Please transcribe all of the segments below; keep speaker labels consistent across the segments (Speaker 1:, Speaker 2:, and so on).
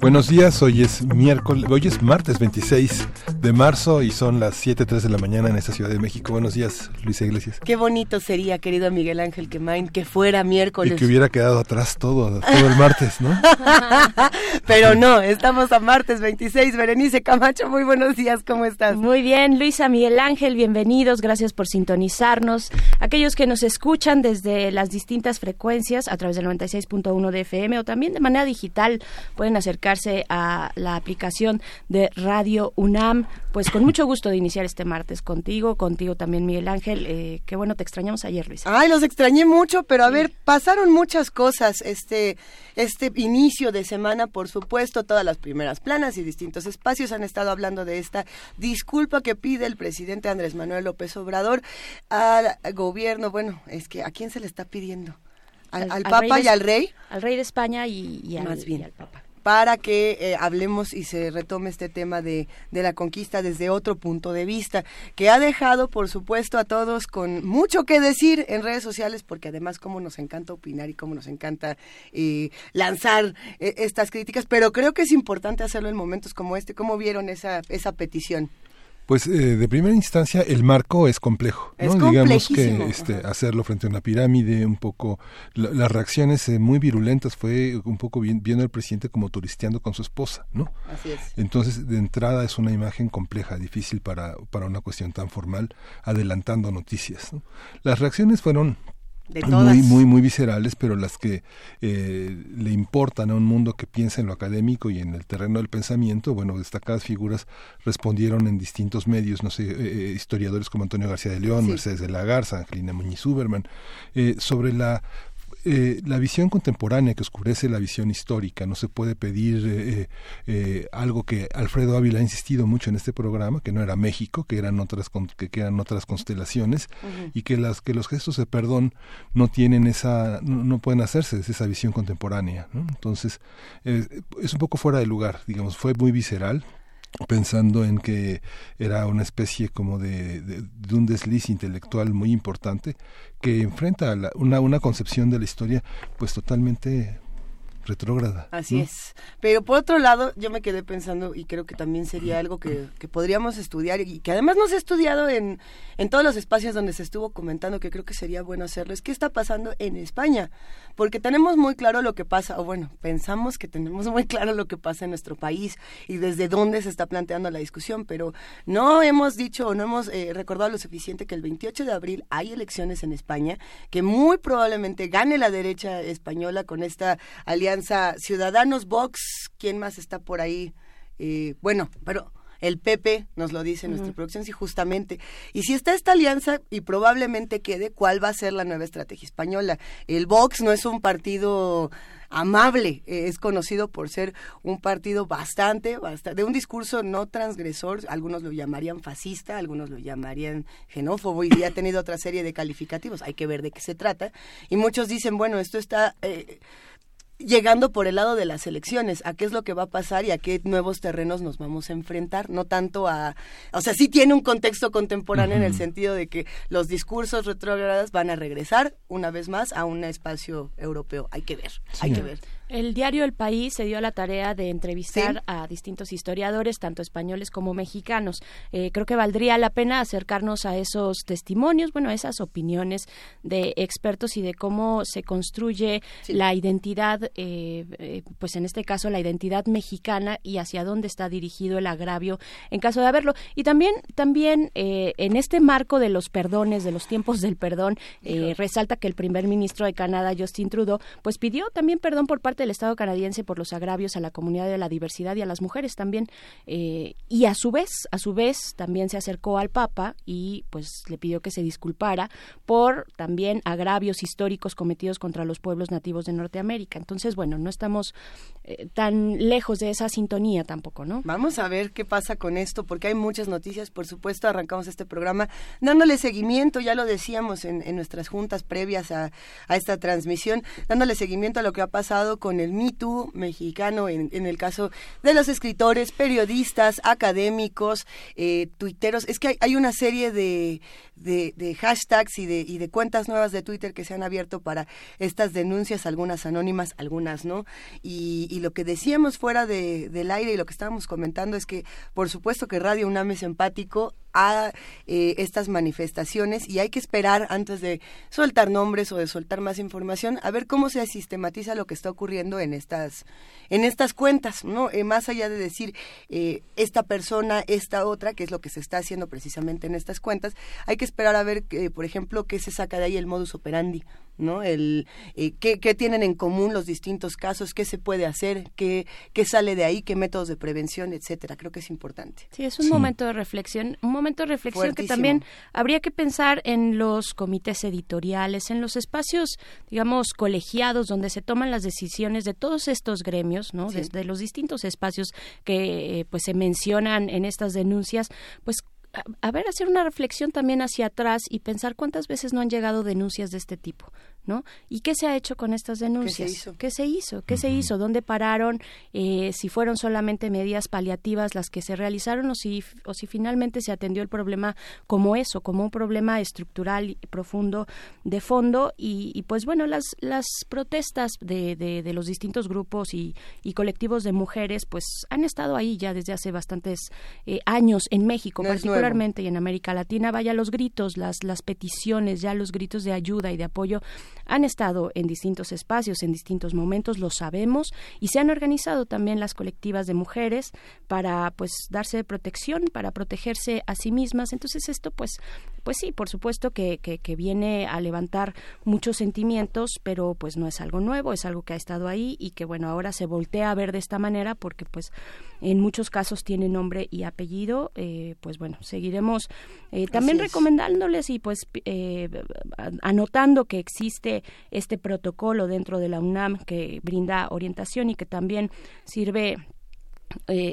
Speaker 1: Buenos días, hoy es miércoles, hoy es martes 26 de marzo y son las 7.03 de la mañana en esta Ciudad de México. Buenos días, Luisa Iglesias.
Speaker 2: Qué bonito sería, querido Miguel Ángel Quemain, que fuera miércoles.
Speaker 1: Y que hubiera quedado atrás todo, todo el martes, ¿no?
Speaker 2: Pero no, estamos a martes 26. Berenice Camacho, muy buenos días, ¿cómo estás?
Speaker 3: Muy bien, Luisa, Miguel Ángel, bienvenidos, gracias por sintonizarnos. Aquellos que nos escuchan desde las distintas frecuencias a través del 96.1 de FM o también de manera digital pueden acercarse a la aplicación de Radio UNAM pues con mucho gusto de iniciar este martes contigo, contigo también Miguel Ángel. Eh, qué bueno, te extrañamos ayer, Luis.
Speaker 2: Ay, los extrañé mucho, pero a ver, pasaron muchas cosas este, este inicio de semana, por supuesto, todas las primeras planas y distintos espacios han estado hablando de esta disculpa que pide el presidente Andrés Manuel López Obrador al gobierno. Bueno, es que ¿a quién se le está pidiendo? ¿Al, Papa y al Rey?
Speaker 3: Al Rey de España y,
Speaker 2: Más
Speaker 3: bien.
Speaker 2: y al Papa para que eh, hablemos y se retome este tema de, de, la conquista desde otro punto de vista, que ha dejado, por supuesto, a todos con mucho que decir en redes sociales, porque además como nos encanta opinar y como nos encanta eh, lanzar eh, estas críticas, pero creo que es importante hacerlo en momentos como este. ¿Cómo vieron esa, esa petición?
Speaker 1: Pues eh, de primera instancia el marco es complejo, ¿no? Digamos que este, hacerlo frente a una pirámide, un poco las reacciones eh, muy virulentas fue un poco viendo al presidente como turisteando con su esposa, ¿no?
Speaker 2: Así es.
Speaker 1: Entonces de entrada es una imagen compleja, difícil para para una cuestión tan formal, adelantando noticias. Las reacciones fueron muy muy muy viscerales pero las que eh, le importan a un mundo que piensa en lo académico y en el terreno del pensamiento bueno destacadas figuras respondieron en distintos medios no sé eh, eh, historiadores como Antonio García de León Mercedes de la Garza Angelina Muñiz Uberman sobre la eh, la visión contemporánea que oscurece la visión histórica. No se puede pedir eh, eh, algo que Alfredo Ávila ha insistido mucho en este programa, que no era México, que eran otras, que, eran otras constelaciones y que, las, que los gestos de perdón no tienen esa, no, pueden hacerse desde esa visión contemporánea. Entonces, es un poco fuera de lugar, digamos, fue muy visceral, pensando en que era una especie como de, de, un desliz intelectual muy importante que enfrenta una, una concepción de la historia pues totalmente retrógrada.
Speaker 2: Así es. Pero por otro lado, yo me quedé pensando, y creo que también sería algo que, que podríamos estudiar, y que además no se ha estudiado en, en todos los espacios donde se estuvo comentando, que creo que sería bueno hacerlo, es qué está pasando en España. Porque tenemos muy claro lo que pasa, o bueno, pensamos que tenemos muy claro lo que pasa en nuestro país y desde dónde se está planteando la discusión, pero no hemos dicho o no hemos eh, recordado lo suficiente que el 28 de abril hay elecciones en España, que muy probablemente gane la derecha española con esta alianza Ciudadanos Vox, ¿quién más está por ahí? Eh, bueno, pero el PP nos lo dice en nuestra producción, sí, justamente. Y si está esta alianza y probablemente quede, ¿cuál va a ser la nueva estrategia española? El Vox no es un partido amable, eh, es conocido por ser un partido bastante, bastante, de un discurso no transgresor, algunos lo llamarían fascista, algunos lo llamarían xenófobo y ha tenido otra serie de calificativos, hay que ver de qué se trata. Y muchos dicen, bueno, esto está... Eh, llegando por el lado de las elecciones, a qué es lo que va a pasar y a qué nuevos terrenos nos vamos a enfrentar, no tanto a, o sea, sí tiene un contexto contemporáneo en el sentido de que los discursos retrógradas van a regresar una vez más a un espacio europeo, hay que ver, hay que ver.
Speaker 3: El diario El País se dio a la tarea de entrevistar a distintos historiadores, tanto españoles como mexicanos. Eh, creo que valdría la pena acercarnos a esos testimonios, bueno, a esas opiniones de expertos y de cómo se construye la identidad, eh, eh, pues en este caso la identidad mexicana y hacia dónde está dirigido el agravio en caso de haberlo. Y también, también en este marco de los perdones, de los tiempos del perdón, resalta que el primer ministro de Canadá, Justin Trudeau, pues pidió también perdón por parte parte del Estado canadiense por los agravios a la comunidad de la diversidad y a las mujeres también. Eh, y a su vez, a su vez, también se acercó al Papa y pues le pidió que se disculpara por también agravios históricos cometidos contra los pueblos nativos de Norteamérica. Entonces, bueno, no estamos eh, tan lejos de esa sintonía tampoco, ¿no?
Speaker 2: Vamos a ver qué pasa con esto, porque hay muchas noticias. Por supuesto, arrancamos este programa dándole seguimiento, ya lo decíamos en, nuestras juntas previas a, esta transmisión, dándole seguimiento a lo que ha pasado con el Me mexicano, en, el caso de los escritores, periodistas, académicos, eh, tuiteros. Es que hay una serie de, de, hashtags y de, y de cuentas nuevas de Twitter que se han abierto para estas denuncias, algunas anónimas, algunas no. Y, y lo que decíamos fuera de, del aire y lo que estábamos comentando es que, por supuesto que Radio UNAM es empático a eh, estas manifestaciones y hay que esperar antes de soltar nombres o de soltar más información a ver cómo se sistematiza lo que está ocurriendo en estas en estas cuentas no eh, más allá de decir eh, esta persona esta otra que es lo que se está haciendo precisamente en estas cuentas hay que esperar a ver por ejemplo qué se saca de ahí el modus operandi ¿no? El, eh, ¿qué, tienen en común los distintos casos? ¿Qué se puede hacer? ¿Qué, ¿Qué sale de ahí? ¿Qué métodos de prevención? Etcétera. Creo que es importante.
Speaker 3: Sí, es un momento de reflexión, un momento de reflexión que también habría que pensar en los comités editoriales, en los espacios, digamos, colegiados donde se toman las decisiones de todos estos gremios, ¿no? Desde los distintos espacios que eh, pues se mencionan en estas denuncias, pues a, ver, hacer una reflexión también hacia atrás y pensar cuántas veces no han llegado denuncias de este tipo. ¿No? ¿Y qué se ha hecho con estas denuncias? ¿Qué se hizo? ¿Qué se hizo? ¿Dónde pararon? Eh, si fueron solamente medidas paliativas las que se realizaron o si, o si finalmente se atendió el problema como eso, como un problema estructural y profundo de fondo. Y, pues bueno, las, las protestas de, de, los distintos grupos y, y, colectivos de mujeres pues han estado ahí ya desde hace bastantes eh, años en México, particularmente y en América Latina. Vaya los gritos, las, las peticiones, ya los gritos de ayuda y de apoyo han estado en distintos espacios, en distintos momentos, lo sabemos, y se han organizado también las colectivas de mujeres para pues darse protección, para protegerse a sí mismas. Entonces esto pues pues sí, por supuesto que, que, viene a levantar muchos sentimientos, pero pues no es algo nuevo, es algo que ha estado ahí y que bueno, ahora se voltea a ver de esta manera porque pues en muchos casos tiene nombre y apellido, eh, pues bueno, seguiremos eh, también recomendándoles y pues eh, anotando que existe este protocolo dentro de la UNAM que brinda orientación y que también sirve,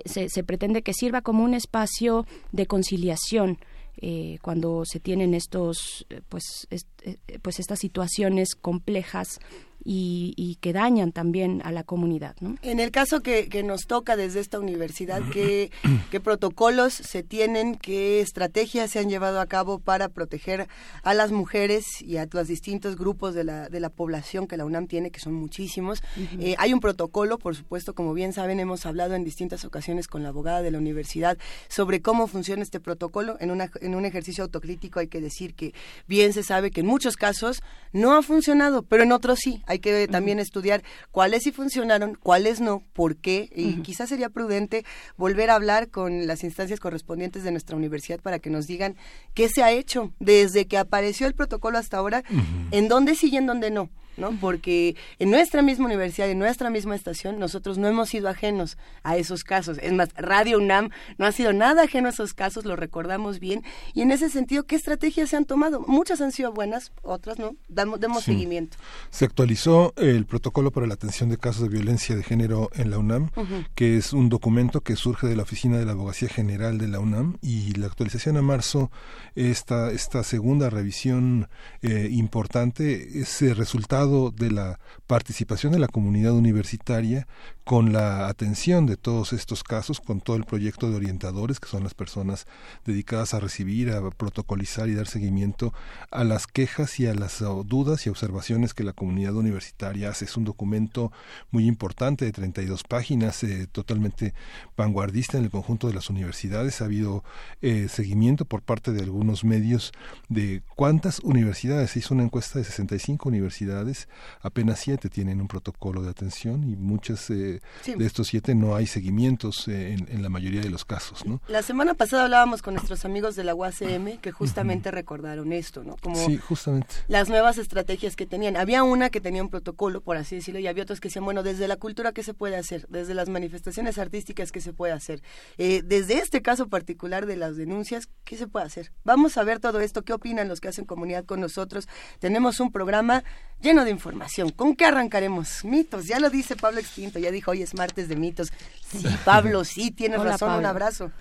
Speaker 3: se, se pretende que sirva como un espacio de conciliación eh, cuando se tienen estos pues eh, pues estas situaciones complejas y, que dañan también a la comunidad. ¿no?
Speaker 2: En el caso que, nos toca desde esta universidad, ¿qué, ¿qué, protocolos se tienen, qué estrategias se han llevado a cabo para proteger a las mujeres y a los distintos grupos de la, de la población que la UNAM tiene, que son muchísimos? Eh, hay un protocolo, por supuesto, como bien saben, hemos hablado en distintas ocasiones con la abogada de la universidad sobre cómo funciona este protocolo. En, una, en un ejercicio autocrítico hay que decir que bien se sabe que en muchos casos no ha funcionado, pero en otros sí. Hay que también estudiar cuáles sí funcionaron, cuáles no, por qué, y quizás sería prudente volver a hablar con las instancias correspondientes de nuestra universidad para que nos digan qué se ha hecho desde que apareció el protocolo hasta ahora, en dónde sí y en dónde no. ¿No? Porque en nuestra misma universidad, en nuestra misma estación, nosotros no hemos sido ajenos a esos casos. Es más, Radio UNAM no ha sido nada ajeno a esos casos, lo recordamos bien. Y en ese sentido, ¿qué estrategias se han tomado? Muchas han sido buenas, otras no. Damos, demos seguimiento.
Speaker 1: Se actualizó el protocolo para la atención de casos de violencia de género en la UNAM, que es un documento que surge de la Oficina de la Abogacía General de la UNAM y la actualización a marzo, esta, esta segunda revisión eh, importante, es el resultado de la participación de la comunidad universitaria con la atención de todos estos casos, con todo el proyecto de orientadores, que son las personas dedicadas a recibir, a protocolizar y dar seguimiento a las quejas y a las dudas y observaciones que la comunidad universitaria hace. Es un documento muy importante de 32 páginas, eh, totalmente vanguardista en el conjunto de las universidades. Ha habido eh, seguimiento por parte de algunos medios de cuántas universidades. Se hizo una encuesta de 65 universidades, apenas siete tienen un protocolo de atención y muchas... Eh, de, estos siete no hay seguimientos en, en, la mayoría de los casos. ¿no?
Speaker 2: La semana pasada hablábamos con nuestros amigos de la UACM que justamente recordaron esto, ¿no?
Speaker 1: Como sí, justamente.
Speaker 2: Las nuevas estrategias que tenían. Había una que tenía un protocolo, por así decirlo, y había otros que decían, bueno, desde la cultura, ¿qué se puede hacer? Desde las manifestaciones artísticas, ¿qué se puede hacer? Eh, desde este caso particular de las denuncias, ¿qué se puede hacer? Vamos a ver todo esto, ¿qué opinan los que hacen comunidad con nosotros? Tenemos un programa lleno de información. ¿Con qué arrancaremos? Mitos, ya lo dice Pablo Extinto, ya dijo, hoy es martes de mitos. Sí, Pablo, sí, tienes razón, un abrazo.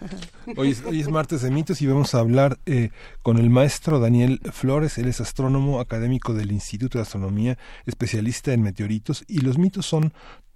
Speaker 1: Hoy es, hoy es, martes de mitos y vamos a hablar eh, con el maestro Daniel Flores, él es astrónomo académico del Instituto de Astronomía, especialista en meteoritos, y los mitos son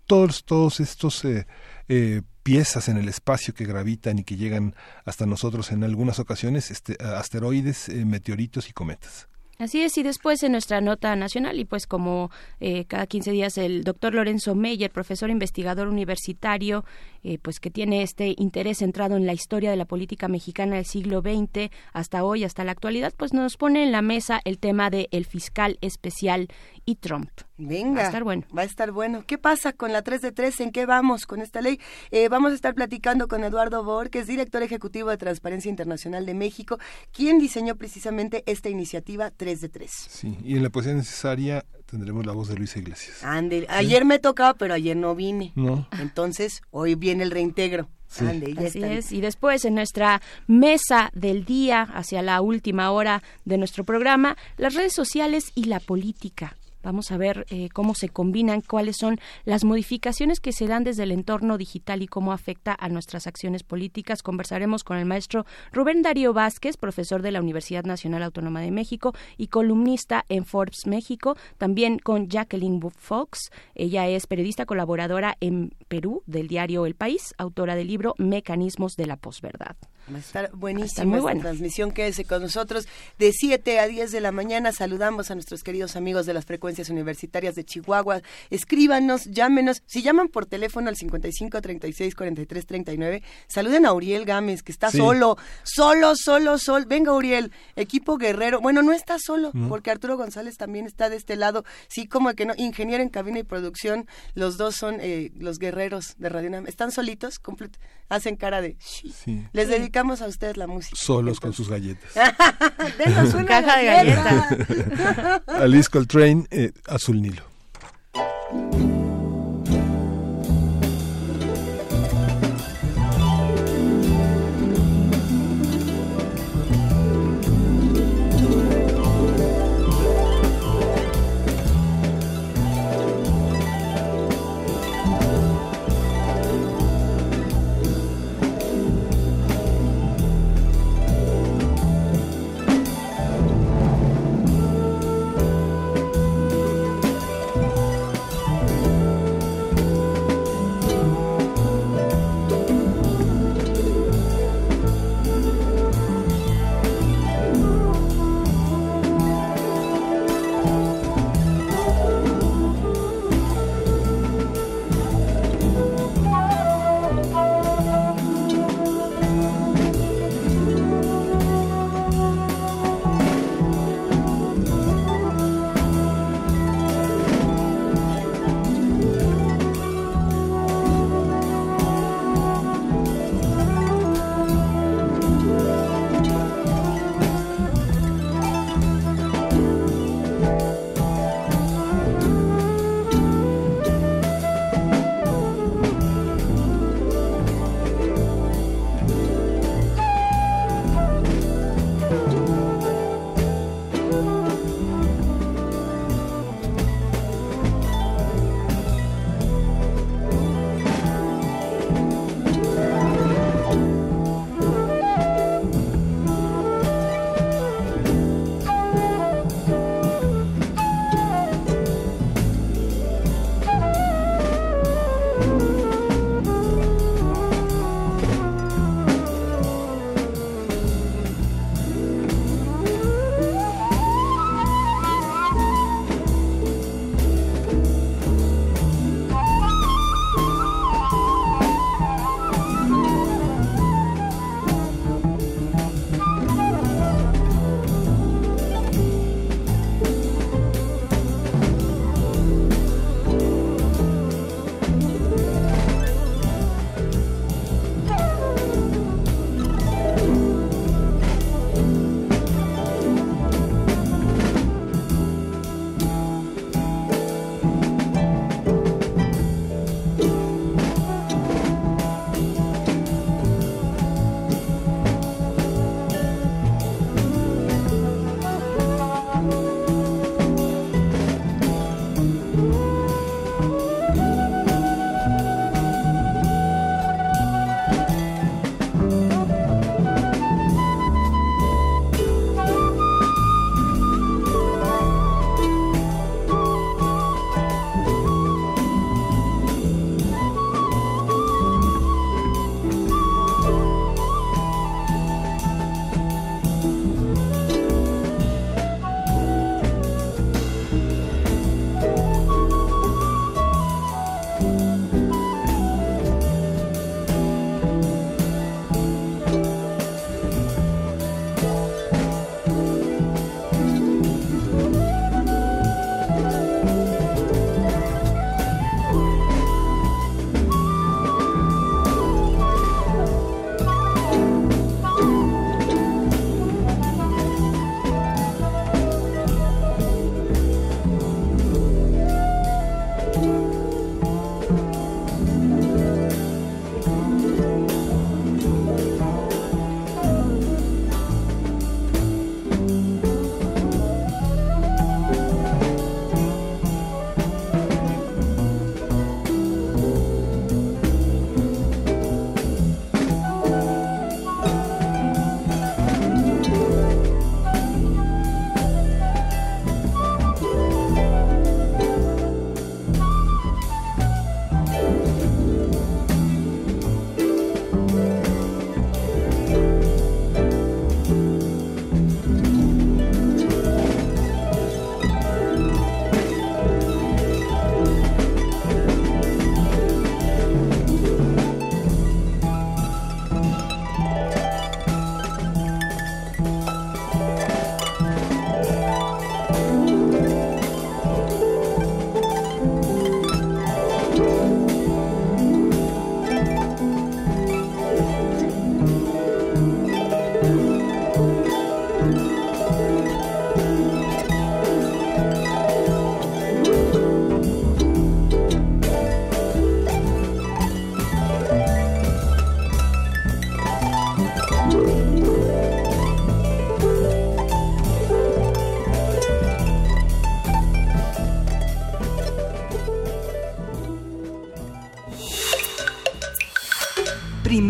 Speaker 1: todos, todos estos... Eh, eh, piezas en el espacio que gravitan y que llegan hasta nosotros en algunas ocasiones, este, asteroides, meteoritos y cometas.
Speaker 3: Así es, y después en nuestra nota nacional, y pues como eh, cada 15 días el doctor Lorenzo Meyer, profesor investigador universitario, eh, pues que tiene este interés centrado en la historia de la política mexicana del siglo XX hasta hoy, hasta la actualidad, pues nos pone en la mesa el tema de el fiscal especial y Trump.
Speaker 2: Venga, va a estar bueno. Va a estar bueno. ¿Qué pasa con la 3 de 3? ¿En qué vamos con esta ley? Eh, vamos a estar platicando con Eduardo Bor, que es director ejecutivo de Transparencia Internacional de México, quien diseñó precisamente esta iniciativa 3 de 3.
Speaker 1: Sí, y en la poesía necesaria tendremos la voz de Luisa Iglesias.
Speaker 2: Ande, ayer me tocaba, pero ayer no vine. No. Entonces, hoy viene el reintegro.
Speaker 3: Ande, Así es. Y después, en nuestra mesa del día, hacia la última hora de nuestro programa, las redes sociales y la política. Vamos a ver eh, cómo se combinan, cuáles son las modificaciones que se dan desde el entorno digital y cómo afecta a nuestras acciones políticas. Conversaremos con el maestro Rubén Darío Vázquez, profesor de la Universidad Nacional Autónoma de México y columnista en Forbes México. También con Jacqueline Fox. Ella es periodista colaboradora en Perú del diario El País, autora del libro Mecanismos de la posverdad.
Speaker 2: Va a estar buenísima esta transmisión. Quédese con nosotros de 7 a 10 de la mañana. Saludamos a nuestros queridos amigos de las frecuencias universitarias de Chihuahua. Escríbanos, llámenos. Si llaman por teléfono al 55 36 43 39, saluden a Uriel Gámez, que está solo, solo, solo, solo. Venga, Uriel, equipo guerrero. Bueno, no está solo, porque Arturo González también está de este lado. Sí, como que no, ingeniero en cabina y producción. Los dos son eh, los guerreros de Radio Nam. Están solitos, hacen cara de... Sí. Les dedicamos a usted la música.
Speaker 1: Solos con sus galletas.
Speaker 2: Denos una caja de
Speaker 1: galletas. Alice Coltrane, eh, Azul Nilo.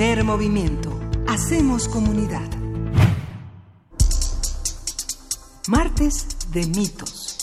Speaker 4: Primer movimiento. Hacemos comunidad. Martes de mitos.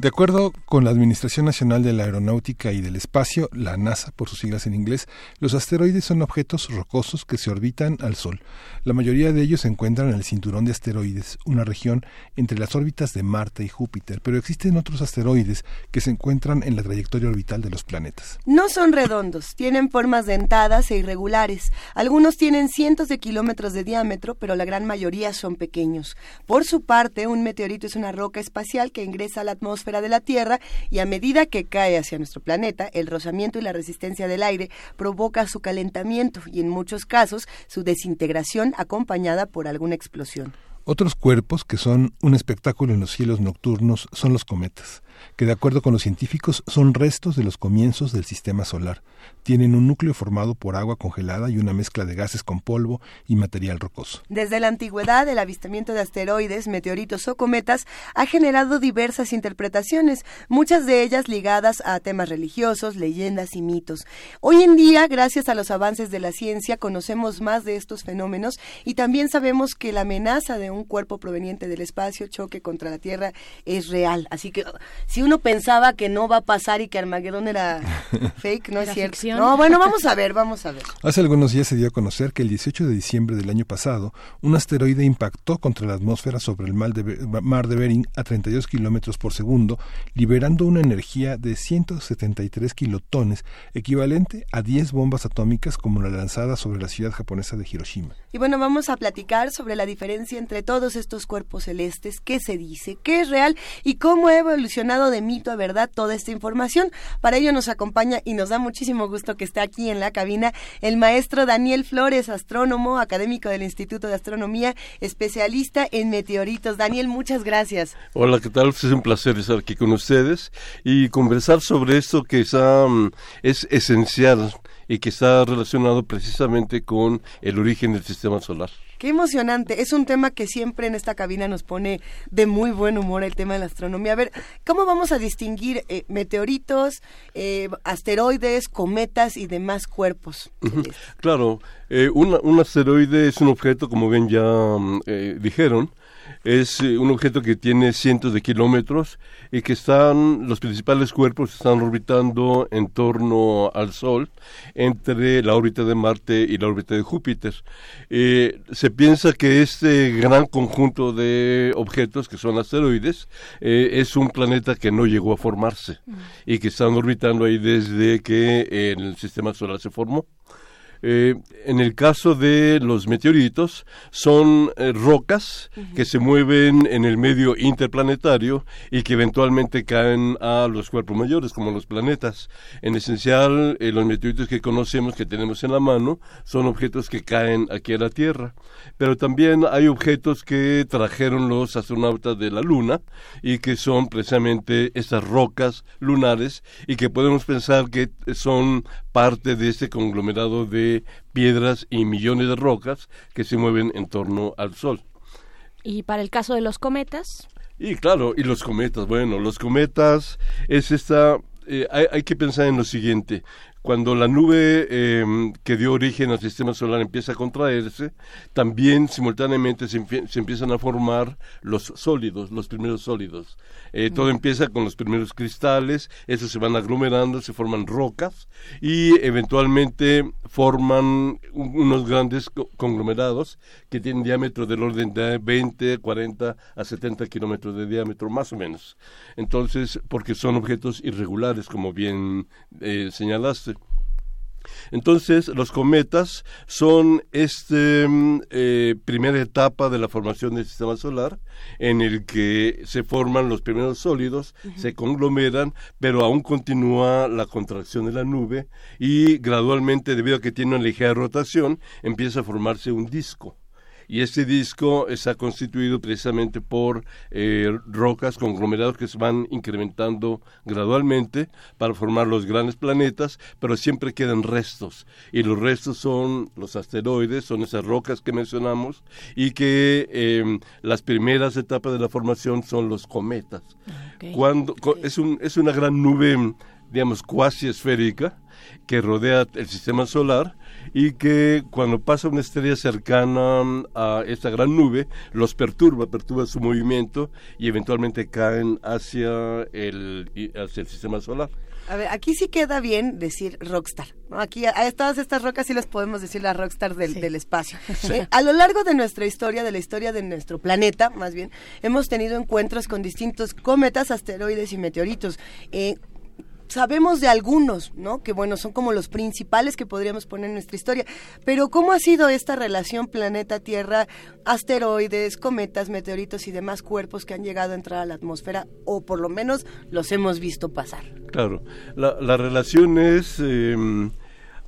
Speaker 1: De acuerdo con la Administración Nacional de la Aeronáutica y del Espacio, la NASA por sus siglas en inglés, los asteroides son objetos rocosos que se orbitan al Sol. La mayoría de ellos se encuentran en el cinturón de asteroides, una región entre las órbitas de Marte y Júpiter, pero existen otros asteroides que se encuentran en la trayectoria orbital de los planetas.
Speaker 2: No son redondos, tienen formas dentadas e irregulares. Algunos tienen cientos de kilómetros de diámetro, pero la gran mayoría son pequeños. Por su parte, un meteorito es una roca espacial que ingresa a la atmósfera de la Tierra y a medida que cae hacia nuestro planeta, el rozamiento y la resistencia del aire provoca su calentamiento y en muchos casos su desintegración acompañada por alguna explosión.
Speaker 1: Otros cuerpos que son un espectáculo en los cielos nocturnos son los cometas que de acuerdo con los científicos son restos de los comienzos del sistema solar. Tienen un núcleo formado por agua congelada y una mezcla de gases con polvo y material rocoso.
Speaker 2: Desde la antigüedad, el avistamiento de asteroides, meteoritos o cometas ha generado diversas interpretaciones, muchas de ellas ligadas a temas religiosos, leyendas y mitos. Hoy en día, gracias a los avances de la ciencia, conocemos más de estos fenómenos y también sabemos que la amenaza de un cuerpo proveniente del espacio choque contra la Tierra es real. Así que si uno pensaba que no va a pasar y que Armagedón era fake, no es cierto. No, bueno, vamos a ver, vamos a ver.
Speaker 1: Hace algunos días se dio a conocer que el 18 de diciembre del año pasado, un asteroide impactó contra la atmósfera sobre el mar de, Bering a 32 kilómetros por segundo, liberando una energía de 173 kilotones, equivalente a 10 bombas atómicas como la lanzada sobre la ciudad japonesa de Hiroshima.
Speaker 2: Y bueno, vamos a platicar sobre la diferencia entre todos estos cuerpos celestes, qué se dice, qué es real y cómo ha evolucionado de mito a verdad toda esta información. Para ello nos acompaña y nos da muchísimo gusto que esté aquí en la cabina el maestro Daniel Flores, astrónomo, académico del Instituto de Astronomía, especialista en meteoritos. Daniel, muchas gracias.
Speaker 5: Hola, ¿qué tal? Es un placer estar aquí con ustedes y conversar sobre esto que es, es esencial y que está relacionado precisamente con el origen del sistema solar.
Speaker 2: Qué emocionante. Es un tema que siempre en esta cabina nos pone de muy buen humor el tema de la astronomía. A ver, ¿cómo vamos a distinguir eh, meteoritos, eh, asteroides, cometas y demás cuerpos?
Speaker 5: Claro, eh, un asteroide es un objeto, como bien ya mm, dijeron, es eh, un objeto que tiene cientos de kilómetros y que están, los principales cuerpos están orbitando en torno al Sol, entre la órbita de Marte y la órbita de Júpiter. Eh, se piensa que este gran conjunto de objetos, que son asteroides, eh, es un planeta que no llegó a formarse mm. y que están orbitando ahí desde que el sistema solar se formó. Eh, en el caso de los meteoritos, son eh, rocas que se mueven en el medio interplanetario y que eventualmente caen a los cuerpos mayores, como los planetas. En esencial, eh, los meteoritos que conocemos, que tenemos en la mano, son objetos que caen aquí a la Tierra. Pero también hay objetos que trajeron los astronautas de la Luna y que son precisamente esas rocas lunares y que podemos pensar que son parte de este conglomerado de piedras y millones de rocas que se mueven en torno al Sol.
Speaker 3: ¿Y para el caso de los cometas?
Speaker 5: Y claro, y los cometas, bueno, los cometas es esta, eh, hay, hay, que pensar en lo siguiente, cuando la nube em, que dio origen al sistema solar empieza a contraerse, también simultáneamente se, empiezan a formar los sólidos, los primeros sólidos. Eh, todo empieza con los primeros cristales, esos se van aglomerando, se forman rocas y eventualmente forman unos grandes conglomerados que tienen diámetro del orden de 20, 40 a 70 kilómetros de diámetro, más o menos. Entonces, porque son objetos irregulares, como bien eh, señalaste. Entonces, los cometas son esta mm, eh, primera etapa de la formación del sistema solar, en el que se forman los primeros sólidos, se conglomeran, pero aún continúa la contracción de la nube y gradualmente, debido a que tiene una ligera rotación, empieza a formarse un disco y este disco está constituido precisamente por eh, rocas, conglomerados que se van incrementando gradualmente para formar los grandes planetas, pero siempre quedan restos. Y los restos son los asteroides, son esas rocas que mencionamos y que em, las primeras etapas de la formación son los cometas. Cuando es, un, es una gran nube digamos, cuasi esférica, que rodea el sistema solar y que cuando pasa una estrella cercana a esta gran nube los perturba, perturba su movimiento y eventualmente caen hacia el, hacia el sistema solar.
Speaker 2: A ver, aquí sí queda bien decir rockstar. Aquí a, todas estas rocas sí les podemos decir la rockstar del, del espacio. Eh, a lo largo de nuestra historia, de la historia de nuestro planeta, más bien, hemos tenido encuentros con distintos cometas, asteroides y meteoritos. Eh, sabemos de algunos, ¿no? Que bueno, son como los principales que podríamos poner en nuestra historia. Pero ¿cómo ha sido esta relación planeta-Tierra, asteroides, cometas, meteoritos y demás cuerpos que han llegado a entrar a la atmósfera o por lo menos los hemos visto pasar?
Speaker 5: Claro, la, la relación es... Em,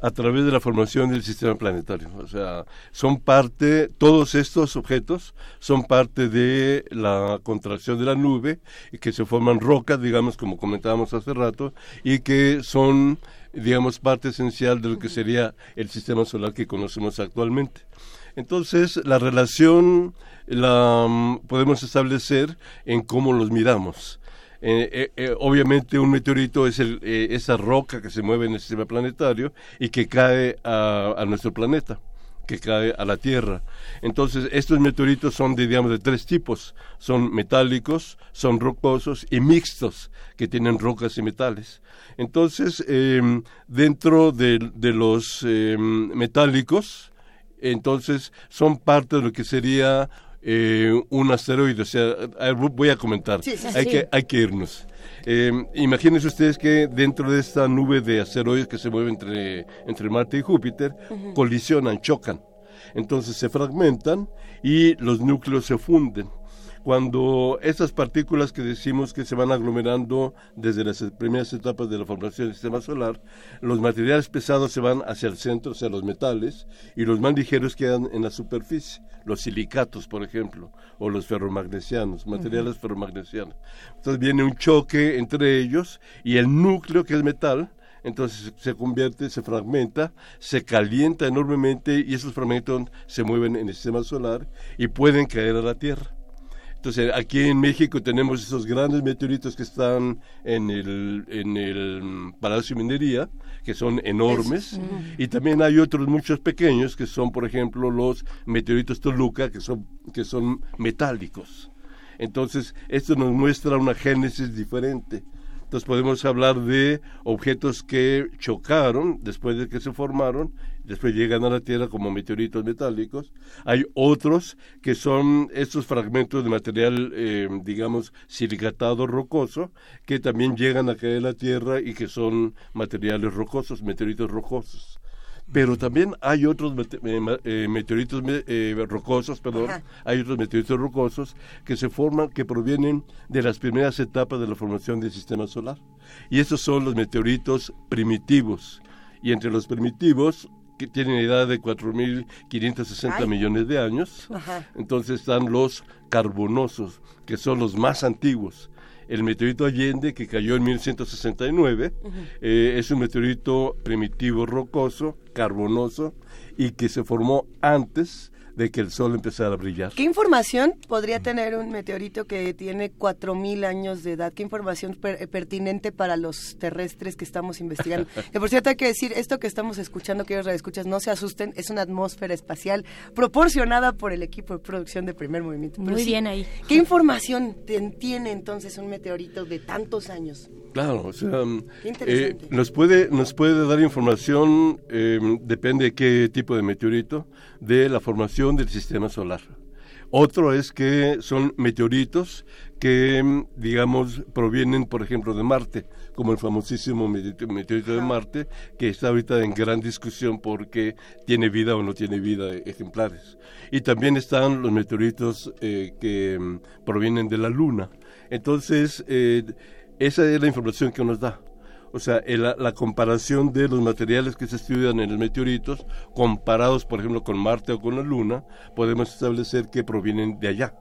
Speaker 5: a través de la formación del sistema planetario. O sea, son parte, todos estos objetos son parte de la contracción de la nube y que se forman rocas, digamos, como comentábamos hace rato, y que son, digamos, parte esencial de lo que sería el sistema solar que conocemos actualmente. Entonces, la relación la mm, podemos establecer en cómo los miramos. Eh, eh, eh, obviamente un meteorito es el, esa roca que se mueve en el sistema planetario y que cae a, nuestro planeta que cae a la Tierra. Entonces, estos meteoritos son de, digamos, de tres tipos. Son metálicos, son rocosos y mixtos, que tienen rocas y metales. Entonces, em, dentro de, los em, metálicos, entonces son parte de lo que sería eh, un asteroide. O sea, voy a comentar. hay, Que, hay que irnos. Eh, imagínense ustedes que dentro de esta nube de asteroides que se mueve entre, entre Marte y Júpiter, colisionan, chocan. Entonces se fragmentan y los núcleos se funden cuando estas partículas que decimos que se van aglomerando desde las primeras etapas de la formación del sistema solar, los materiales pesados se van hacia el centro, hacia los metales, y los más ligeros quedan en la superficie, los silicatos, por ejemplo, o los ferromagnesianos, materiales ferromagnesianos. Entonces viene un choque entre ellos y el núcleo, que es metal, entonces se convierte, se fragmenta, se calienta enormemente y esos fragmentos se mueven en el sistema solar y pueden caer a la Tierra. Entonces, aquí en México tenemos esos grandes meteoritos que están en el, en el Palacio de Minería, que son enormes, y también hay otros muchos pequeños, que son, por ejemplo, los meteoritos Toluca, que son, que son metálicos. Entonces, esto nos muestra una génesis diferente. Entonces podemos hablar de objetos que chocaron después de que se formaron, después llegan a la Tierra como meteoritos metálicos. Hay otros que son estos fragmentos de material, eh, digamos, silicatado rocoso, que también llegan a caer a la Tierra y que son materiales rocosos, meteoritos rocosos pero también hay otros eh, eh, meteoritos eh, rocosos, perdón, hay otros meteoritos rocosos que se forman, que provienen de las primeras etapas de la formación del sistema solar. Y estos son los meteoritos primitivos. Y entre los primitivos, que tienen edad de 4.560 millones de años, entonces están los carbonosos, que son los más antiguos. El meteorito Allende, que cayó en 1169, eh, es un meteorito primitivo rocoso, carbonoso, y que se formó antes de que el Sol empezara a brillar.
Speaker 2: ¿Qué información podría tener un meteorito que tiene 4.000 años de edad? ¿Qué información pertinente para los terrestres que estamos investigando? que por cierto hay que decir, esto que estamos escuchando, que ellos escuchas, no se asusten, es una atmósfera espacial proporcionada por el equipo de producción de Primer Movimiento.
Speaker 3: Muy bien ahí.
Speaker 2: ¿Qué información tiene entonces un meteorito de tantos años?
Speaker 5: Claro, o sea, eh, nos puede nos puede dar información, eh, depende de qué tipo de meteorito, de la formación del sistema solar. Otro es que son meteoritos que, digamos, provienen, por ejemplo, de Marte, como el famosísimo meteorito de Marte, que está ahorita en gran discusión porque tiene vida o no tiene vida ejemplares. Y también están los meteoritos eh, que mm, provienen de la Luna. Entonces, esa es la información que nos da. O sea, la comparación de los materiales que se estudian en los meteoritos, comparados, por ejemplo, con Marte o con la Luna, podemos establecer que provienen de allá.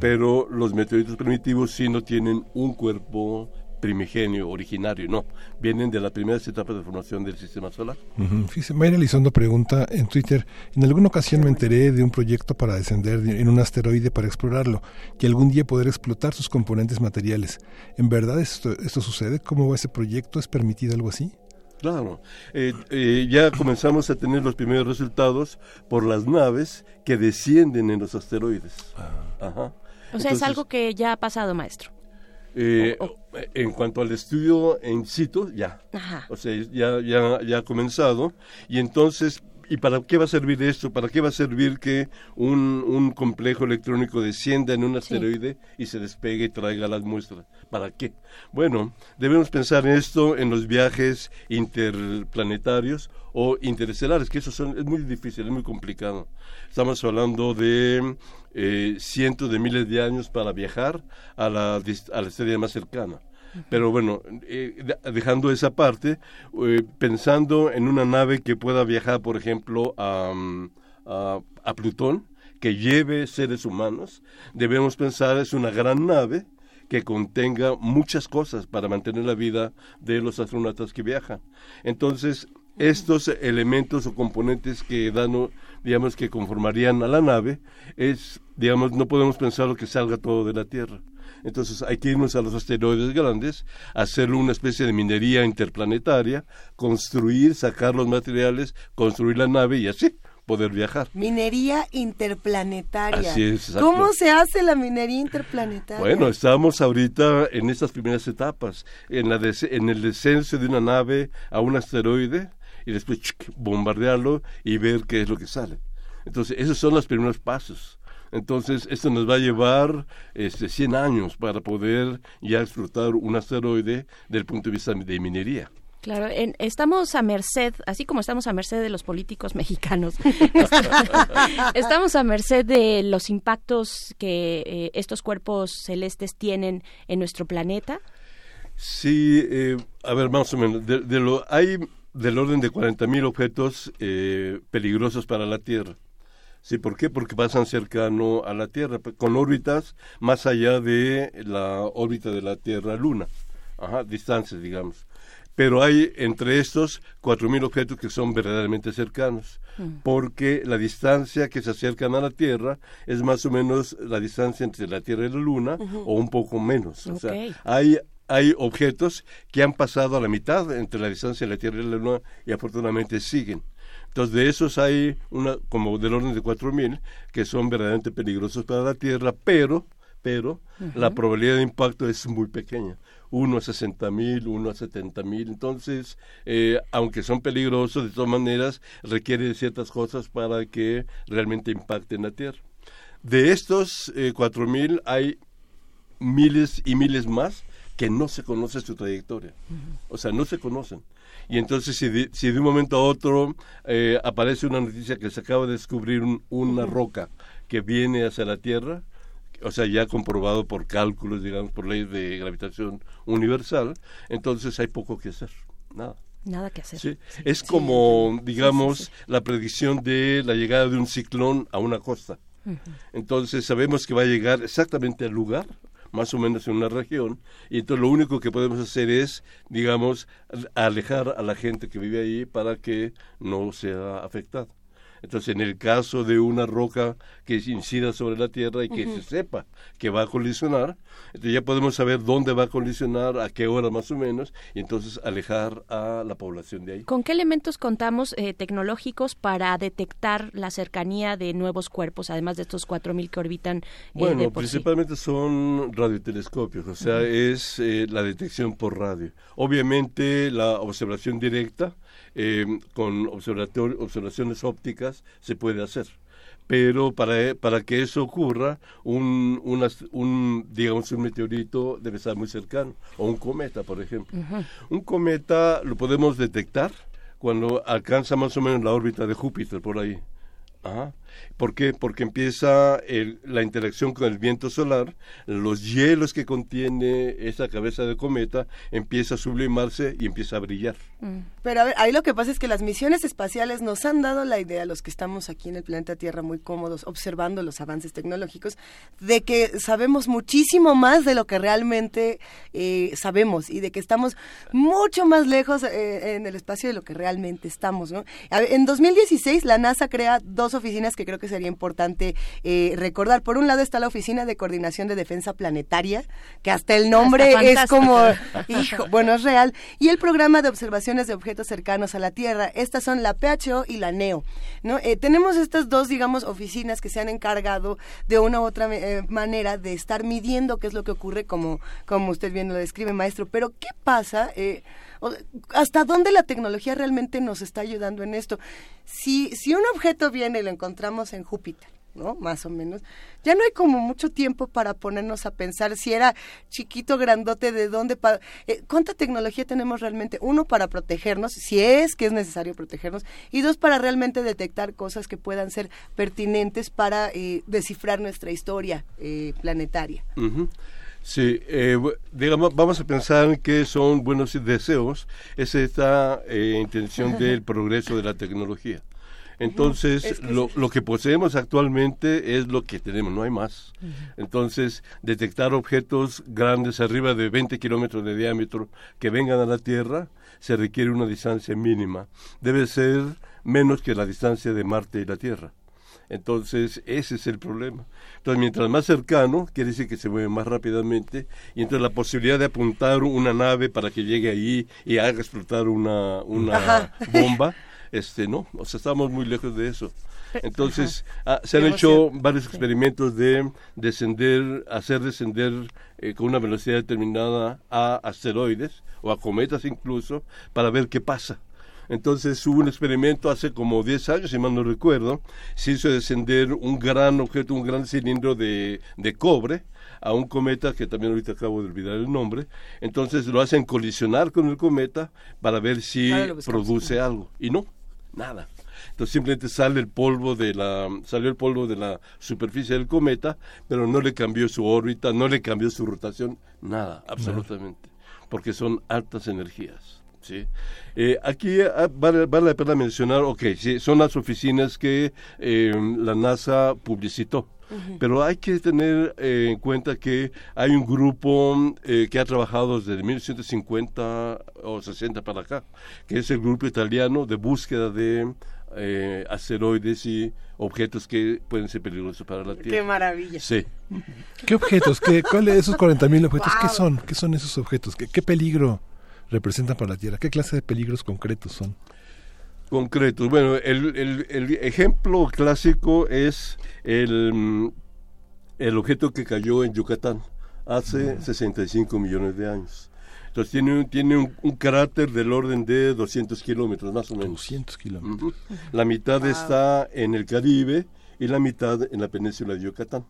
Speaker 5: pero los meteoritos primitivos sí no tienen un cuerpo primigenio, originario, no. Vienen de las primeras etapas de formación del sistema solar.
Speaker 1: Uh Mayra Elizondo pregunta en Twitter, en alguna ocasión me enteré de un proyecto para descender en un asteroide para explorarlo y algún día poder explotar sus componentes materiales. ¿En verdad esto, esto sucede? ¿Cómo va ese proyecto? ¿Es permitido algo así?
Speaker 5: Claro, eh, eh, ya comenzamos a tener los primeros resultados por las naves que descienden en los asteroides.
Speaker 3: Ah. Ajá. O sea, es algo que ya ha pasado, maestro.
Speaker 5: Eh, en cuanto al estudio en situ, ya. Ajá. O sea, ya, ya, ya ha comenzado. Y entonces ¿Y para qué va a servir esto? ¿Para qué va a servir que un, un complejo electrónico descienda en un asteroide y se despegue y traiga las muestras? ¿Para qué? Bueno, debemos pensar en esto en los viajes interplanetarios o interestelares, que eso son, es muy difícil, es muy complicado. Estamos hablando de eh, cientos de miles de años para viajar a la, a la estrella más cercana. Pero bueno, eh, dejando esa parte, eh, pensando en una nave que pueda viajar, por ejemplo, a, a, Plutón, que lleve seres humanos, debemos pensar es una gran nave que contenga muchas cosas para mantener la vida de los astronautas que viajan. Entonces, estos elementos o componentes que dan, digamos, que conformarían a la nave, es, digamos, no podemos pensar lo que salga todo de la Tierra. Entonces hay que irnos a los asteroides grandes, hacer una especie de minería interplanetaria, construir, sacar los materiales, construir la nave y así poder viajar.
Speaker 2: Minería interplanetaria. Así es, ¿Cómo se hace la minería interplanetaria?
Speaker 5: Bueno, estamos ahorita en estas primeras etapas, en, la en el descenso de una nave a un asteroide y después bombardearlo y ver qué es lo que sale. Entonces, esos son los primeros pasos. Entonces, esto nos va a llevar este, 100 años para poder ya explotar un asteroide desde el punto de vista de minería.
Speaker 3: Claro, estamos a merced, así como estamos a merced de los políticos mexicanos, estamos a merced de los impactos que eh, estos cuerpos celestes tienen en nuestro planeta.
Speaker 5: Sí, eh, a ver, más o menos, de, lo, hay del orden de 40.000 objetos eh, peligrosos para la Tierra. Sí, ¿por qué? Porque pasan cercano a la Tierra, con órbitas más allá de la órbita de la Tierra-Luna, ajá, distancias, digamos. Pero hay entre estos 4.000 objetos que son verdaderamente cercanos, mm. porque la distancia que se acercan a la Tierra es más o menos la distancia entre la Tierra y la Luna, o un poco menos. O sea, hay hay objetos que han pasado a la mitad entre la distancia de la Tierra y la Luna y afortunadamente siguen. Entonces, de esos hay una, como del orden de 4.000 que son verdaderamente peligrosos para la Tierra, pero, pero la probabilidad de impacto es muy pequeña. Uno a 60.000, uno a 70.000. Entonces, eh, aunque son peligrosos, de todas maneras, requiere ciertas cosas para que realmente impacten la Tierra. De estos eh, 4.000 hay miles y miles más que no se conoce su trayectoria. O sea, no se conocen. Y entonces si de, si de un momento a otro eh, aparece una noticia que se acaba de descubrir una roca que viene hacia la Tierra, o sea, ya comprobado por cálculos, digamos, por ley de gravitación universal, entonces hay poco que hacer, nada.
Speaker 3: Nada que hacer.
Speaker 5: Es como, digamos, la predicción de la llegada de un ciclón a una costa. Entonces sabemos que va a llegar exactamente al lugar más o menos en una región, y entonces lo único que podemos hacer es, digamos, alejar a la gente que vive ahí para que no sea afectada. Entonces, en el caso de una roca que incida sobre la Tierra y que se sepa que va a colisionar, entonces ya podemos saber dónde va a colisionar, a qué hora más o menos, y entonces alejar a la población de ahí.
Speaker 3: ¿Con qué elementos contamos eh, tecnológicos para detectar la cercanía de nuevos cuerpos, además de estos 4.000 que orbitan? Eh,
Speaker 5: bueno, principalmente son radiotelescopios, o sea, es eh, la detección por radio. Obviamente la observación directa, eh, con observaciones ópticas se puede hacer. Pero para, para que eso ocurra, un, un, digamos, un meteorito debe estar muy cercano, o un cometa, por ejemplo. Un cometa lo podemos detectar cuando alcanza más o menos la órbita de Júpiter, por ahí. Ajá. ¿Por qué? Porque empieza la interacción con el viento solar, los hielos que contiene esa cabeza de cometa empieza a sublimarse y empieza a brillar.
Speaker 2: Mm. Pero a ver, ahí lo que pasa es que las misiones espaciales nos han dado la idea, los que estamos aquí en el planeta Tierra muy cómodos, observando los avances tecnológicos, de que sabemos muchísimo más de lo que realmente eh, sabemos y de que estamos mucho más lejos eh, en el espacio de lo que realmente estamos. ¿no? en 2016 la NASA crea dos oficinas que creo que sería importante eh, recordar. Por un lado está la Oficina de Coordinación de Defensa Planetaria, que hasta el nombre es como, hijo, bueno, es real, y el Programa de Observaciones de Objetos Cercanos a la Tierra. Estas son la PHO y la NEO. ¿no? Eh, tenemos estas dos, digamos, oficinas que se han encargado de una u otra eh, manera de estar midiendo qué es lo que ocurre, como, como usted bien lo describe, maestro. Pero, ¿qué pasa? ¿Hasta dónde la tecnología realmente nos está ayudando en esto? Si, si un objeto viene y lo encontramos en Júpiter, ¿no? Más o menos. Ya no hay como mucho tiempo para ponernos a pensar si era chiquito, grandote, de dónde, eh, cuánta tecnología tenemos realmente. Uno, para protegernos, si es que es necesario protegernos, y dos, para realmente detectar cosas que puedan ser pertinentes para eh, descifrar nuestra historia eh, planetaria.
Speaker 5: Sí, digamos, vamos a pensar que son buenos deseos, es esta intención del progreso de la tecnología. Entonces, lo, lo, que poseemos actualmente es lo que tenemos, no hay más. Entonces, detectar objetos grandes arriba de 20 kilómetros de diámetro que vengan a la Tierra se requiere una distancia mínima. Debe ser menos que la distancia de Marte y la Tierra. Entonces, ese es el problema. Entonces, mientras más cercano, quiere decir que se mueve más rápidamente, y entonces la posibilidad de apuntar una nave para que llegue ahí y haga explotar una, una bomba este no o sea estamos muy lejos de eso. Entonces ah, se han hecho varios experimentos de descender hacer descender eh, con una velocidad determinada a asteroides o a cometas incluso para ver qué pasa entonces hubo un experimento hace como 10 años, si mal no recuerdo, se hizo descender un gran objeto, un gran cilindro de, de cobre a un cometa que también ahorita acabo de olvidar el nombre. Entonces lo hacen colisionar con el cometa para ver si produce algo. Y no, nada. Entonces simplemente sale el polvo de la, salió el polvo de la superficie del cometa, pero no le cambió su órbita, no le cambió su rotación, nada, absolutamente, porque son altas energías. ¿Sí? Eh, aquí ah, vale, la pena mencionar, ok, sí, son las oficinas que eh, la NASA publicitó. Pero hay que tener eh, en cuenta que hay un grupo eh, que ha trabajado desde 1950 o 60 para acá, que es el grupo italiano de búsqueda de eh, asteroides y objetos que pueden ser peligrosos para la Tierra.
Speaker 2: ¡Qué maravilla!
Speaker 5: Sí.
Speaker 1: ¿Qué objetos? ¿Qué, ¿Cuáles esos 40.000 objetos? ¿Qué son? ¿Qué son esos objetos? ¿Qué, ¿Qué peligro representan para la Tierra? ¿Qué clase de peligros concretos son?
Speaker 5: concretos. Bueno, el, el, el, ejemplo clásico es el, mm, el objeto que cayó en Yucatán hace 65 millones de años. Entonces tiene, tiene un, carácter del orden de 200 kilómetros, más o menos.
Speaker 1: 200 kilómetros.
Speaker 5: La mitad está en el Caribe y la mitad en la península de Yucatán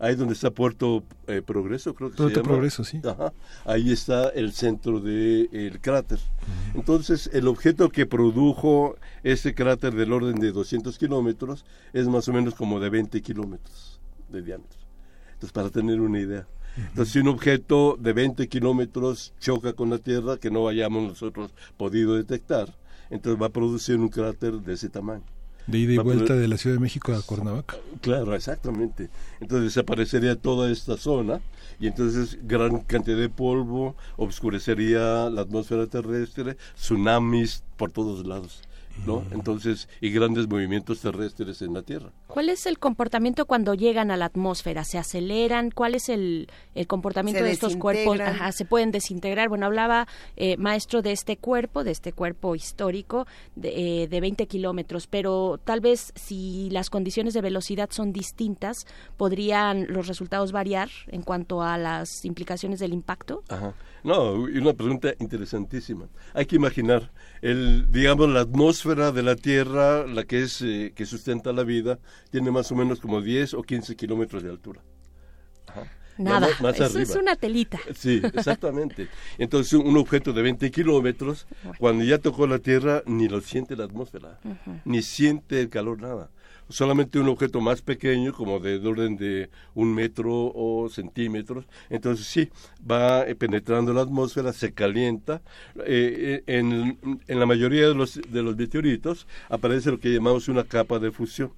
Speaker 5: ahí donde está Puerto eh, Progreso, creo que
Speaker 1: Puerto se llama. Progreso, sí.
Speaker 5: ahí está el centro del cráter. Entonces, el objeto que produjo ese cráter del orden de 200 kilómetros es más o menos como de 20 kilómetros de diámetro. Entonces, para tener una idea. Entonces, si un objeto de 20 kilómetros choca con la Tierra que no hayamos nosotros podido detectar, entonces va a producir un cráter de ese tamaño.
Speaker 1: De ida y vuelta de la Ciudad de México a Cuernavaca.
Speaker 5: Claro, exactamente. Entonces desaparecería toda esta zona y entonces gran cantidad de polvo, obscurecería la atmósfera terrestre, tsunamis por todos lados. ¿No? Entonces, y grandes movimientos terrestres en la Tierra.
Speaker 3: ¿Cuál es el comportamiento cuando llegan a la atmósfera? ¿Se aceleran? ¿Cuál es el, el comportamiento de estos cuerpos? ¿Se pueden desintegrar? Bueno, hablaba eh, maestro de este cuerpo, de este cuerpo histórico de, eh, de 20 kilómetros, pero tal vez si las condiciones de velocidad son distintas, ¿podrían los resultados variar en cuanto a las implicaciones del impacto?
Speaker 5: Ajá. No, y una pregunta interesantísima. Hay que imaginar, el, digamos, la atmósfera de la Tierra, la que, es, eh, que sustenta la vida, tiene más o menos como 10 o 15 kilómetros de altura.
Speaker 3: Nada, eso es una telita.
Speaker 5: Sí, exactamente. Entonces, un objeto de 20 kilómetros, cuando ya tocó la Tierra, ni lo siente la atmósfera, ni siente el calor, nada solamente un objeto más pequeño, como de, orden de un metro o centímetros, entonces sí, va eh, penetrando la atmósfera, se calienta. Eh, eh, en, en, la mayoría de los, de los meteoritos aparece lo que llamamos una capa de fusión,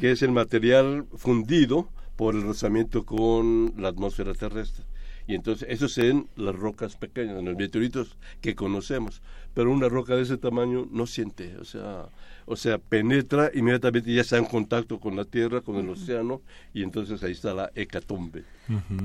Speaker 5: que es el material fundido por el rozamiento con la atmósfera terrestre. Y entonces, eso en las rocas pequeñas, en los meteoritos que conocemos. Pero una roca de ese tamaño no siente, o sea, o sea, penetra inmediatamente ya está en contacto con la tierra, con el océano, y entonces ahí está la hecatombe.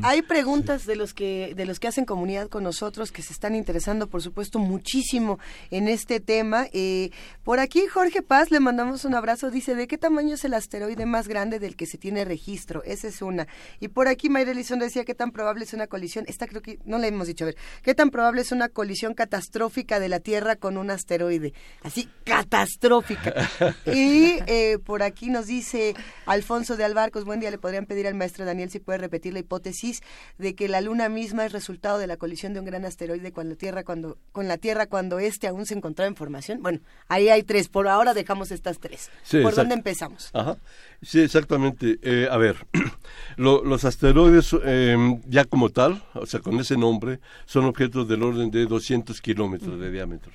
Speaker 2: Hay preguntas de los que de los que hacen comunidad con nosotros que se están interesando, por supuesto, muchísimo en este tema. Eh, por aquí Jorge Paz le mandamos un abrazo. Dice de qué tamaño es el asteroide más grande del que se tiene registro. Esa es una. Y por aquí Mayra Elizondo decía qué tan probable es una colisión. Esta creo que no le hemos dicho. A ver, qué tan probable es una colisión catastrófica de la Tierra con un asteroide. Así catastrófica. y eh, por aquí nos dice Alfonso de Albarcos. Buen día. Le podrían pedir al maestro Daniel si puede repetir la hipótesis de que la Luna misma es resultado de la colisión de un gran asteroide con la Tierra cuando, con la Tierra cuando éste aún se encontraba en formación. Bueno, ahí hay tres. Por ahora dejamos estas tres. ¿Por dónde empezamos?
Speaker 5: Ajá. Sí, exactamente. Eh, a ver, los asteroides em, ya como tal, o sea, con ese nombre, son objetos del orden de 200 kilómetros de diámetro.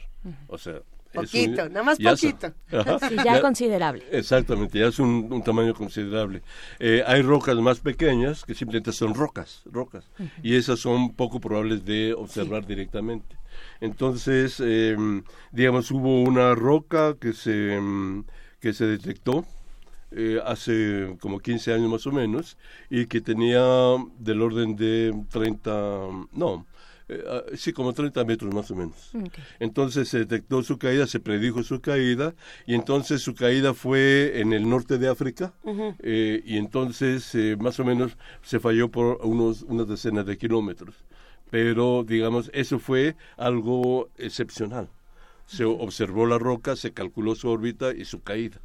Speaker 5: O sea,
Speaker 2: Poquito, nada más poquito.
Speaker 3: ya, considerable.
Speaker 5: Exactamente, ya es un, tamaño considerable. Eh, hay rocas más pequeñas que simplemente son rocas, rocas, y esas son poco probables de observar directamente. Entonces, em, digamos, hubo una roca que se, em, que se detectó eh, hace como 15 años más o menos y que tenía del orden de 30, no, eh, ah, sí, como 30 metros más o menos. Entonces se detectó su caída, se predijo su caída, y entonces su caída fue en el norte de África, eh, y entonces eh, más o menos se falló por unos, unas decenas de kilómetros. Pero, digamos, eso fue algo excepcional. Se observó la roca, se calculó su órbita y su caída.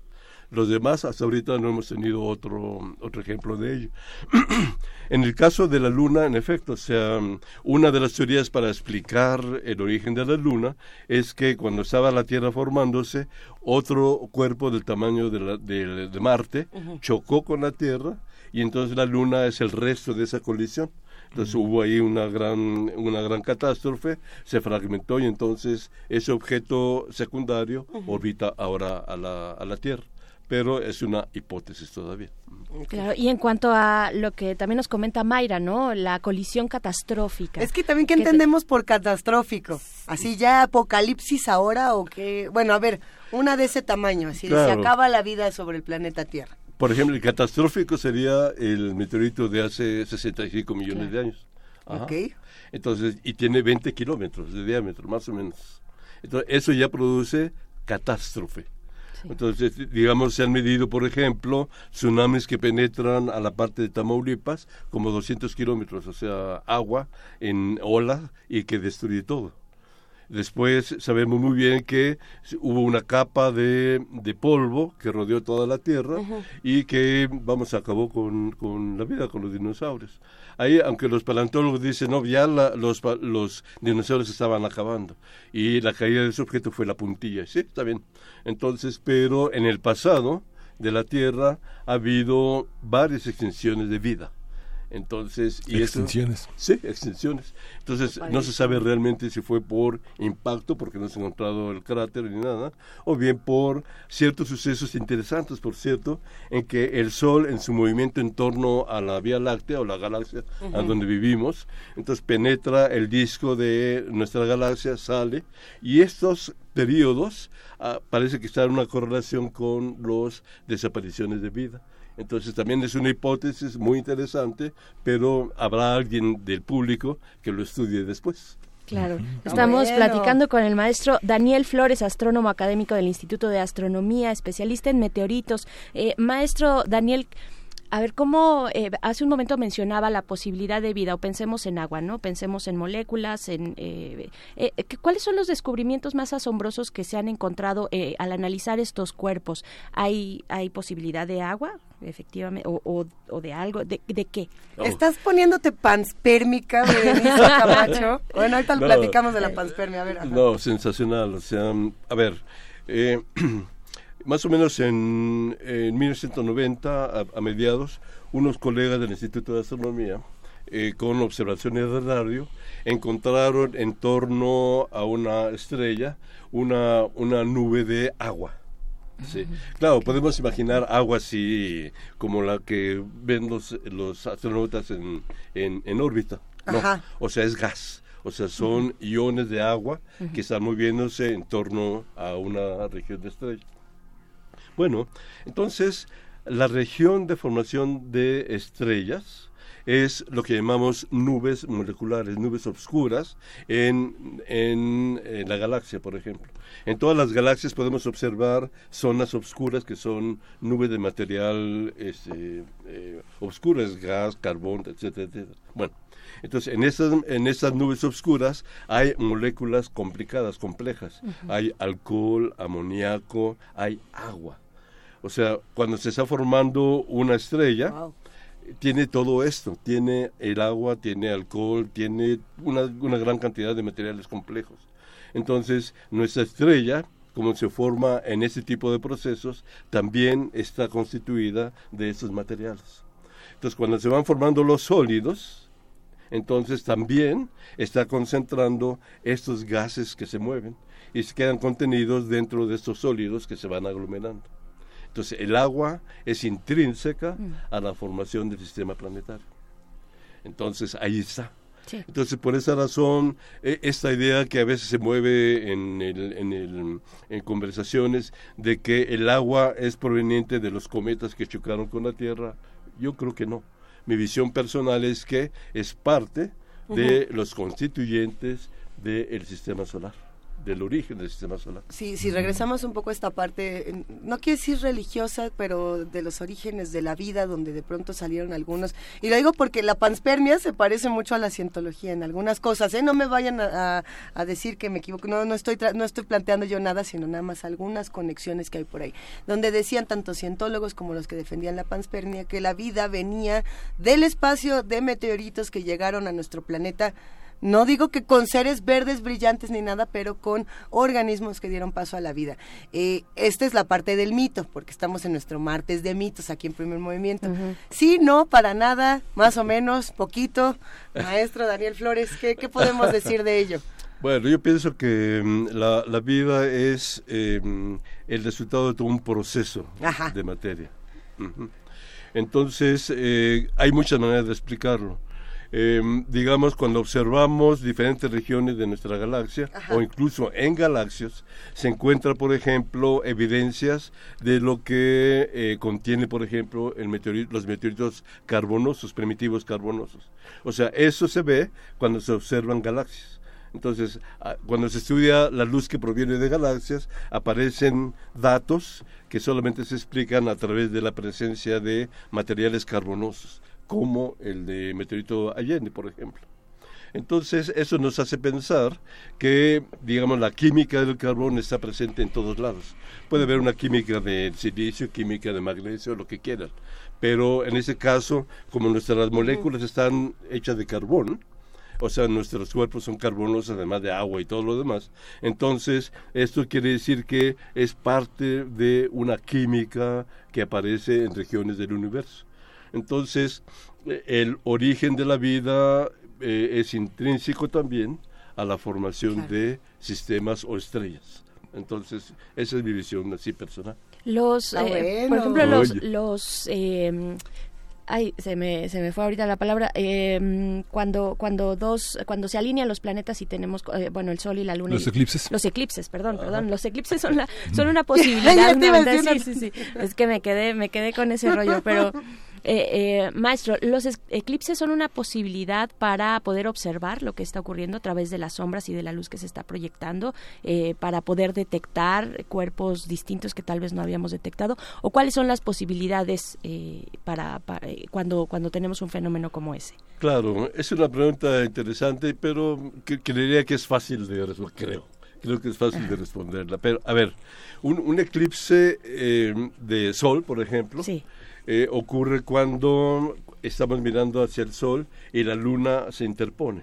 Speaker 5: Los demás, hasta ahorita no hemos tenido otro, otro ejemplo de ello. en el caso de la Luna, en efecto, o sea, una de las teorías para explicar el origen de la Luna es que cuando estaba la Tierra formándose, otro cuerpo del tamaño de, la, de, Marte chocó con la Tierra y entonces la Luna es el resto de esa colisión. Entonces hubo ahí una gran, una gran catástrofe, se fragmentó y entonces ese objeto secundario orbita ahora a la, a la Tierra pero es una hipótesis todavía.
Speaker 3: Claro, y en cuanto a lo que también nos comenta Mayra, ¿no? La colisión catastrófica.
Speaker 2: Es que también, ¿qué entendemos por catastrófico? ¿Así ya apocalipsis ahora o qué? Bueno, a ver, una de ese tamaño, así se acaba la vida sobre el planeta Tierra.
Speaker 5: Por ejemplo, el catastrófico sería el meteorito de hace 65 millones de años.
Speaker 2: Ok.
Speaker 5: Entonces, y tiene 20 kilómetros de diámetro, más o menos. Entonces, eso ya produce catástrofe. Entonces, digamos, se han medido, por ejemplo, tsunamis que penetran a la parte de Tamaulipas como 200 kilómetros, o sea, agua en ola y que destruye todo. Después sabemos muy bien que hubo una capa de, de polvo que rodeó toda la Tierra y que, vamos, acabó con, con la vida, con los dinosaurios. Ahí, aunque los paleontólogos dicen, no, ya los, los dinosaurios estaban acabando y la caída de ese objeto fue la puntilla. Sí, está bien. Entonces, pero en el pasado de la Tierra ha habido varias extensiones de vida. Entonces,
Speaker 1: y extensiones.
Speaker 5: sí, extensiones. Entonces, no se sabe realmente si fue por impacto, porque no se ha encontrado el cráter ni nada, o bien por ciertos sucesos interesantes, por cierto, en que el Sol, en su movimiento en torno a la Vía Láctea o la galaxia a donde vivimos, entonces penetra el disco de nuestra galaxia, sale, y estos periodos ah, parece que están en una correlación con las desapariciones de vida. Entonces también es una hipótesis muy interesante, pero habrá alguien del público que lo estudie después.
Speaker 3: Claro, estamos platicando con el maestro Daniel Flores, astrónomo académico del Instituto de Astronomía, especialista en meteoritos. Eh, maestro Daniel, a ver, ¿cómo eh, hace un momento mencionaba la posibilidad de vida, o pensemos en agua, ¿no? Pensemos en moléculas, en... Eh, eh, ¿Cuáles son los descubrimientos más asombrosos que se han encontrado al analizar estos cuerpos? ¿Hay, hay posibilidad de agua, efectivamente, o, o, de algo? ¿De, qué?
Speaker 2: Estás poniéndote panspérmica, Berenice Camacho. bueno, ahorita platicamos de la panspermia, a ver.
Speaker 5: No, sensacional, o sea, a ver... Eh, más o menos en, 1990, a, mediados, unos colegas del Instituto de Astronomía, eh, con observaciones de radio, encontraron en torno a una estrella una, una nube de agua. Sí. Claro, podemos imaginar agua así como la que ven los, los astronautas en, en, órbita. no, o sea, es gas. O sea, son iones de agua que están moviéndose en torno a una región de estrella. Bueno, entonces, la región de formación de estrellas, es lo que llamamos nubes moleculares, nubes oscuras en, en, la galaxia, por ejemplo. En todas las galaxias podemos observar zonas oscuras que son nubes de material este, eh, oscuras, gas, carbón, etcétera, etcétera. Bueno, entonces en esas, en esas nubes oscuras hay moléculas complicadas, complejas. Hay alcohol, amoníaco, hay agua. O sea, cuando se está formando una estrella, tiene todo esto, tiene el agua, tiene alcohol, tiene una, una gran cantidad de materiales complejos. Entonces, nuestra estrella, como se forma en este tipo de procesos, también está constituida de estos materiales. Entonces, cuando se van formando los sólidos, entonces también está concentrando estos gases que se mueven y se quedan contenidos dentro de estos sólidos que se van aglomerando. Entonces, el agua es intrínseca mm. a la formación del sistema planetario. Entonces, ahí está. Entonces, por esa razón, e, esta idea que a veces se mueve en, en, en, conversaciones de que el agua es proveniente de los cometas que chocaron con la Tierra, yo creo que no. Mi visión personal es que es parte de los constituyentes del sistema solar del origen del sistema solar.
Speaker 2: Sí, si regresamos un poco a esta parte, no quiero decir religiosa, pero de los orígenes de la vida, donde de pronto salieron algunos, y lo digo porque la panspermia se parece mucho a la cientología en algunas cosas, ¿eh? no me vayan a, decir que me equivoco, no, no, estoy no estoy planteando yo nada, sino nada más algunas conexiones que hay por ahí, donde decían tanto cientólogos como los que defendían la panspermia que la vida venía del espacio de meteoritos que llegaron a nuestro planeta no digo que con seres verdes brillantes ni nada, pero con organismos que dieron paso a la vida. Eh, esta es la parte del mito, porque estamos en nuestro martes de mitos aquí en Primer Movimiento. Sí, no, para nada, más o menos, poquito. Maestro Daniel Flores, ¿qué, podemos decir de ello?
Speaker 5: Bueno, yo pienso que mm, la, vida es em, el resultado de todo un proceso de materia. Entonces, eh, hay muchas maneras de explicarlo. Em, digamos, cuando observamos diferentes regiones de nuestra galaxia o incluso en galaxias, se encuentra, por ejemplo, evidencias de lo que eh, contiene, por ejemplo, el los meteoritos carbonosos, primitivos carbonosos. O sea, eso se ve cuando se observan galaxias. Entonces, cuando se estudia la luz que proviene de galaxias, aparecen datos que solamente se explican a través de la presencia de materiales carbonosos como el de Meteorito Allende, por ejemplo. Entonces, eso nos hace pensar que, digamos, la química del carbón está presente en todos lados. Puede haber una química de silicio, química de magnesio, lo que quieran. Pero en ese caso, como nuestras moléculas están hechas de carbón, o sea, nuestros cuerpos son carbonosos, además de agua y todo lo demás. Entonces, esto quiere decir que es parte de una química que aparece en regiones del universo. Entonces, el origen de la vida eh, es intrínseco también a la formación de sistemas o estrellas. Entonces, esa es mi visión así personal.
Speaker 3: Los, eh, por ejemplo, los, los eh, ay, se me, se me fue ahorita la palabra, eh, cuando, cuando dos, cuando se alinean los planetas y tenemos, eh, bueno, el Sol y la Luna.
Speaker 1: Los eclipses.
Speaker 3: Los eclipses, perdón, perdón. Los eclipses son, la, son una posibilidad. sí, sí, sí. Es que me quedé, me quedé con ese rollo, pero eh, eh, maestro, los eclipses son una posibilidad para poder observar lo que está ocurriendo a través de las sombras y de la luz que se está proyectando, eh, para poder detectar cuerpos distintos que tal vez no habíamos detectado, o cuáles son las posibilidades para, cuando cuando tenemos un fenómeno como ese.
Speaker 5: Claro, es una pregunta interesante, pero que, creería que es fácil de responder, creo. Creo que es fácil de responderla. Pero, a ver, un, un eclipse de sol, por ejemplo, sí eh, ocurre cuando estamos mirando hacia el sol y la luna se interpone.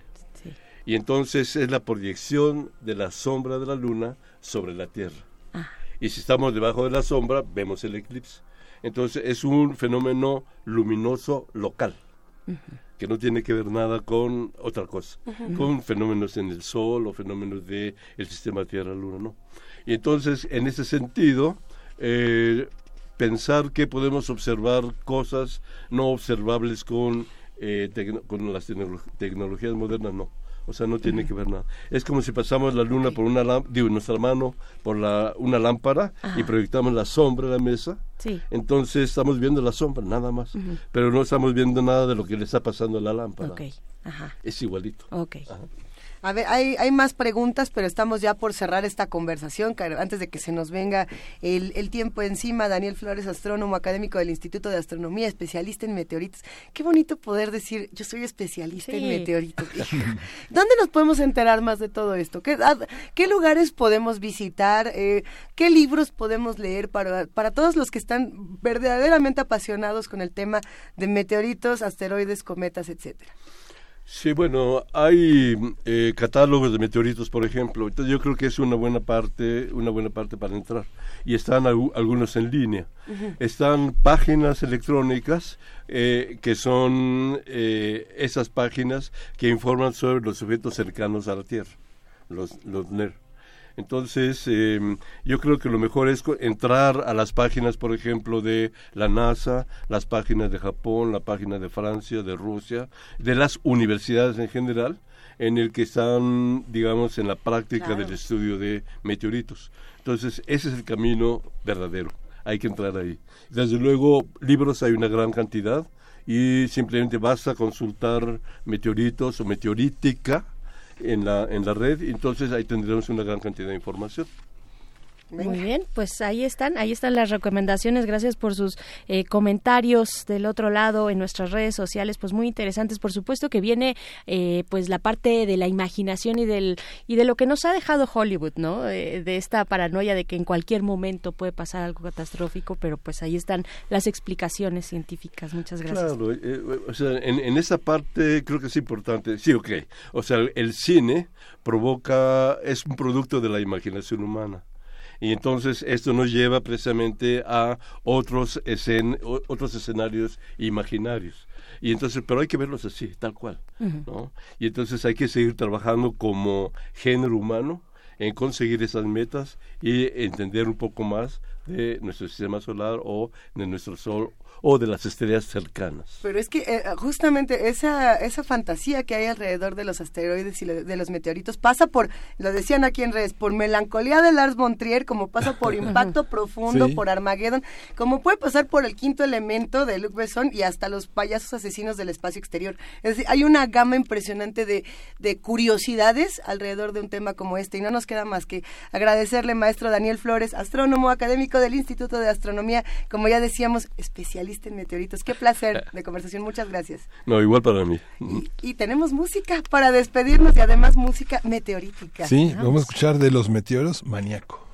Speaker 5: Y entonces es la proyección de la sombra de la luna sobre la Tierra. Ah. Y si estamos debajo de la sombra, vemos el eclipse. Entonces es un fenómeno luminoso local, que no tiene que ver nada con otra cosa, con fenómenos en el Sol o fenómenos del el sistema Tierra-Luna, no. Y entonces, en ese sentido, eh, pensar que podemos observar cosas no observables con eh, con las tecnologías modernas, no. O sea, no tiene que ver nada. Es como si pasamos la luna por una lámpara, digo, nuestra mano por la, una lámpara y proyectamos la sombra de la mesa. Sí. Entonces estamos viendo la sombra, nada más. Pero no estamos viendo nada de lo que le está pasando a la lámpara. Okay. Ajá. Es igualito.
Speaker 2: Okay. A ver, hay, hay más preguntas, pero estamos ya por cerrar esta conversación, antes de que se nos venga el, el tiempo encima. Daniel Flores, astrónomo académico del Instituto de Astronomía, especialista en meteoritos. Qué bonito poder decir, yo soy especialista en meteoritos. ¿Dónde nos podemos enterar más de todo esto? ¿Qué, qué lugares podemos visitar? Eh, ¿Qué libros podemos leer para, para todos los que están verdaderamente apasionados con el tema de meteoritos, asteroides, cometas, etcétera?
Speaker 5: Sí, bueno, hay eh, catálogos de meteoritos, por ejemplo. Entonces yo creo que es una buena parte, una buena parte para entrar. Y están algunos en línea. Están páginas electrónicas eh, que son eh, esas páginas que informan sobre los objetos cercanos a la Tierra, los, los NER. Entonces, eh, yo creo que lo mejor es entrar a las páginas, por ejemplo, de la NASA, las páginas de Japón, la página de Francia, de Rusia, de las universidades en general, en el que están, digamos, en la práctica del estudio de meteoritos. Entonces, ese es el camino verdadero. Hay que entrar ahí. Desde luego, libros hay una gran cantidad y simplemente basta consultar meteoritos o meteorítica en la, en la red, entonces ahí tendremos una gran cantidad de información.
Speaker 3: Muy bien, pues ahí están, ahí están las recomendaciones. Gracias por sus eh, comentarios del otro lado en nuestras redes sociales, pues muy interesantes. Por supuesto que viene, eh, pues la parte de la imaginación y del y de lo que nos ha dejado Hollywood, ¿no? Eh, de esta paranoia de que en cualquier momento puede pasar algo catastrófico, pero pues ahí están las explicaciones científicas. Muchas gracias.
Speaker 5: Claro, o sea, en, en esa parte creo que es importante. Sí, ok. O sea, el cine provoca es un producto de la imaginación humana y entonces esto nos lleva precisamente a otros, escen otros escenarios imaginarios. Y entonces, pero hay que verlos así, tal cual, ¿no? Y entonces hay que seguir trabajando como género humano en conseguir esas metas y entender un poco más de nuestro sistema solar o de nuestro sol o de las estrellas cercanas.
Speaker 2: Pero es que eh, justamente esa, esa fantasía que hay alrededor de los asteroides y de los meteoritos pasa por, lo decían aquí en redes, por melancolía de Lars von Trier, como pasa por impacto profundo, por Armageddon, como puede pasar por el quinto elemento de Luc Besson y hasta los payasos asesinos del espacio exterior. Es decir, hay una gama impresionante de, de curiosidades alrededor de un tema como este y no nos queda más que agradecerle, maestro Daniel Flores, astrónomo académico del Instituto de Astronomía, como ya decíamos, especialista en meteoritos. Qué placer de conversación, muchas gracias.
Speaker 5: No, igual para mí.
Speaker 2: Y, tenemos música para despedirnos y además música meteorítica.
Speaker 1: Sí, vamos a escuchar de los meteoros maníaco.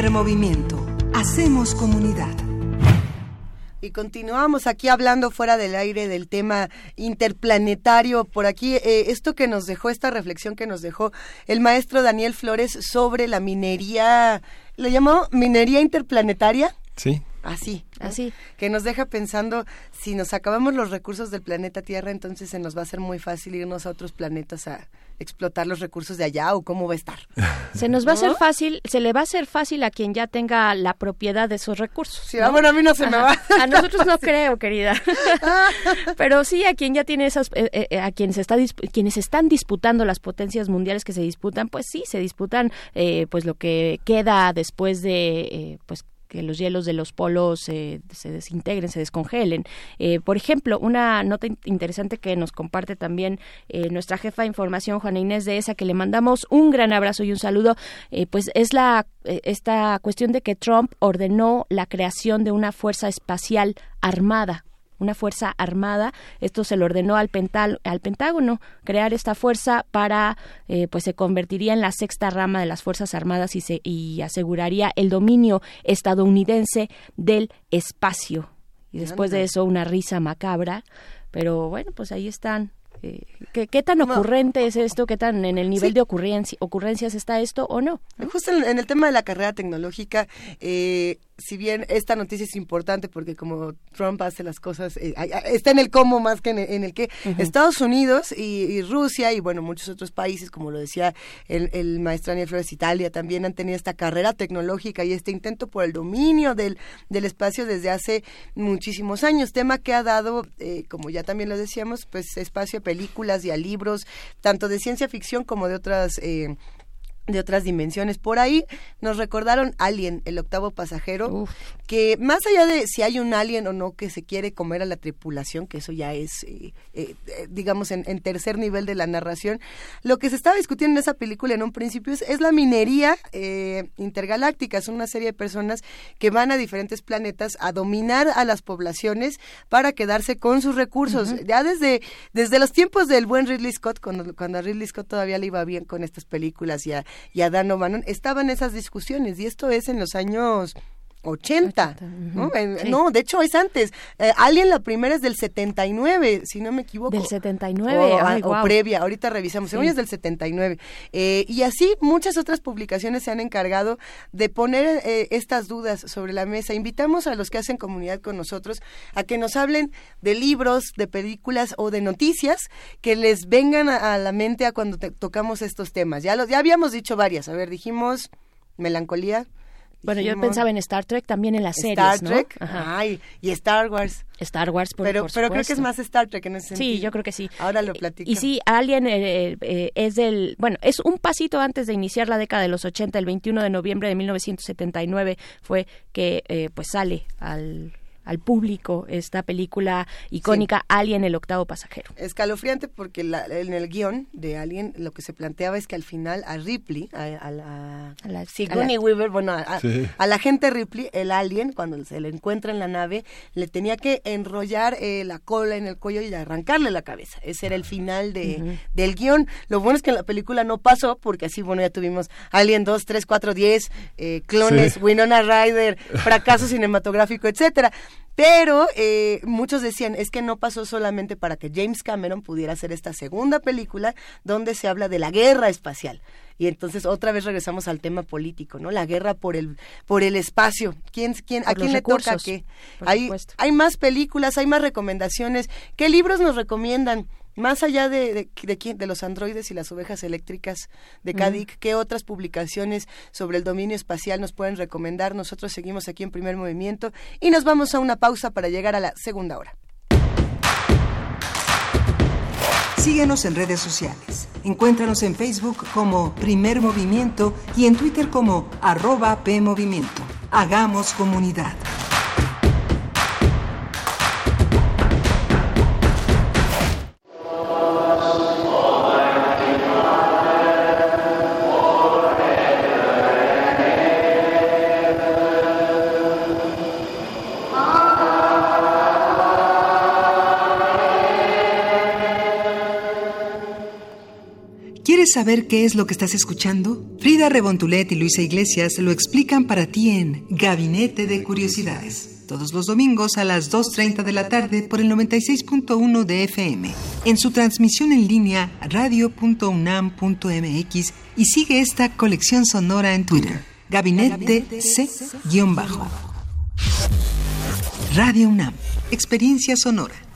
Speaker 4: Primer movimiento. Hacemos comunidad.
Speaker 2: Y continuamos aquí hablando fuera del aire del tema interplanetario. Por aquí, eh, esto que nos dejó, esta reflexión que nos dejó el maestro Daniel Flores sobre la minería, ¿le llamó minería interplanetaria?
Speaker 1: Sí.
Speaker 2: Así, así, que nos deja pensando si nos acabamos los recursos del planeta Tierra, entonces se nos va a hacer muy fácil irnos a otros planetas a explotar los recursos de allá o cómo va a estar.
Speaker 3: Se nos va a hacer fácil, se le va a hacer fácil a quien ya tenga la propiedad de esos recursos.
Speaker 2: Sí, bueno, a mí no se me va.
Speaker 3: A nosotros no creo, querida. Pero sí a quien ya tiene esas, eh, eh, eh, a quienes está quienes están disputando las potencias mundiales que se disputan, pues sí, se disputan pues lo que queda después de pues que los hielos de los polos se desintegren, se descongelen. Eh, por ejemplo, una nota interesante que nos comparte también eh, nuestra jefa de información, Juana Inés de esa, que le mandamos un gran abrazo y un saludo, eh, pues es la esta cuestión de que Trump ordenó la creación de una fuerza espacial armada una fuerza armada. Esto se lo ordenó al, al Pentágono crear esta fuerza para, eh, pues se convertiría en la sexta rama de las Fuerzas Armadas y, se, y aseguraría el dominio estadounidense del espacio. Y después de eso una risa macabra. Pero bueno, pues ahí están eh, ¿qué, tan ocurrente es esto? ¿Qué tan en el nivel de ocurrencias está esto o no?
Speaker 2: Justo en, el tema de la carrera tecnológica, eh, si bien esta noticia es importante porque como Trump hace las cosas, eh, está en el cómo más que en el, qué, Estados Unidos y, Rusia y bueno, muchos otros países, como lo decía el, maestro Daniel Flores, Italia, también han tenido esta carrera tecnológica y este intento por el dominio del, del espacio desde hace muchísimos años, tema que ha dado, eh, como ya también lo decíamos, pues espacio a películas y a libros, tanto de ciencia ficción como de otras... Eh, de otras dimensiones. Por ahí nos recordaron Alien, el octavo pasajero, que más allá de si hay un alien o no que se quiere comer a la tripulación, que eso ya es, eh, eh, eh, digamos, en, tercer nivel de la narración, lo que se estaba discutiendo en esa película en un principio es, la minería intergaláctica. Es una serie de personas que van a diferentes planetas a dominar a las poblaciones para quedarse con sus recursos. Ya desde, desde los tiempos del buen Ridley Scott, cuando, cuando a Ridley Scott todavía le iba bien con estas películas ya y a Dan O'Bannon, estaban esas discusiones y esto es en los años 80, ¿no? no, de hecho es antes. Eh, Alien la primera es del 79, si no me equivoco.
Speaker 3: Del 79,
Speaker 2: o, previa, ahorita revisamos, según es del 79. Eh, y así muchas otras publicaciones se han encargado de poner eh, estas dudas sobre la mesa. Invitamos a los que hacen comunidad con nosotros a que nos hablen de libros, de películas o de noticias que les vengan a, la mente a cuando tocamos estos temas. Ya, los, ya habíamos dicho varias, a ver, dijimos melancolía,
Speaker 3: bueno, yo pensaba en Star Trek también en las series,
Speaker 2: Star Trek, ay, y Star Wars.
Speaker 3: Star Wars, por,
Speaker 2: pero, pero creo que es más Star Trek en ese sentido.
Speaker 3: Sí, yo creo que sí.
Speaker 2: Ahora lo platico.
Speaker 3: Y sí, Alien eh, eh, es del, bueno, es un pasito antes de iniciar la década de los 80, el 21 de noviembre de 1979 fue que eh, pues sale al al público esta película icónica Alien, el octavo pasajero.
Speaker 2: Escalofriante porque en el guion de Alien lo que se planteaba es que al final a Ripley, a, la, a la Sigourney Weaver, bueno, a, la gente Ripley, el Alien, cuando se le encuentra en la nave, le tenía que enrollar eh, la cola en el cuello y arrancarle la cabeza. Ese era el final de, del guion. Lo bueno es que en la película no pasó porque así, bueno, ya tuvimos Alien 2, 3, 4, 10, clones, Winona Ryder, fracaso cinematográfico, etcétera. Pero eh, muchos decían, es que no pasó solamente para que James Cameron pudiera hacer esta segunda película donde se habla de la guerra espacial. Y entonces otra vez regresamos al tema político, ¿no? La guerra por el por el espacio. ¿Quién, quién, ¿A quién le toca qué? Hay, hay más películas, hay más recomendaciones. ¿Qué libros nos recomiendan? Más allá de, de, de, los androides y las ovejas eléctricas de CADIC, ¿qué otras publicaciones sobre el dominio espacial nos pueden recomendar? Nosotros seguimos aquí en primer movimiento y nos vamos a una pausa para llegar a la segunda hora.
Speaker 4: Síguenos en redes sociales. Encuéntranos en Facebook como Primer Movimiento y en Twitter como arroba PMovimiento. Hagamos comunidad. ¿Quieres saber qué es lo que estás escuchando? Frida Rebontulet y Luisa Iglesias lo explican para ti en Gabinete de Curiosidades. Todos los domingos a las 2.30 de la tarde por el 96.1 de FM. En su transmisión en línea radio.unam.mx y sigue esta colección sonora en Twitter. Gabinete C-Bajo. Radio UNAM. Experiencia sonora.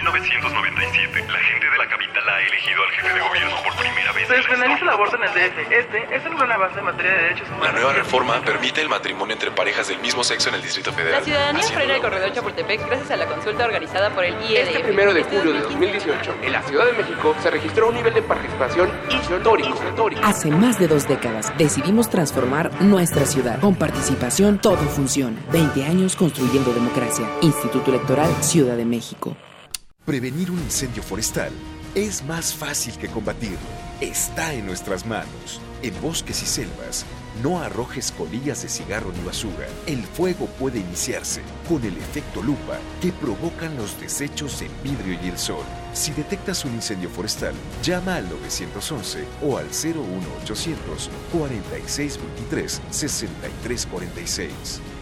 Speaker 6: 1997. La gente de la capital ha elegido al jefe de gobierno por primera vez.
Speaker 7: Se despenaliza el aborto en el DF. Este es el gran avance en materia de derechos humanos.
Speaker 8: La nueva reforma permite el matrimonio entre parejas del mismo sexo en el Distrito Federal.
Speaker 9: La ciudadanía frena el corredor Chapultepec gracias a la consulta organizada por el IEDF.
Speaker 10: Este primero de julio de 2018, en la Ciudad de México, se registró un nivel de participación histórico.
Speaker 11: Hace más de dos décadas decidimos transformar nuestra ciudad. Con participación todo funciona. 20 años construyendo democracia. Instituto Electoral Ciudad de México.
Speaker 12: Prevenir un incendio forestal es más fácil que combatirlo. Está en nuestras manos. En bosques y selvas, no arrojes colillas de cigarro ni basura. El fuego puede iniciarse con el efecto lupa que provocan los desechos en vidrio y el sol. Si detectas un incendio forestal, llama al 911 o al 01800 4623 6346.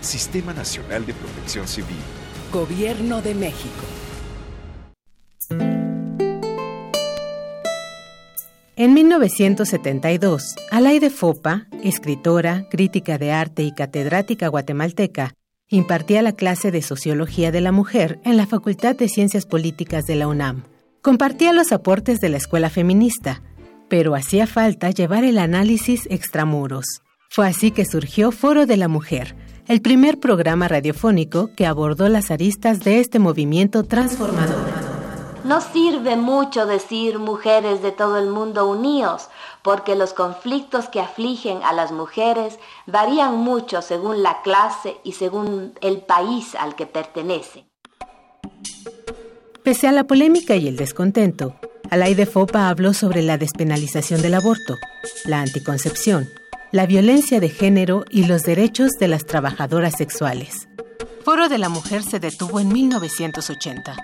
Speaker 12: Sistema Nacional de Protección Civil.
Speaker 11: Gobierno de México.
Speaker 13: En 1972, Alaide Fopa, escritora, crítica de arte y catedrática guatemalteca, impartía la clase de Sociología de la Mujer en la Facultad de Ciencias Políticas de la UNAM. Compartía los aportes de la escuela feminista, pero hacía falta llevar el análisis extramuros. Fue así que surgió Foro de la Mujer, el primer programa radiofónico que abordó las aristas de este movimiento transformador.
Speaker 14: No sirve mucho decir mujeres de todo el mundo unidos, porque los conflictos que afligen a las mujeres varían mucho según la clase y según el país al que pertenecen.
Speaker 13: Pese a la polémica y el descontento, Alaide Fopa habló sobre la despenalización del aborto, la anticoncepción, la violencia de género y los derechos de las trabajadoras sexuales. Foro de la Mujer se detuvo en 1980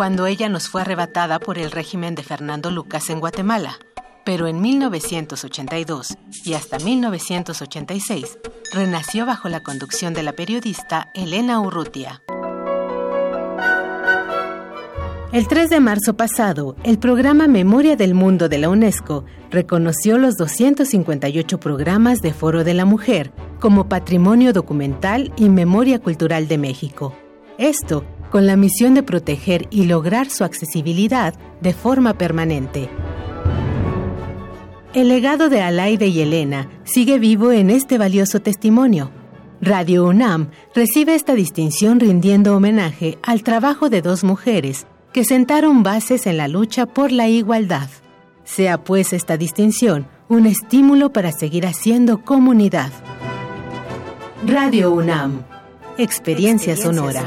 Speaker 13: cuando ella nos fue arrebatada por el régimen de Fernando Lucas en Guatemala. Pero en 1982 y hasta 1986 renació bajo la conducción de la periodista Elena Urrutia. El 3 de marzo pasado, el programa Memoria del Mundo de la UNESCO reconoció los 258 programas de Foro de la Mujer como Patrimonio Documental y Memoria Cultural de México. Esto con la misión de proteger y lograr su accesibilidad de forma permanente. El legado de Alaide y Elena sigue vivo en este valioso testimonio. Radio UNAM recibe esta distinción rindiendo homenaje al trabajo de dos mujeres que sentaron bases en la lucha por la igualdad. Sea pues esta distinción un estímulo para seguir haciendo comunidad. Radio UNAM, Experiencia, sonora.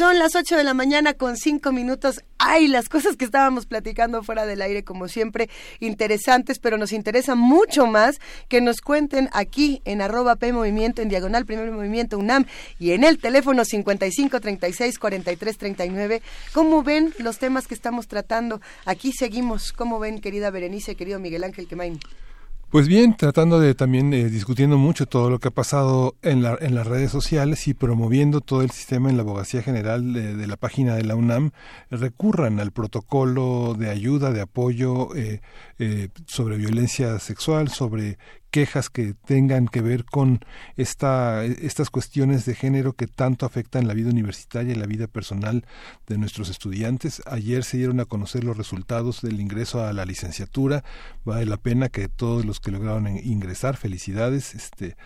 Speaker 2: Son las 8 de la mañana con 5 minutos. Ay, las cosas que estábamos platicando fuera del aire, como siempre, interesantes, pero nos interesa mucho más que nos cuenten aquí en arroba P Movimiento, en diagonal Primer Movimiento UNAM y en el teléfono 55 36 43 39. ¿Cómo ven los temas que estamos tratando? Aquí seguimos. ¿Cómo ven, querida Berenice, querido Miguel Ángel Quemain?
Speaker 1: Pues bien, tratando de también eh, discutiendo mucho todo lo que ha pasado en, la, en las redes sociales y promoviendo todo el sistema en la abogacía general de, la página de la UNAM, recurran al protocolo de ayuda, de apoyo eh, eh, sobre violencia sexual, sobre quejas que tengan que ver con esta, estas cuestiones de género que tanto afectan la vida universitaria y la vida personal de nuestros estudiantes. Ayer se dieron a conocer los resultados del ingreso a la licenciatura. Vale la pena que todos los que lograron ingresar, felicidades, este,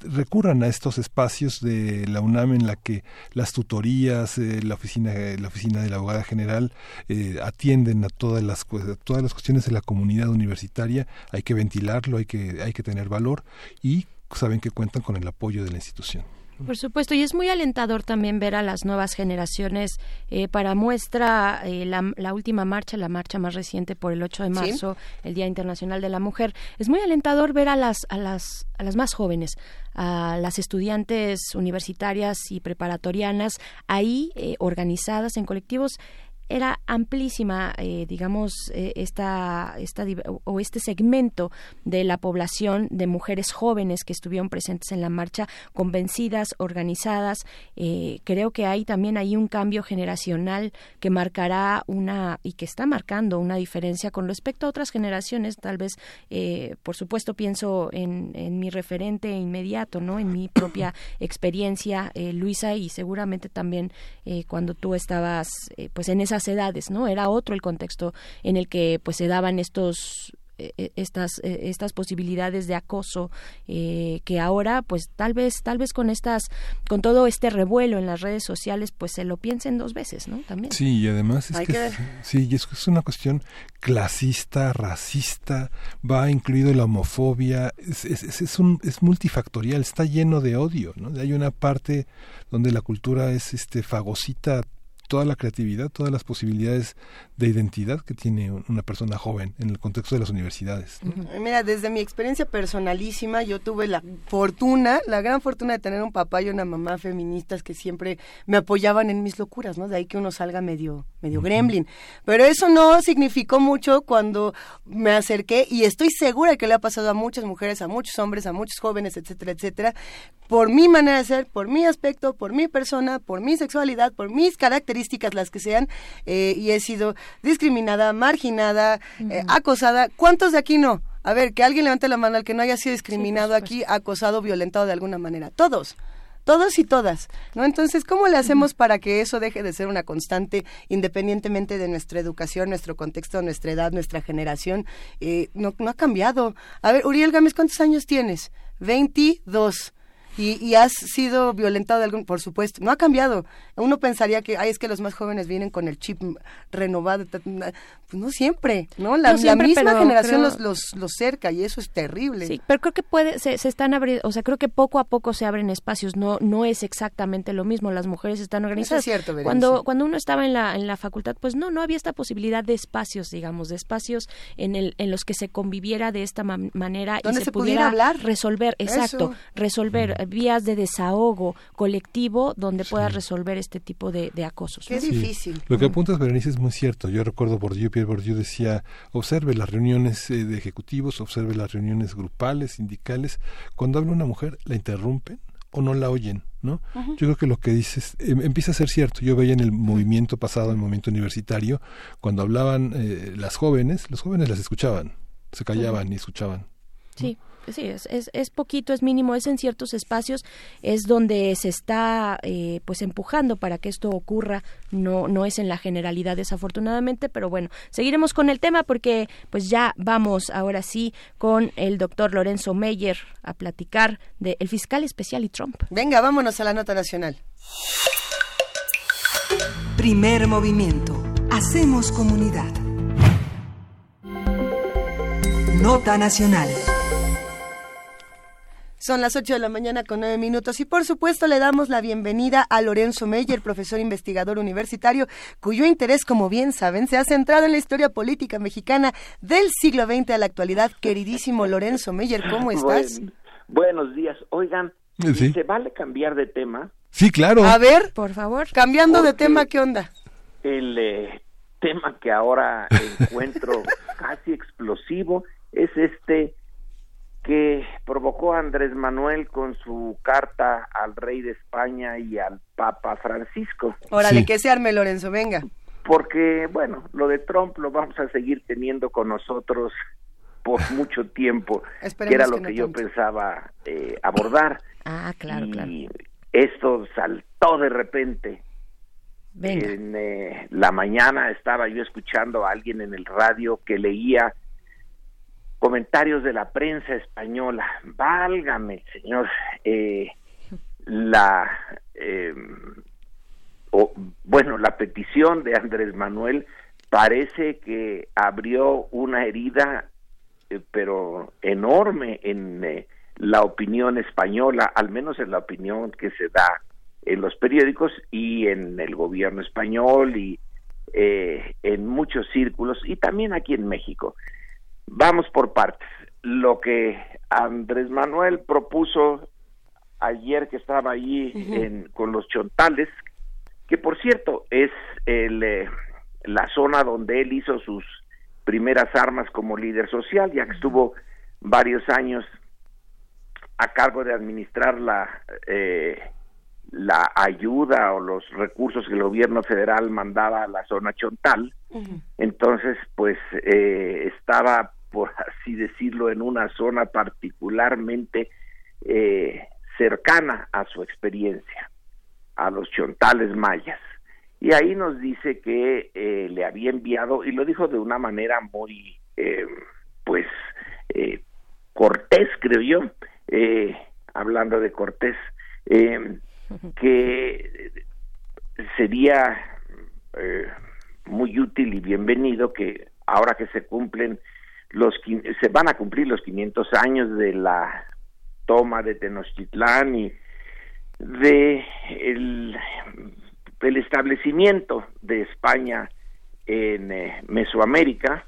Speaker 1: recurran a estos espacios de la UNAM en la que las tutorías, eh, la oficina, la oficina de la abogada general eh, atienden a todas las todas las cuestiones de la comunidad universitaria. Hay que ventilarlo, hay que hay que tener valor y saben que cuentan con el apoyo de la institución.
Speaker 3: Por supuesto, y es muy alentador también ver a las nuevas generaciones eh, para muestra eh, la, última marcha, la marcha más reciente por el 8 de marzo, el Día Internacional de la Mujer. Es muy alentador ver a las, a las, a las más jóvenes, a las estudiantes universitarias y preparatorianas ahí eh, organizadas en colectivos era amplísima, eh, digamos, eh, esta, esta, o este segmento de la población de mujeres jóvenes que estuvieron presentes en la marcha, convencidas, organizadas. Eh, creo que hay también ahí un cambio generacional que marcará una, y que está marcando una diferencia con respecto a otras generaciones. Tal vez, por supuesto, pienso en, en, mi referente inmediato, ¿no? En mi propia experiencia, Luisa, y seguramente también cuando tú estabas, pues, en esa edades, ¿no? Era otro el contexto en el que pues se daban estos eh, eh, estas eh, estas posibilidades de acoso que ahora pues tal vez tal vez con estas con todo este revuelo en las redes sociales pues se lo piensen dos veces no también.
Speaker 1: Sí y además es que, sí y es, es una cuestión clasista racista va incluido la homofobia es, es, es, un, es multifactorial está lleno de odio no hay una parte donde la cultura es este fagocita toda la creatividad, todas las posibilidades de identidad que tiene una persona joven en el contexto de las universidades.
Speaker 2: Mira, desde mi experiencia personalísima, yo tuve la fortuna, la gran fortuna de tener un papá y una mamá feministas que siempre me apoyaban en mis locuras, ¿no? De ahí que uno salga medio, medio gremlin. Pero eso no significó mucho cuando me acerqué y estoy segura que le ha pasado a muchas mujeres, a muchos hombres, a muchos jóvenes, etcétera, etcétera, por mi manera de ser, por mi aspecto, por mi persona, por mi sexualidad, por mis características las que sean, eh, y he sido discriminada, marginada, eh, acosada. ¿Cuántos de aquí no? A ver, que alguien levante la mano al que no haya sido discriminado aquí, acosado, violentado de alguna manera. Todos todos y todas, ¿no? Entonces, ¿cómo le hacemos para que eso deje de ser una constante, independientemente de nuestra educación, nuestro contexto, nuestra edad, nuestra generación? Eh, no, no ha cambiado. A ver, Uriel Gámez, ¿cuántos años tienes? 22 y, has sido violentado de algún, por supuesto, no ha cambiado. Uno pensaría que, ay, es que los más jóvenes vienen con el chip renovado, pues no siempre, ¿no? La, misma generación los, los, cerca y eso es terrible.
Speaker 3: Sí, pero creo que puede, se, están abriendo, o sea, creo que poco a poco se abren espacios, no, no es exactamente lo mismo, las mujeres están organizadas.
Speaker 2: es cierto,
Speaker 3: cuando, cuando uno estaba en la, en la facultad, pues no, no había esta posibilidad de espacios, digamos, de espacios en, el, en los que se conviviera de esta manera y se, pudiera hablar, resolver, exacto, resolver vías de desahogo colectivo donde puedas resolver este tipo de, acosos.
Speaker 2: Qué difícil.
Speaker 1: Lo que apuntas, Berenice, es muy cierto. Yo recuerdo Bourdieu, Pierre Bourdieu decía, observe las reuniones eh, de ejecutivos, observe las reuniones grupales, sindicales. Cuando habla una mujer, la interrumpen o no la oyen, ¿no? Yo creo que lo que dices em, empieza a ser cierto. Yo veía en el movimiento pasado, en el movimiento universitario, cuando hablaban eh, las jóvenes, los jóvenes las escuchaban, se callaban y escuchaban.
Speaker 3: Sí sí, es, es, es, poquito, es mínimo, es en ciertos espacios, es donde se está eh, pues empujando para que esto ocurra, no, no es en la generalidad desafortunadamente, pero bueno, seguiremos con el tema porque pues ya vamos ahora sí con el doctor Lorenzo Meyer a platicar del el fiscal especial y Trump.
Speaker 2: Venga, vámonos a la nota nacional.
Speaker 4: Primer movimiento. Hacemos comunidad. Nota nacional.
Speaker 2: Son las 8 de la mañana con 9 minutos y por supuesto le damos la bienvenida a Lorenzo Meyer, profesor investigador universitario, cuyo interés, como bien saben, se ha centrado en la historia política mexicana del siglo XX a la actualidad. Queridísimo Lorenzo Meyer, ¿cómo estás?
Speaker 15: buenos días. Oigan, ¿se vale cambiar de tema?
Speaker 1: Sí, claro.
Speaker 2: A ver, por favor, cambiando de tema, ¿qué onda?
Speaker 15: El eh, tema que ahora encuentro casi explosivo es este que provocó Andrés Manuel con su carta al rey de España y al Papa Francisco.
Speaker 2: Órale, que se arme Lorenzo, venga.
Speaker 15: Porque, bueno, lo de Trump lo vamos a seguir teniendo con nosotros por mucho tiempo, que era lo que, yo pensaba eh, abordar.
Speaker 3: Ah, claro,
Speaker 15: y Esto saltó de repente. En eh, la mañana estaba yo escuchando a alguien en el radio que leía comentarios de la prensa española. Válgame, señor, eh, la eh, bueno, la petición de Andrés Manuel parece que abrió una herida, eh, pero enorme en la opinión española, al menos en la opinión que se da en los periódicos y en el gobierno español y eh, en muchos círculos y también aquí en México. Vamos por partes. Lo que Andrés Manuel propuso ayer que estaba allí con los chontales, que por cierto es el, eh, la zona donde él hizo sus primeras armas como líder social, ya que estuvo varios años a cargo de administrar la, eh, la ayuda o los recursos que el gobierno federal mandaba a la zona chontal. Entonces, pues eh, estaba, por así decirlo, en una zona particularmente eh, cercana a su experiencia, a los chontales mayas. Y ahí nos dice que le había enviado, y lo dijo de una manera muy, pues, cortés, creo yo, eh, hablando de Cortés, eh, que sería eh, muy útil y bienvenido que ahora que se cumplen los se van a cumplir los 500 años de la toma de Tenochtitlán y de el, el establecimiento de España en Mesoamérica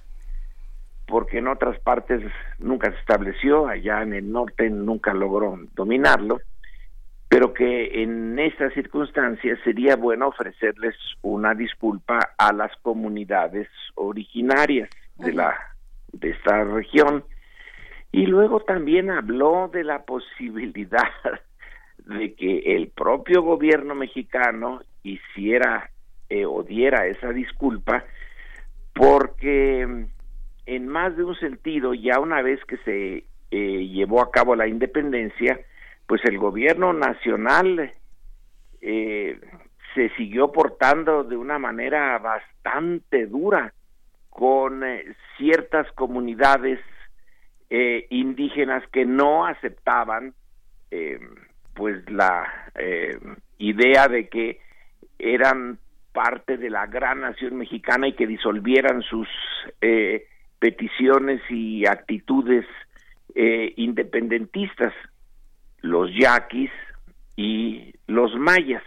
Speaker 15: porque en otras partes nunca se estableció, allá en el norte nunca logró dominarlo, pero que en estas circunstancias sería bueno ofrecerles una disculpa a las comunidades originarias de la de esta región. Y luego también habló de la posibilidad de que el propio gobierno mexicano hiciera eh, o diera esa disculpa porque en más de un sentido, ya una vez que se eh, llevó a cabo la independencia, pues el gobierno nacional eh, se siguió portando de una manera bastante dura con eh, ciertas comunidades indígenas que no aceptaban pues la idea de que eran parte de la gran nación mexicana y que disolvieran sus peticiones y actitudes eh, independentistas, los yaquis y los mayas.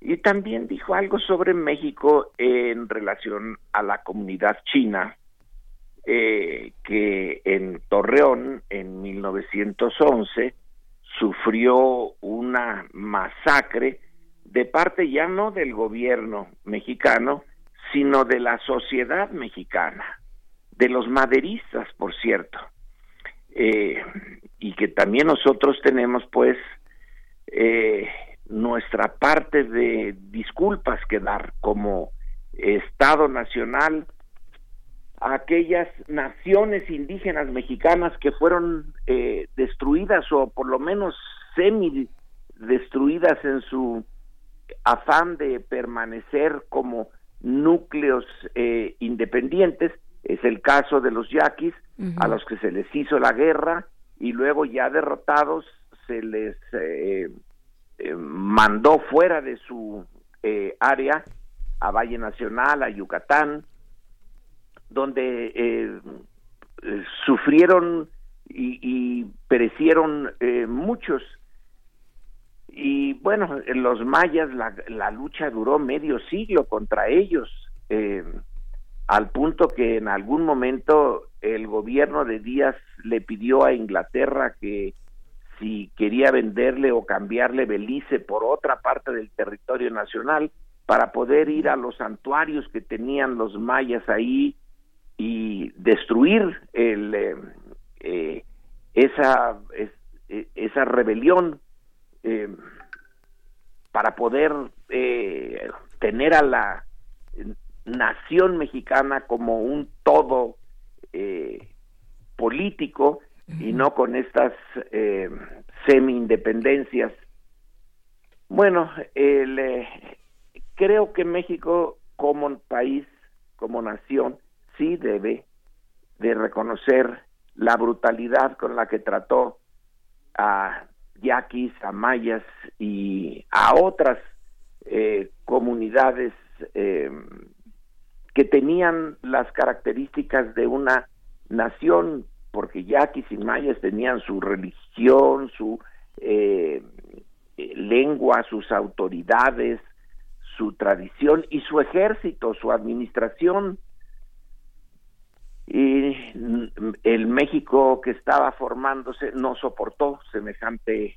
Speaker 15: Y también dijo algo sobre México en relación a la comunidad china, eh, que en Torreón, en 1911, sufrió una masacre de parte ya no del gobierno mexicano, sino de la sociedad mexicana de los maderistas, por cierto, eh, y que también nosotros tenemos pues eh, nuestra parte de disculpas que dar como Estado Nacional a aquellas naciones indígenas mexicanas que fueron eh, destruidas o por lo menos semi destruidas en su afán de permanecer como núcleos independientes. Es el caso de los yaquis, a los que se les hizo la guerra y luego ya derrotados se les eh, eh, mandó fuera de su eh, área a Valle Nacional, a Yucatán, donde sufrieron y, perecieron muchos. Y bueno, en los mayas la, la, lucha duró medio siglo contra ellos al punto que en algún momento el gobierno de Díaz le pidió a Inglaterra que si quería venderle o cambiarle Belice por otra parte del territorio nacional para poder ir a los santuarios que tenían los mayas ahí y destruir el, eh, eh, esa, eh, esa rebelión para poder tener a la nación mexicana como un todo eh, político y no con estas eh, semi-independencias. Bueno, eh, creo que México como país, como nación, sí debe de reconocer la brutalidad con la que trató a yaquis, a mayas y a otras eh, comunidades que tenían las características de una nación porque yaquis y mayas tenían su religión, su eh, lengua, sus autoridades, su tradición y su ejército, su administración. Y el México que estaba formándose no soportó semejante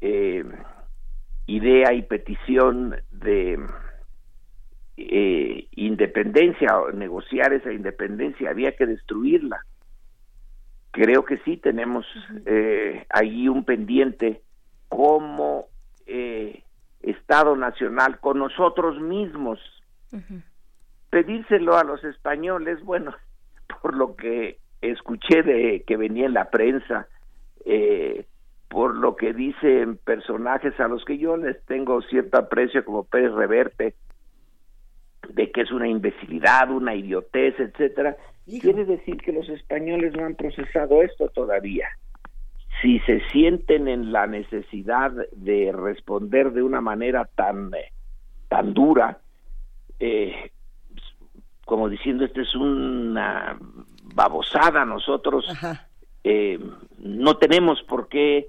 Speaker 15: eh, idea y petición de eh, independencia negociar esa independencia, había que destruirla. Creo que sí tenemos eh, ahí un pendiente como eh, Estado Nacional con nosotros mismos. Pedírselo a los españoles, bueno, por lo que escuché de que venía en la prensa, eh, por lo que dicen personajes a los que yo les tengo cierto aprecio como Pérez Reverte, de que es una imbecilidad, una idiotez, etcétera, quiere decir que los españoles no han procesado esto todavía. Si se sienten en la necesidad de responder de una manera tan eh, tan dura, eh, como diciendo esto es una babosada, nosotros eh, no tenemos por qué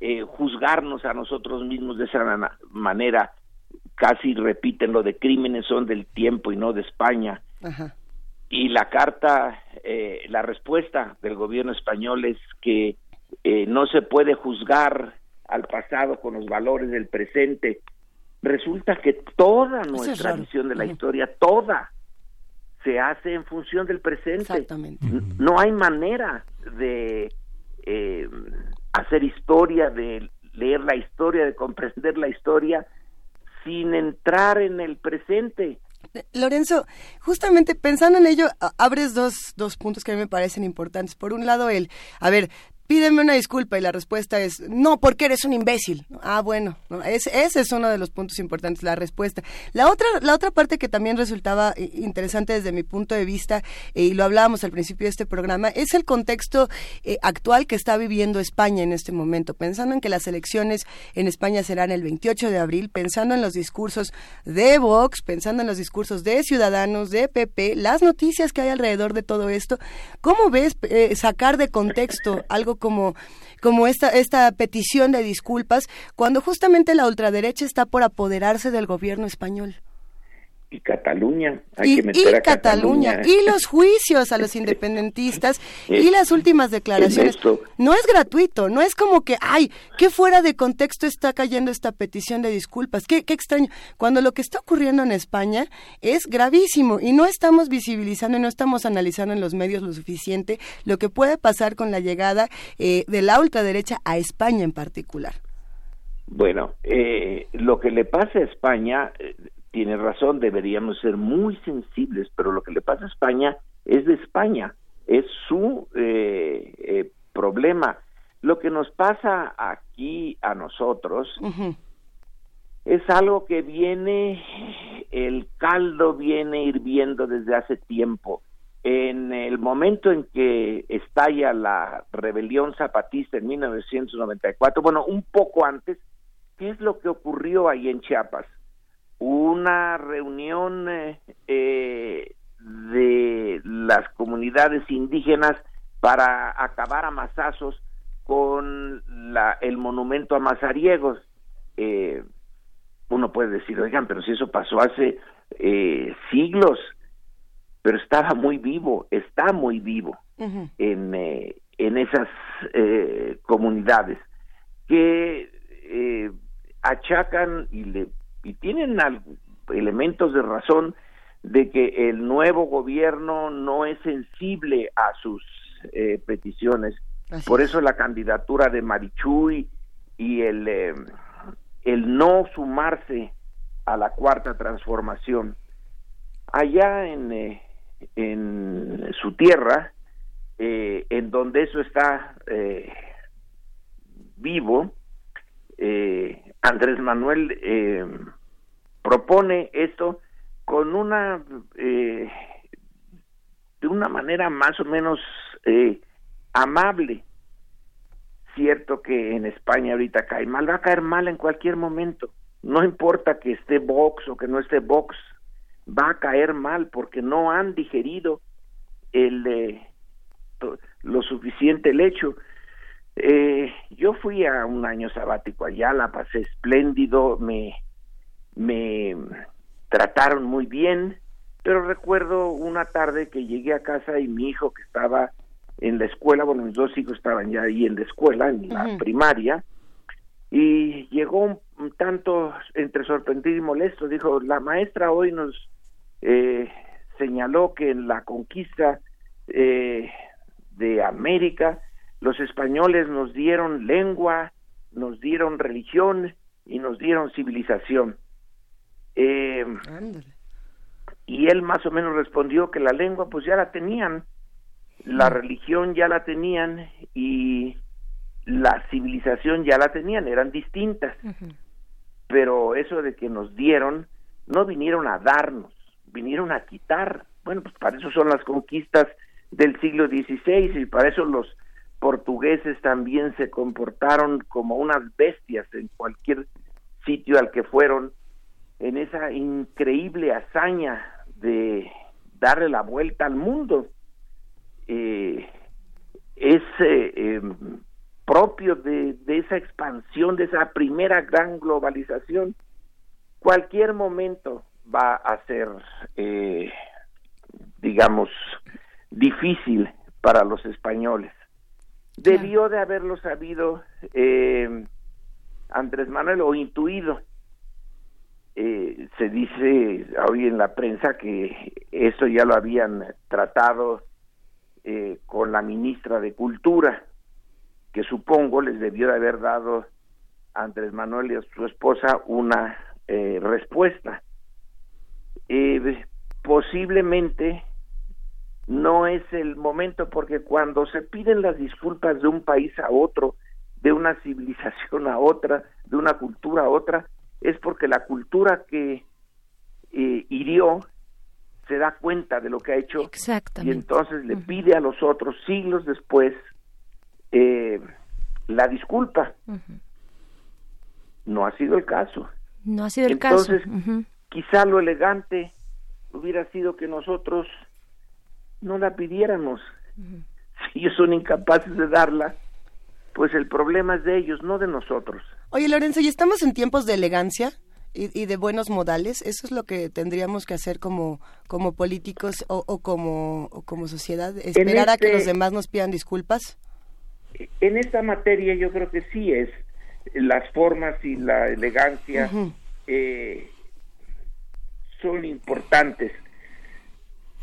Speaker 15: eh, juzgarnos a nosotros mismos de esa manera casi repiten lo de crímenes son del tiempo y no de España. Y la carta, eh, la respuesta del gobierno español es que eh, no se puede juzgar al pasado con los valores del presente. Resulta que toda nuestra visión de la historia, toda, se hace en función del presente. No hay manera de eh, hacer historia, de leer la historia, de comprender la historia sin entrar en el presente.
Speaker 2: Lorenzo, justamente pensando en ello, abres dos, dos puntos que a mí me parecen importantes. Por un lado, el, a ver, pídeme una disculpa y la respuesta es no porque eres un imbécil. Ah bueno ese es uno de los puntos importantes la respuesta. La otra la otra parte que también resultaba interesante desde mi punto de vista eh, y lo hablábamos al principio de este programa es el contexto eh, actual que está viviendo España en este momento. Pensando en que las elecciones en España serán el 28 de abril pensando en los discursos de Vox pensando en los discursos de Ciudadanos de PP las noticias que hay alrededor de todo esto cómo ves eh, sacar de contexto algo como, como esta, esta petición de disculpas cuando justamente la ultraderecha está por apoderarse del gobierno español
Speaker 15: y Cataluña. Hay que meter
Speaker 2: a Cataluña. Y los juicios a los independentistas y las últimas declaraciones. No es gratuito, no es como que, ay, qué fuera de contexto está cayendo esta petición de disculpas. Qué, qué extraño. Cuando lo que está ocurriendo en España es gravísimo y no estamos visibilizando y no estamos analizando en los medios lo suficiente lo que puede pasar con la llegada eh, de la ultraderecha a España en particular.
Speaker 15: Bueno, eh, lo que le pasa a España, eh, tiene razón, deberíamos ser muy sensibles, pero lo que le pasa a España es de España, es su eh, eh, problema. Lo que nos pasa aquí a nosotros es algo que viene, el caldo viene hirviendo desde hace tiempo. En el momento en que estalla la rebelión zapatista en 1994, bueno, un poco antes, ¿qué es lo que ocurrió ahí en Chiapas? Una reunión eh, eh, de las comunidades indígenas para acabar a masazos con la, el monumento a Mazariegos. Eh, uno puede decir, oigan, pero si eso pasó hace siglos, pero estaba muy vivo, está muy vivo en, en esas comunidades que achacan y le y tienen elementos de razón de que el nuevo gobierno no es sensible a sus eh, peticiones. Por eso la candidatura de Marichuy y el, eh, el no sumarse a la cuarta transformación. Allá en, eh, en su tierra, en donde eso está vivo, Andrés Manuel eh, propone esto con una eh, de una manera más o menos eh, amable. Cierto que en España ahorita cae mal, va a caer mal en cualquier momento. No importa que esté Vox o que no esté Vox, va a caer mal porque no han digerido el lo suficiente el hecho. Eh, yo fui a un año sabático allá, la pasé espléndido, me, me trataron muy bien, pero recuerdo una tarde que llegué a casa y mi hijo que estaba en la escuela, bueno, mis dos hijos estaban ya ahí en la escuela, en la primaria, y llegó un, tanto entre sorprendido y molesto, dijo, la maestra hoy nos eh, señaló que en la conquista eh, de América los españoles nos dieron lengua, nos dieron religión y nos dieron civilización. Eh, y él más o menos respondió que la lengua pues ya la tenían, la religión ya la tenían y la civilización ya la tenían, eran distintas. Pero eso de que nos dieron, no vinieron a darnos, vinieron a quitar. Bueno, pues para eso son las conquistas del siglo XVI y para eso los portugueses también se comportaron como unas bestias en cualquier sitio al que fueron en esa increíble hazaña de darle la vuelta al mundo. Eh, es eh, em, propio de, esa expansión, de esa primera gran globalización. Cualquier momento va a ser, eh, digamos, difícil para los españoles. Debió de haberlo sabido eh, Andrés Manuel o intuido. Eh, se dice hoy en la prensa que eso ya lo habían tratado eh, con la ministra de Cultura, que supongo les debió de haber dado a Andrés Manuel y a su esposa una respuesta. posiblemente no es el momento porque cuando se piden las disculpas de un país a otro, de una civilización a otra, de una cultura a otra, es porque la cultura que eh, hirió se da cuenta de lo que ha hecho y entonces le pide a los otros siglos después eh, la disculpa. No ha sido el caso.
Speaker 3: No ha sido el
Speaker 15: caso.
Speaker 3: Entonces,
Speaker 15: quizá lo elegante hubiera sido que nosotros no la pidiéramos. Si ellos son incapaces de darla, pues el problema es de ellos, no de nosotros.
Speaker 2: Oye, Lorenzo, ¿y estamos en tiempos de elegancia? Y, de buenos modales, eso es lo que tendríamos que hacer como, como políticos o, como, como sociedad, esperar a que los este demás nos pidan disculpas.
Speaker 15: En esta materia yo creo que sí es las formas y la elegancia eh, son importantes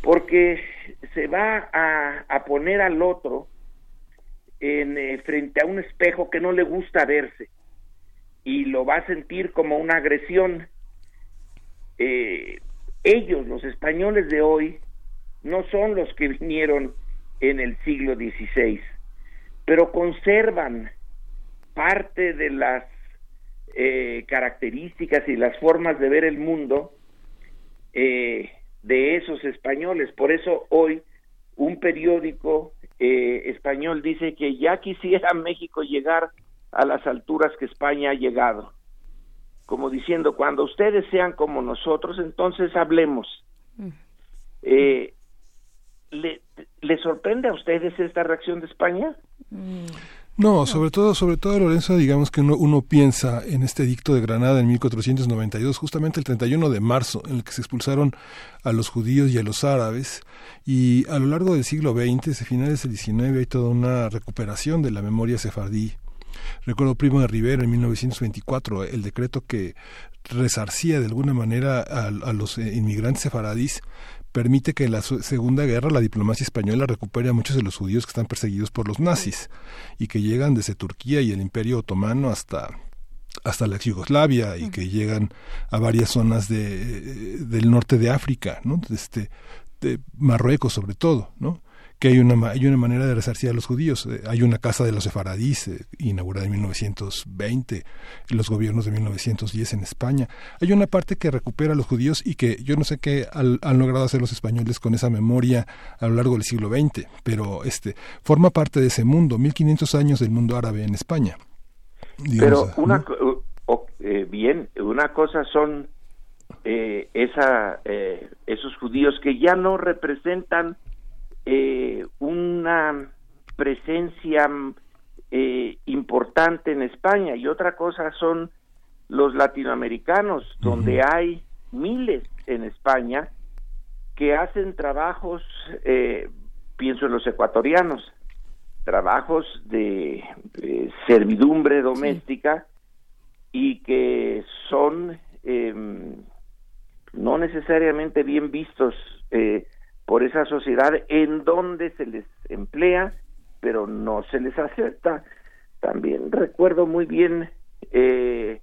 Speaker 15: porque se va a, poner al otro en, eh, frente a un espejo que no le gusta verse y lo va a sentir como una agresión. Eh, ellos, los españoles de hoy, no son los que vinieron en el siglo XVI, pero conservan parte de las eh, características y las formas de ver el mundo eh, de esos españoles. Por eso hoy un periódico eh, español dice que ya quisiera México llegar a las alturas que España ha llegado. Como diciendo, cuando ustedes sean como nosotros, entonces hablemos. Mm. Eh, ¿le, ¿Le sorprende a ustedes esta reacción de España?
Speaker 1: Mm. No, sobre todo, sobre todo Lorenzo, digamos que uno, uno, piensa en este edicto de Granada en 1492, justamente el 31 de marzo, en el que se expulsaron a los judíos y a los árabes, y a lo largo del siglo XX, desde finales del XIX, hay toda una recuperación de la memoria sefardí. Recuerdo Primo de Rivera en 1924, el decreto que resarcía de alguna manera a, a los eh, inmigrantes sefaradís permite que en la Segunda Guerra la diplomacia española recupere a muchos de los judíos que están perseguidos por los nazis y que llegan desde Turquía y el Imperio Otomano hasta hasta la Yugoslavia y que llegan a varias zonas de, del norte de África, ¿no? Este, de Marruecos sobre todo, ¿no? Que hay una, hay una manera de resarcir a los judíos. Eh, hay una casa de los sefaradís eh, inaugurada en 1920, en los gobiernos de 1910 en España. Hay una parte que recupera a los judíos y que yo no sé qué han, logrado hacer los españoles con esa memoria a lo largo del siglo XX, pero este forma parte de ese mundo, 1500 años del mundo árabe en España.
Speaker 15: pero una, eh, bien, una cosa son esa, esos judíos que ya no representan eh, una presencia eh, importante en España. Y otra cosa son los latinoamericanos, donde hay miles en España que hacen trabajos, eh, pienso en los ecuatorianos, trabajos de, servidumbre doméstica y que son em, no necesariamente bien vistos eh, por esa sociedad en donde se les emplea, pero no se les acepta. También recuerdo muy bien eh,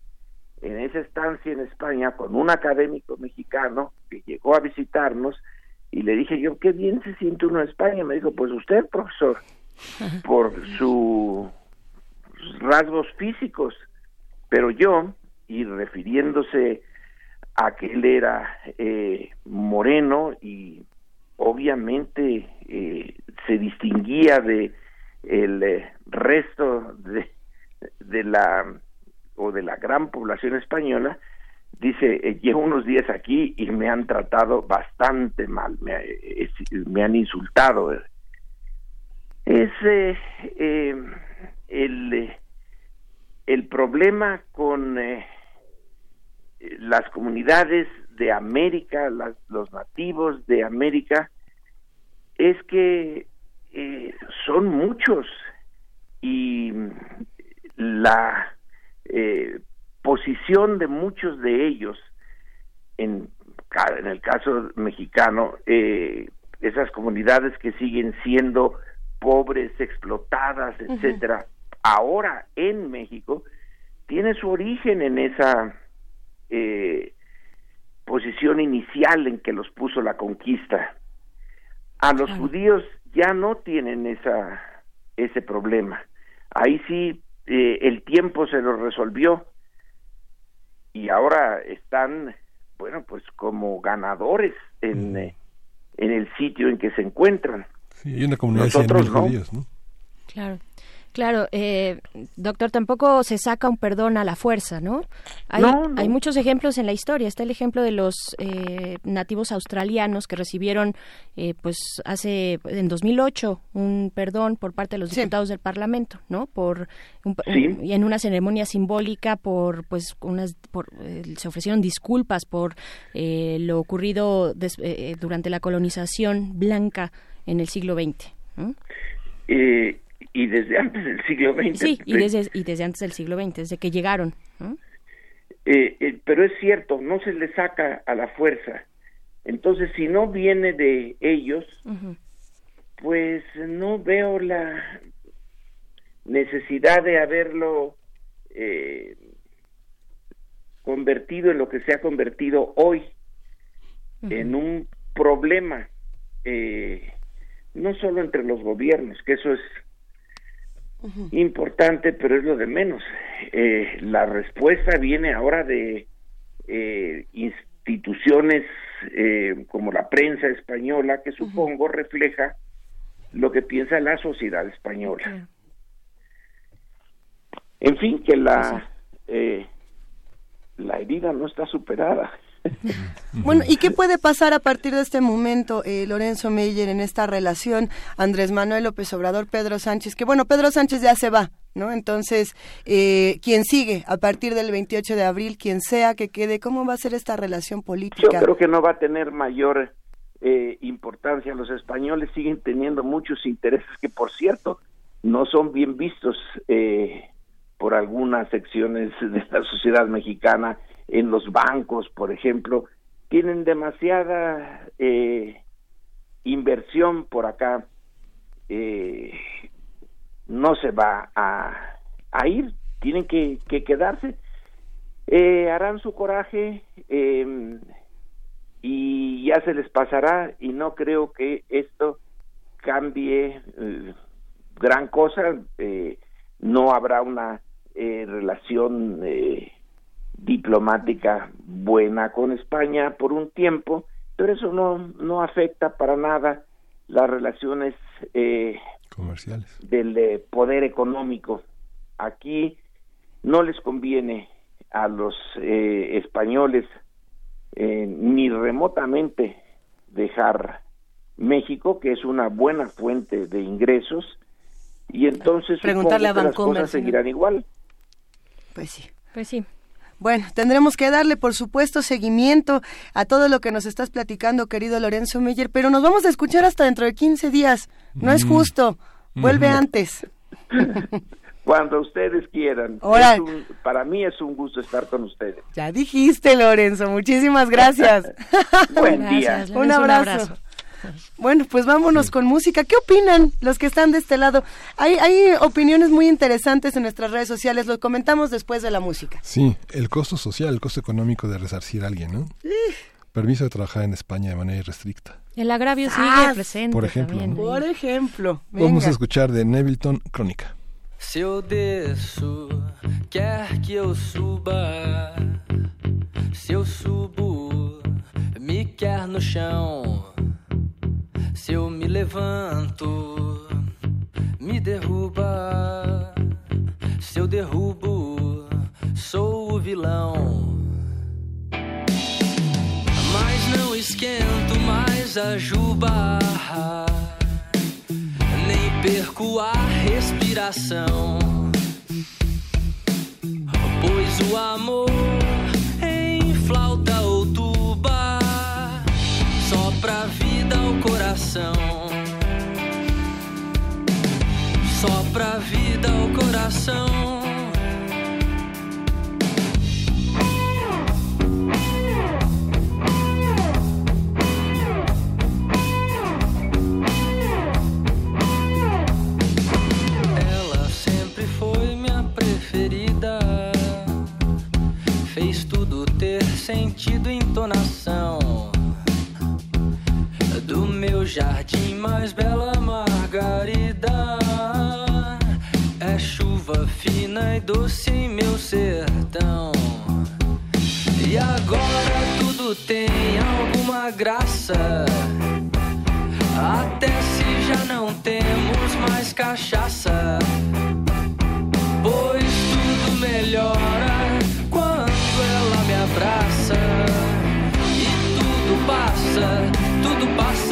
Speaker 15: en esa estancia en España con un académico mexicano que llegó a visitarnos y le dije yo, qué bien se siente uno en España. Me dijo, pues usted, profesor, por sus rasgos físicos, pero yo, y refiriéndose a que él era eh, moreno y obviamente eh, se distinguía de el eh, resto de, de la o de la gran población española dice llevo unos días aquí y me han tratado bastante mal me, me han insultado. Es el el problema con las comunidades de América, los nativos de América, es que eh, son muchos y la eh, posición de muchos de ellos, en, en el caso mexicano, eh, esas comunidades que siguen siendo pobres, explotadas, etcétera, ahora en México, tiene su origen en esa eh, posición inicial en que los puso la conquista. A los judíos ya no tienen esa ese problema. Ahí sí eh, el tiempo se lo resolvió y ahora están, bueno, pues como ganadores en, eh, en el sitio en que se encuentran.
Speaker 1: Sí, hay una comunidad Nosotros de judíos, ¿no?
Speaker 3: Claro. Claro, eh, doctor, tampoco se saca un perdón a la fuerza, ¿no? Hay, hay muchos ejemplos en la historia. Está el ejemplo de los eh, nativos australianos que recibieron, eh, pues, hace en 2008 un perdón por parte de los diputados del Parlamento, ¿no? Por y en una ceremonia simbólica por, pues, unas, por, se ofrecieron disculpas por lo ocurrido durante la colonización blanca en el siglo XX. ¿no?
Speaker 15: Y desde antes del siglo XX.
Speaker 3: Sí, y desde, y desde antes del siglo XX, desde que llegaron.
Speaker 15: Eh, eh, pero es cierto, no se le saca a la fuerza. Entonces, si no viene de ellos, pues no veo la necesidad de haberlo eh, convertido en lo que se ha convertido hoy, en un problema, no solo entre los gobiernos, que eso es importante, pero es lo de menos. Eh, la respuesta viene ahora de eh, instituciones eh, como la prensa española, que supongo refleja lo que piensa la sociedad española. En fin, que la, la herida no está superada.
Speaker 2: Bueno, ¿y qué puede pasar a partir de este momento, eh, Lorenzo Meyer, en esta relación Andrés Manuel López Obrador, Pedro Sánchez? Que bueno, Pedro Sánchez ya se va, ¿no? Entonces, eh, ¿quién sigue a partir del 28 de abril? Quien sea que quede, ¿cómo va a ser esta relación política?
Speaker 15: Yo creo que no va a tener mayor eh, importancia. Los españoles siguen teniendo muchos intereses que, por cierto, no son bien vistos eh, por algunas secciones de la sociedad mexicana en los bancos, por ejemplo, tienen demasiada eh, inversión por acá, eh, no se va a, a ir, tienen que, que quedarse, eh, harán su coraje em, y ya se les pasará y no creo que esto cambie gran cosa, no habrá una relación diplomática buena con España por un tiempo, pero eso no, no afecta para nada las relaciones eh,
Speaker 1: comerciales
Speaker 15: del eh, poder económico. Aquí no les conviene a los eh, españoles ni remotamente dejar México, que es una buena fuente de ingresos, y entonces
Speaker 2: preguntarle a
Speaker 15: las cosas seguirán igual.
Speaker 2: Pues sí.
Speaker 3: Pues sí.
Speaker 2: Bueno, tendremos que darle, por supuesto, seguimiento a todo lo que nos estás platicando, querido Lorenzo Meyer, pero nos vamos a escuchar hasta dentro de 15 días. No es mm. justo. Vuelve mm. antes.
Speaker 15: Cuando ustedes quieran. para mí es un gusto estar con ustedes.
Speaker 2: Ya dijiste, Lorenzo. Muchísimas gracias.
Speaker 15: Buen día.
Speaker 2: un abrazo. Bueno, pues vámonos con música. ¿Qué opinan los que están de este lado? Hay, hay opiniones muy interesantes en nuestras redes sociales. Lo comentamos después de la música.
Speaker 1: Sí, el costo social, el costo económico de resarcir a alguien, ¿no? Permiso de trabajar en España de manera irrestricta.
Speaker 3: El agravio sigue presente.
Speaker 1: Por ejemplo.
Speaker 2: Por ejemplo.
Speaker 1: Vamos a escuchar de Nevilton Crónica.
Speaker 16: Se eu desço, quer que eu suba. Se eu subo, me quer no chão. Se eu me levanto, me derruba. Se eu derrubo, sou o vilão. Mas não esquento mais a juba nem perco a respiração. Pois o amor em flauta ou tuba sopra a vida ao coração. Sopra a vida ao coração. sentido entonação do meu jardim mais bela margarida. É chuva fina e doce em meu sertão. E agora tudo tem alguma graça. Até se já não temos mais cachaça. Pois tudo melhora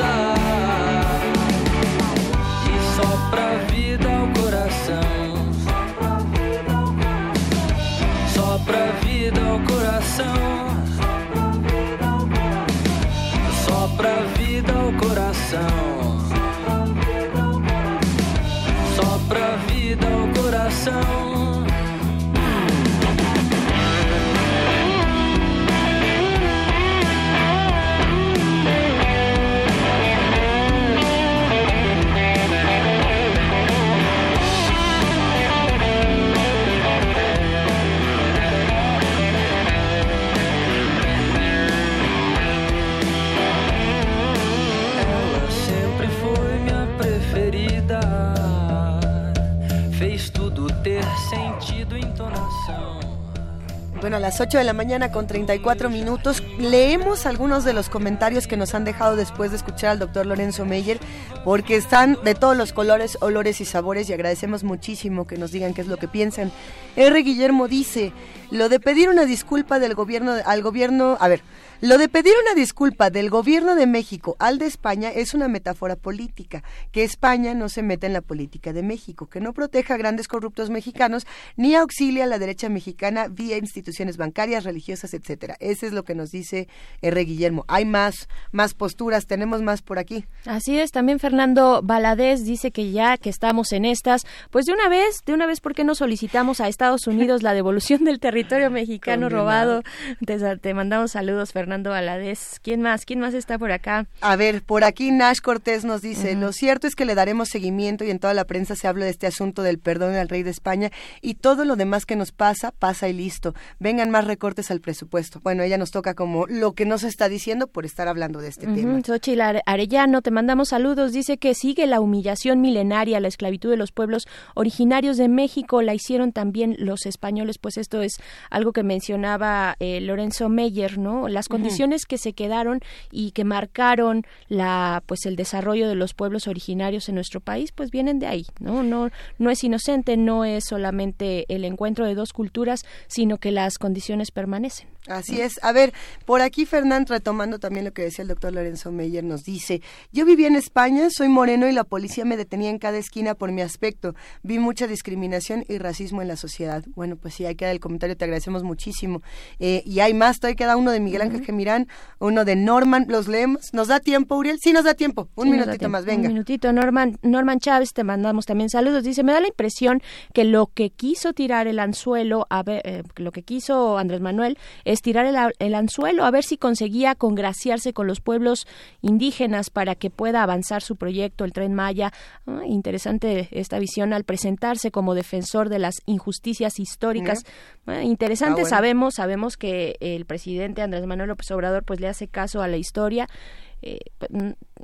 Speaker 16: sun.
Speaker 2: Bueno, a las 8 de la mañana con 34 minutos leemos algunos de los comentarios que nos han dejado después de escuchar al doctor Lorenzo Meyer, porque están de todos los colores, olores y sabores y agradecemos muchísimo que nos digan qué es lo que piensan. R. Guillermo dice, lo de pedir una disculpa del gobierno al gobierno, a ver, lo de pedir una disculpa del gobierno de México al de España es una metáfora política, que España no se meta en la política de México, que no proteja a grandes corruptos mexicanos ni auxilia a la derecha mexicana vía instituciones bancarias, religiosas, etcétera. Ese es lo que nos dice R. Guillermo. Hay más, más posturas, tenemos más por aquí.
Speaker 3: Así es, también Fernando Valadez dice que ya que estamos en estas, pues de una vez, de una vez, ¿por qué no solicitamos a Estados Unidos la devolución del territorio mexicano robado? Te, te mandamos saludos, Fernando. Fernando Valadez. ¿Quién más? ¿Quién más está por acá?
Speaker 2: A ver, por aquí Nash Cortés nos dice, lo cierto es que le daremos seguimiento y en toda la prensa se habla de este asunto del perdón al rey de España y todo lo demás que nos pasa, pasa y listo. Vengan más recortes al presupuesto. Bueno, ella nos toca como lo que nos está diciendo por estar hablando de este tema.
Speaker 3: Xochitl Arellano, te mandamos saludos. Dice que sigue la humillación milenaria, la esclavitud de los pueblos originarios de México. La hicieron también los españoles, pues esto es algo que mencionaba eh, Lorenzo Meyer, ¿no? Las condiciones que se quedaron y que marcaron la pues el desarrollo de los pueblos originarios en nuestro país pues vienen de ahí no no no es inocente no es solamente el encuentro de dos culturas sino que las condiciones permanecen.
Speaker 2: Así es. A ver, por aquí Fernán, retomando también lo que decía el doctor Lorenzo Meyer, nos dice, yo viví en España, soy moreno y la policía me detenía en cada esquina por mi aspecto. Vi mucha discriminación y racismo en la sociedad. Bueno, pues sí, ahí queda el comentario, te agradecemos muchísimo. Eh, y hay más, todavía queda uno de Miguel Ángel Gemirán, uno de Norman, ¿los leemos? ¿Nos da tiempo, Uriel? Sí, nos da tiempo. Un minutito más, venga.
Speaker 3: Un minutito, Norman, Norman Chávez, te mandamos también saludos. Dice, me da la impresión que lo que quiso tirar el anzuelo, a ver, eh, lo que quiso Andrés Manuel tirar el, anzuelo a ver si conseguía congraciarse con los pueblos indígenas para que pueda avanzar su proyecto, el tren Maya. Ah, interesante esta visión al presentarse como defensor de las injusticias históricas. Ah, interesante, sabemos, sabemos que el presidente Andrés Manuel López Obrador pues le hace caso a la historia. Eh,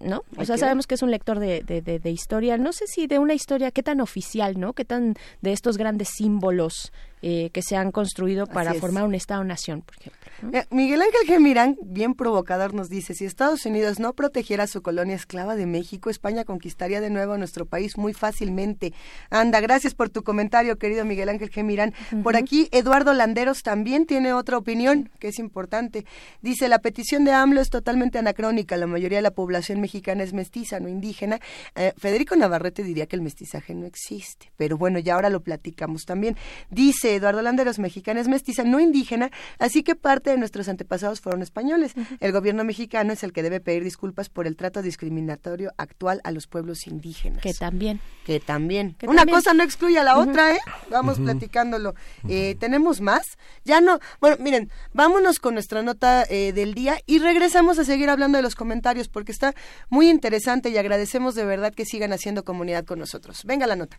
Speaker 3: ¿no? O sea, sabemos que es un lector de, de, de, historia, no sé si de una historia, qué tan oficial, ¿no? Qué tan de estos grandes símbolos eh, que se han construido para formar un Estado-nación, por ejemplo.
Speaker 2: Eh, Miguel Ángel Gemirán, bien provocador, nos dice, si Estados Unidos no protegiera su colonia esclava de México, España conquistaría de nuevo nuestro país muy fácilmente. Anda, gracias por tu comentario, querido Miguel Ángel Gemirán. Por aquí, Eduardo Landeros también tiene otra opinión, que es importante. Dice, la petición de AMLO es totalmente anacrónica, la mayoría de la población mexicana es mestiza, no indígena. Eh, Federico Navarrete diría que el mestizaje no existe, pero bueno, ya ahora lo platicamos también. Dice, Eduardo Landeros, mexicana es mestiza, no indígena, así que parte de nuestros antepasados fueron españoles. El gobierno mexicano es el que debe pedir disculpas por el trato discriminatorio actual a los pueblos indígenas.
Speaker 3: Que también.
Speaker 2: Que también. Una cosa no excluye a la otra, ¿eh? Vamos platicándolo. Eh, ¿Tenemos más? Ya no. Bueno, miren, vámonos con nuestra nota eh, del día y regresamos a seguir hablando de los comentarios porque está muy interesante y agradecemos de verdad que sigan haciendo comunidad con nosotros. Venga la nota.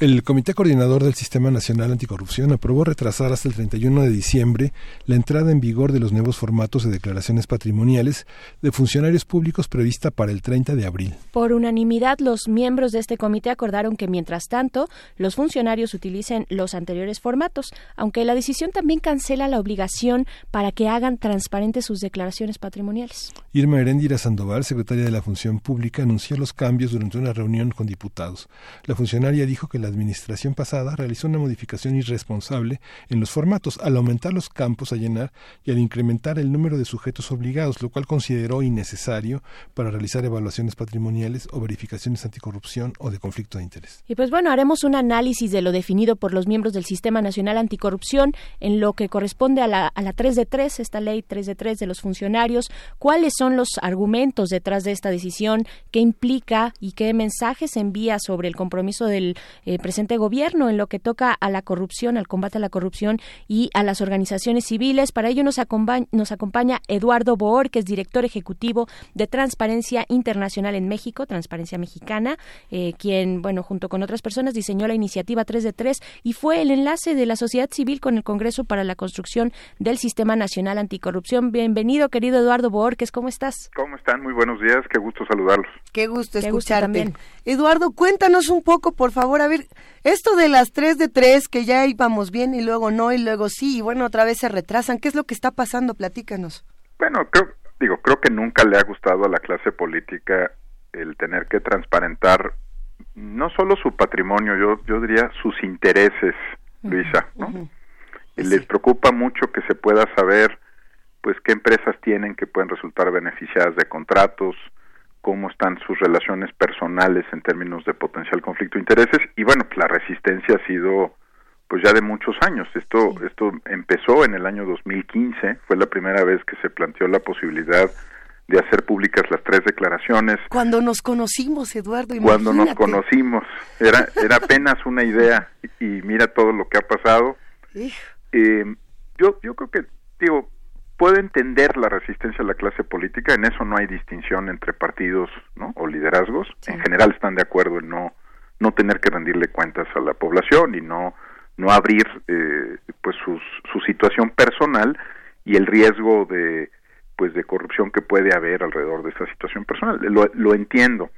Speaker 1: El Comité Coordinador del Sistema Nacional Anticorrupción aprobó retrasar hasta el 31 de diciembre la entrada en vigor de los nuevos formatos de declaraciones patrimoniales de funcionarios públicos prevista para el 30 de abril.
Speaker 3: Por unanimidad, los miembros de este comité acordaron que, mientras tanto, los funcionarios utilicen los anteriores formatos, aunque la decisión también cancela la obligación para que hagan transparentes sus declaraciones patrimoniales.
Speaker 1: Irma Heréndira Sandoval, secretaria de la Función Pública, anunció los cambios durante una reunión con diputados. La funcionaria dijo que la administración pasada realizó una modificación irresponsable en los formatos al aumentar los campos a llenar y al incrementar el número de sujetos obligados, lo cual consideró innecesario para realizar evaluaciones patrimoniales o verificaciones anticorrupción o de conflicto de interés.
Speaker 3: Y pues bueno, haremos un análisis de lo definido por los miembros del Sistema Nacional Anticorrupción en lo que corresponde a la, a la 3 de 3, esta ley 3 de 3 de los funcionarios, cuáles son los argumentos detrás de esta decisión, qué implica y qué mensajes envía sobre el compromiso del eh, presente gobierno en lo que toca a la corrupción, al combate a la corrupción y a las organizaciones civiles. Para ello nos acompaña, nos acompaña Eduardo Boor, que es director ejecutivo de Transparencia Internacional en México, Transparencia Mexicana, eh, quien, bueno, junto con otras personas diseñó la iniciativa 3 de 3 y fue el enlace de la sociedad civil con el Congreso para la construcción del Sistema Nacional Anticorrupción. Bienvenido, querido Eduardo Boorques, ¿cómo estás?
Speaker 17: ¿Cómo están? Muy buenos días, qué gusto saludarlos.
Speaker 2: Qué gusto escucharte. Eduardo, cuéntanos un poco, por favor, a ver, esto de las tres de tres, que ya íbamos bien y luego no y luego sí, y bueno, otra vez se retrasan, ¿qué es lo que está pasando? Platícanos.
Speaker 17: Bueno, creo, digo, creo que nunca le ha gustado a la clase política el tener que transparentar no solo su patrimonio, yo, yo diría sus intereses, Luisa, ¿no? Les preocupa mucho que se pueda saber, pues, qué empresas tienen que pueden resultar beneficiadas de contratos, cómo están sus relaciones personales en términos de potencial conflicto de intereses y bueno, la resistencia ha sido pues ya de muchos años. Esto esto empezó en el año 2015, fue la primera vez que se planteó la posibilidad de hacer públicas las tres declaraciones.
Speaker 2: Cuando nos conocimos, Eduardo.
Speaker 17: Cuando nos conocimos, era era apenas una idea y, mira todo lo que ha pasado. Eh, yo yo creo que digo puedo entender la resistencia de la clase política, en eso no hay distinción entre partidos ¿no? o liderazgos, en general están de acuerdo en no, no tener que rendirle cuentas a la población y no, no abrir eh, pues sus, su situación personal y el riesgo de pues de corrupción que puede haber alrededor de esta situación personal. Lo, lo entiendo.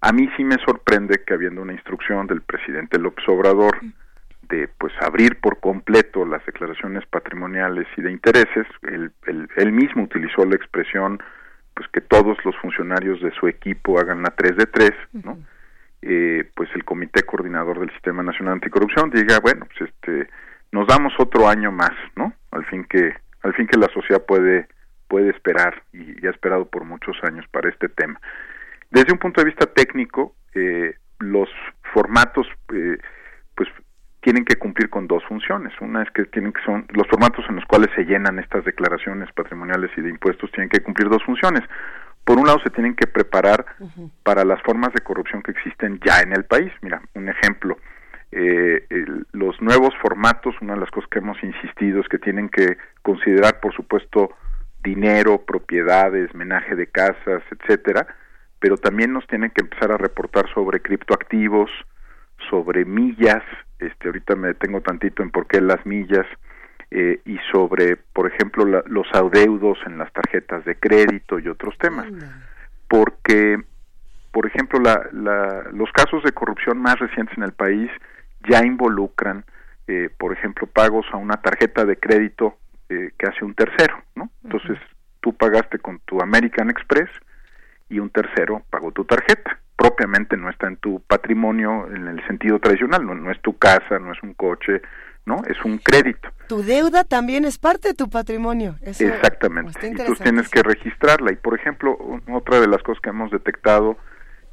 Speaker 17: A mí sí me sorprende que habiendo una instrucción del presidente López Obrador de pues abrir por completo las declaraciones patrimoniales y de intereses, él, él, mismo utilizó la expresión pues que todos los funcionarios de su equipo hagan la 3 de 3, ¿no? Eh, pues el Comité Coordinador del Sistema Nacional Anticorrupción diga, bueno, pues este, nos damos otro año más, ¿no? Al fin que, al fin que la sociedad puede, puede esperar y, ha esperado por muchos años para este tema. Desde un punto de vista técnico, eh, los formatos, eh, pues tienen que cumplir con dos funciones. Una es que tienen que son los formatos en los cuales se llenan estas declaraciones patrimoniales y de impuestos tienen que cumplir dos funciones. Por un lado, se tienen que preparar para las formas de corrupción que existen ya en el país. Mira, un ejemplo, eh, los nuevos formatos, una de las cosas que hemos insistido es que tienen que considerar, por supuesto, dinero, propiedades, menaje de casas, etcétera, pero también nos tienen que empezar a reportar sobre criptoactivos, sobre millas, este, ahorita me detengo tantito en por qué las millas, eh, y sobre, por ejemplo, los adeudos en las tarjetas de crédito y otros temas. Porque, por ejemplo, los casos de corrupción más recientes en el país ya involucran, eh, por ejemplo, pagos a una tarjeta de crédito eh, que hace un tercero, ¿no? Entonces, tú pagaste con tu American Express y un tercero pagó tu tarjeta propiamente no está en tu patrimonio en el sentido tradicional, no, no es tu casa, no es un coche, ¿no? Es un crédito.
Speaker 2: Tu deuda también es parte de tu patrimonio.
Speaker 17: Exactamente. Y tú tienes que registrarla. Y, por ejemplo, otra de las cosas que hemos detectado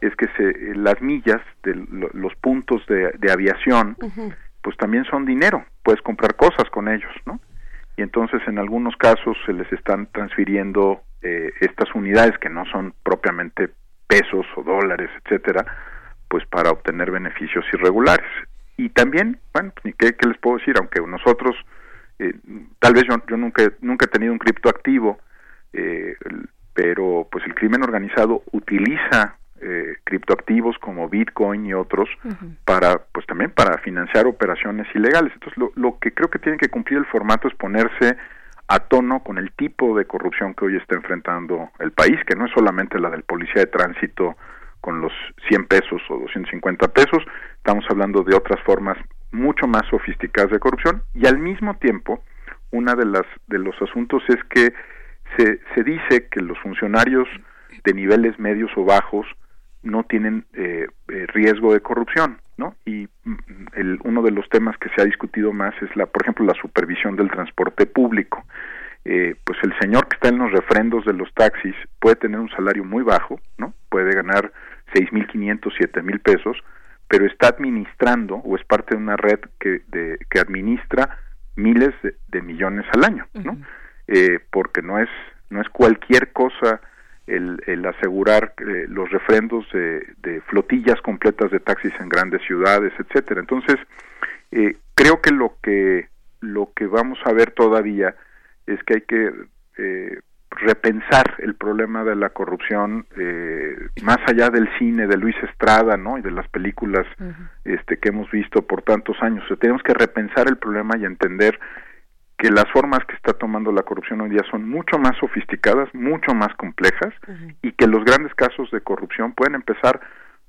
Speaker 17: es que se, las millas de los puntos de, aviación, pues también son dinero. Puedes comprar cosas con ellos, ¿no? Y entonces en algunos casos se les están transfiriendo eh, estas unidades que no son propiamente pesos o dólares, etcétera, pues para obtener beneficios irregulares. Y también, bueno, pues, ¿qué, qué les puedo decir? Aunque nosotros, eh, tal vez yo, yo nunca, nunca he tenido un criptoactivo, eh, pero pues el crimen organizado utiliza eh, criptoactivos como Bitcoin y otros para, pues también para financiar operaciones ilegales. Entonces, lo, lo que creo que tiene que cumplir el formato es ponerse a tono con el tipo de corrupción que hoy está enfrentando el país, que no es solamente la del policía de tránsito con los 100 pesos o 250 pesos, estamos hablando de otras formas mucho más sofisticadas de corrupción y al mismo tiempo una de las de los asuntos es que se, se dice que los funcionarios de niveles medios o bajos no tienen eh, eh, riesgo de corrupción, ¿no? Y mm, el, uno de los temas que se ha discutido más es la, por ejemplo, la supervisión del transporte público. Eh, pues el señor que está en los refrendos de los taxis puede tener un salario muy bajo, ¿no? Puede ganar seis mil quinientos, siete mil pesos, pero está administrando o es parte de una red que, de, que administra miles de, millones al año, ¿no? eh, porque no es no es cualquier cosa el, asegurar eh, los refrendos de, flotillas completas de taxis en grandes ciudades, etcétera. Entonces, eh, creo que lo que lo que vamos a ver todavía es que hay que eh, repensar el problema de la corrupción más allá del cine de Luis Estrada, ¿no? Y de las películas este que hemos visto por tantos años. tenemos que repensar el problema y entender que las formas que está tomando la corrupción hoy día son mucho más sofisticadas, mucho más complejas y que los grandes casos de corrupción pueden empezar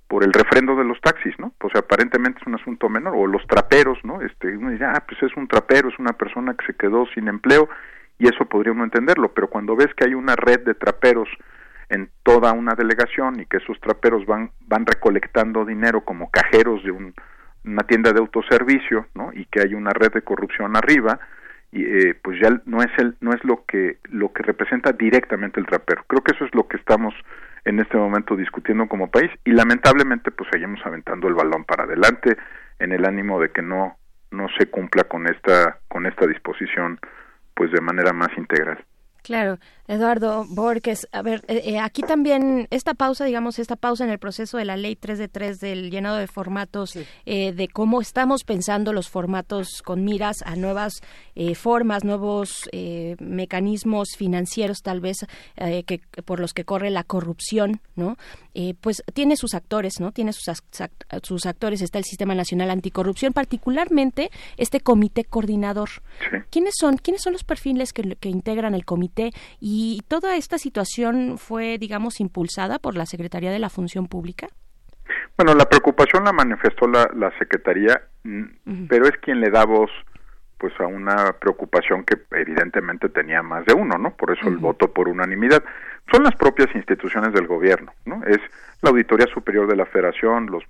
Speaker 17: por el refrendo de los taxis, ¿no? Pues aparentemente es un asunto menor o los traperos, ¿no? Este uno dice, ah, pues es un trapero, es una persona que se quedó sin empleo y eso podría uno entenderlo, pero cuando ves que hay una red de traperos en toda una delegación y que esos traperos van van recolectando dinero como cajeros de una tienda de autoservicio, ¿no? Y que hay una red de corrupción arriba, eh, pues ya no es el no es lo que lo que representa directamente el trapero creo que eso es lo que estamos en este momento discutiendo como país y lamentablemente pues seguimos aventando el balón para adelante en el ánimo de que no no se cumpla con esta con esta disposición pues de manera más integral.
Speaker 3: Claro, Eduardo Borges, a ver, eh, eh, aquí también esta pausa, digamos, esta pausa en el proceso de la ley 3 de 3 del llenado de formatos, eh, de cómo estamos pensando los formatos con miras a nuevas formas, nuevos mecanismos financieros tal vez que por los que corre la corrupción, ¿no? pues tiene sus actores, ¿no? Tiene sus, sus actores, está el Sistema Nacional Anticorrupción, particularmente este comité coordinador. ¿Quiénes son, quiénes son los perfiles que, que integran el comité? y toda esta situación fue, digamos, impulsada por la Secretaría de la Función Pública.
Speaker 17: Bueno, la preocupación la manifestó la, Secretaría, mm, pero es quien le da voz pues a una preocupación que evidentemente tenía más de uno, ¿no? Por eso el voto por unanimidad. Son las propias instituciones del gobierno, ¿no? Es la Auditoría Superior de la Federación, los,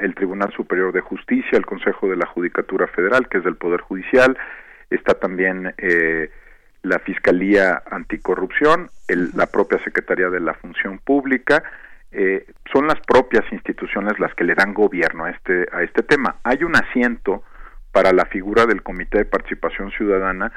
Speaker 17: el Tribunal Superior de Justicia, el Consejo de la Judicatura Federal, que es del Poder Judicial, está también eh, la Fiscalía Anticorrupción, el, la propia Secretaría de la Función Pública, eh, son las propias instituciones las que le dan gobierno a este, a este tema. Hay un asiento para la figura del Comité de Participación Ciudadana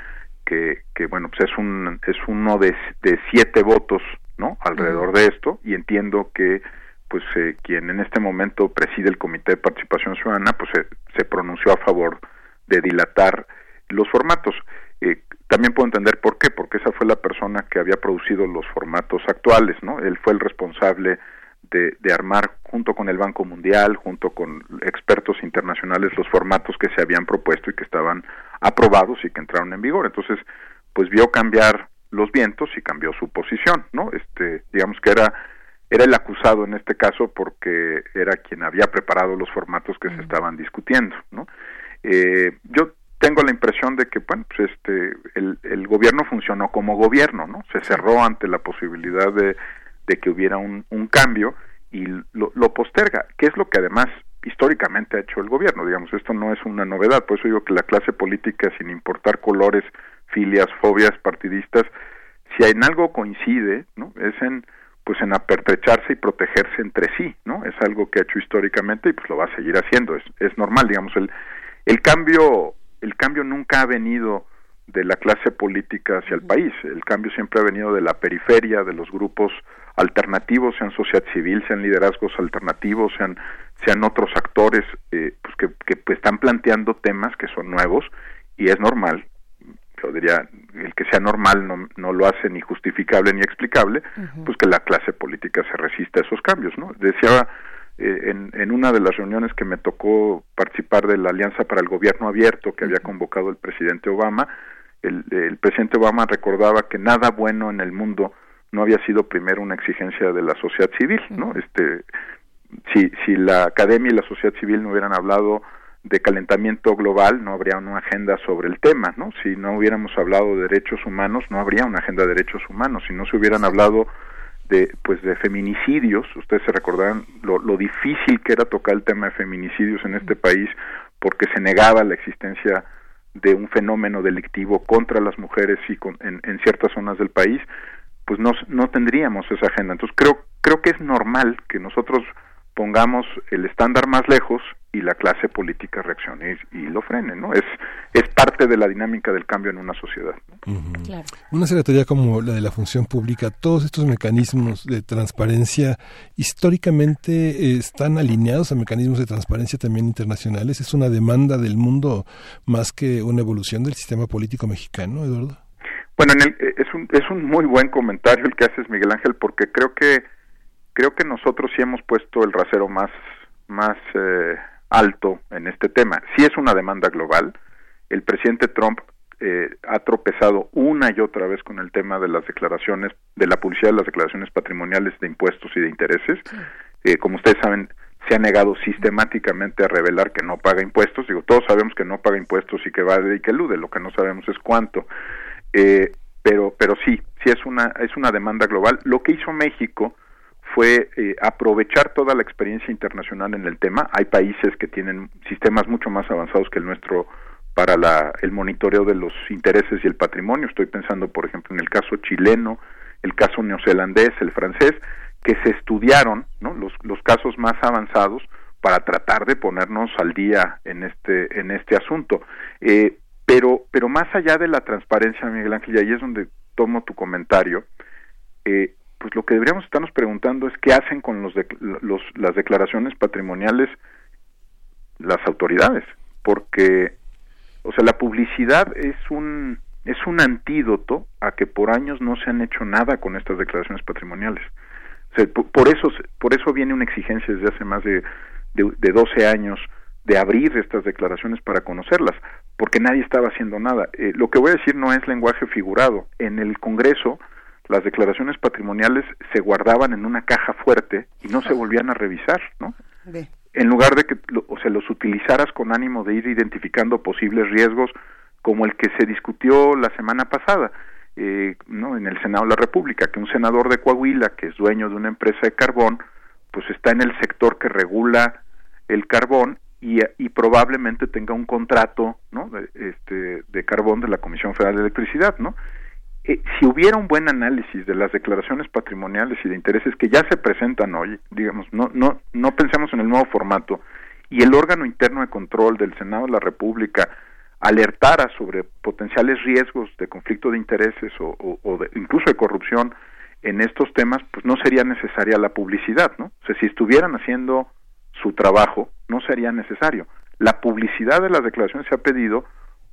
Speaker 17: que, que bueno, pues es, un, es uno de, de siete votos ¿no? alrededor de esto y entiendo que pues eh, quien en este momento preside el Comité de Participación Ciudadana pues se pronunció a favor de dilatar los formatos. Eh, también puedo entender por qué, porque esa fue la persona que había producido los formatos actuales, ¿no? Él fue el responsable de, de, armar junto con el Banco Mundial, junto con expertos internacionales, los formatos que se habían propuesto y que estaban aprobados y que entraron en vigor. Entonces, pues vio cambiar los vientos y cambió su posición, ¿no? Este, digamos que era era el acusado en este caso porque era quien había preparado los formatos que se estaban discutiendo, ¿no? Eh, yo tengo la impresión de que bueno pues este el, el gobierno funcionó como gobierno no se cerró ante la posibilidad de, de que hubiera un, un cambio y lo, lo, posterga que es lo que además históricamente ha hecho el gobierno. Digamos esto no es una novedad por eso digo que la clase política sin importar colores filias fobias partidistas si en algo coincide no es en pues en apertrecharse y protegerse entre sí no es algo que ha hecho históricamente y pues lo va a seguir haciendo es, es normal digamos el el cambio el cambio nunca ha venido de la clase política hacia el país. El cambio siempre ha venido de la periferia, de los grupos alternativos, sean sociedad civil, sean liderazgos alternativos, sean, sean otros actores eh, pues que, que pues, están planteando temas que son nuevos y es normal. Yo diría, el que sea normal no, no lo hace ni justificable ni explicable, pues que la clase política se resista a esos cambios, ¿no? Decía eh, en, en, una de las reuniones que me tocó participar de la Alianza para el Gobierno Abierto que había convocado el presidente Obama, el, el, presidente Obama recordaba que nada bueno en el mundo no había sido primero una exigencia de la sociedad civil, ¿no? Este, si, si la academia y la sociedad civil no hubieran hablado de calentamiento global, no habría una agenda sobre el tema, ¿no? Si no hubiéramos hablado de derechos humanos, no habría una agenda de derechos humanos. Si no se hubieran hablado de pues de feminicidios. Ustedes se recordarán lo, lo, difícil que era tocar el tema de feminicidios en este país porque se negaba la existencia de un fenómeno delictivo contra las mujeres y con, en, en, ciertas zonas del país pues no, no tendríamos esa agenda. Entonces creo creo que es normal que nosotros pongamos el estándar más lejos y la clase política reaccione y, lo frene, ¿no? Es, es parte de la dinámica del cambio en una sociedad.
Speaker 1: Una secretaría como la de la función pública, todos estos mecanismos de transparencia históricamente eh, están alineados a mecanismos de transparencia también internacionales. ¿Es una demanda del mundo más que una evolución del sistema político mexicano, Eduardo?
Speaker 17: Bueno, en el, eh, es, un, es un muy buen comentario el que haces, Miguel Ángel, porque creo que creo que nosotros sí hemos puesto el rasero más más eh, alto en este tema. Si es una demanda global. El presidente Trump eh, ha tropezado una y otra vez con el tema de las declaraciones, de la publicidad de las declaraciones patrimoniales de impuestos y de intereses. Eh, como ustedes saben, se ha negado sistemáticamente a revelar que no paga impuestos. Digo, todos sabemos que no paga impuestos y que va y que elude. Lo que no sabemos es cuánto. Eh, pero, pero sí, sí es una es una demanda global. Lo que hizo México fue eh, aprovechar toda la experiencia internacional en el tema. Hay países que tienen sistemas mucho más avanzados que el nuestro para la, el monitoreo de los intereses y el patrimonio. Estoy pensando, por ejemplo, en el caso chileno, el caso neozelandés, el francés, que se estudiaron los, los casos más avanzados para tratar de ponernos al día en este, en este asunto. Eh, pero, pero más allá de la transparencia, Miguel Ángel, y ahí es donde tomo tu comentario, eh, pues lo que deberíamos estarnos preguntando es qué hacen con los, los las declaraciones patrimoniales las autoridades, porque o sea, la publicidad es un es un antídoto a que por años no se han hecho nada con estas declaraciones patrimoniales. por, eso por eso viene una exigencia desde hace más de, de, 12 años de abrir estas declaraciones para conocerlas, porque nadie estaba haciendo nada. Eh, lo que voy a decir no es lenguaje figurado. En el Congreso las declaraciones patrimoniales se guardaban en una caja fuerte y no se volvían a revisar, ¿no? En lugar de que o sea, los utilizaras con ánimo de ir identificando posibles riesgos como el que se discutió la semana pasada. Eh, ¿no? en el Senado de la República, que un senador de Coahuila, que es dueño de una empresa de carbón, pues está en el sector que regula el carbón y, y probablemente tenga un contrato ¿no? de, este, de carbón de la Comisión Federal de Electricidad. ¿no? Eh, si hubiera un buen análisis de las declaraciones patrimoniales y de intereses que ya se presentan hoy, digamos, no, no, no pensemos en el nuevo formato, y el órgano interno de control del Senado de la República alertara sobre potenciales riesgos de conflicto de intereses o, de, incluso de corrupción en estos temas, pues no sería necesaria la publicidad, ¿no? O sea, si estuvieran haciendo su trabajo, no sería necesario. La publicidad de las declaraciones se ha pedido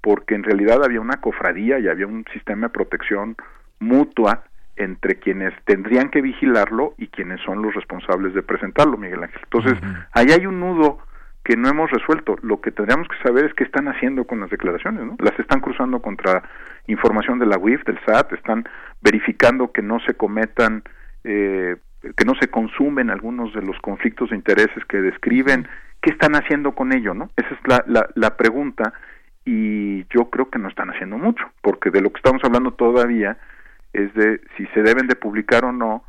Speaker 17: porque en realidad había una cofradía y había un sistema de protección mutua entre quienes tendrían que vigilarlo y quienes son los responsables de presentarlo, Miguel Ángel. Entonces, ahí hay un nudo que no hemos resuelto. Lo que tendríamos que saber es qué están haciendo con las declaraciones, ¿no? Las están cruzando contra información de la UIF, del SAT, están verificando que no se cometan, eh, que no se consumen algunos de los conflictos de intereses que describen. ¿Qué están haciendo con ello, no? Esa es la, la, la pregunta y yo creo que no están haciendo mucho, porque de lo que estamos hablando todavía es de si se deben de publicar o no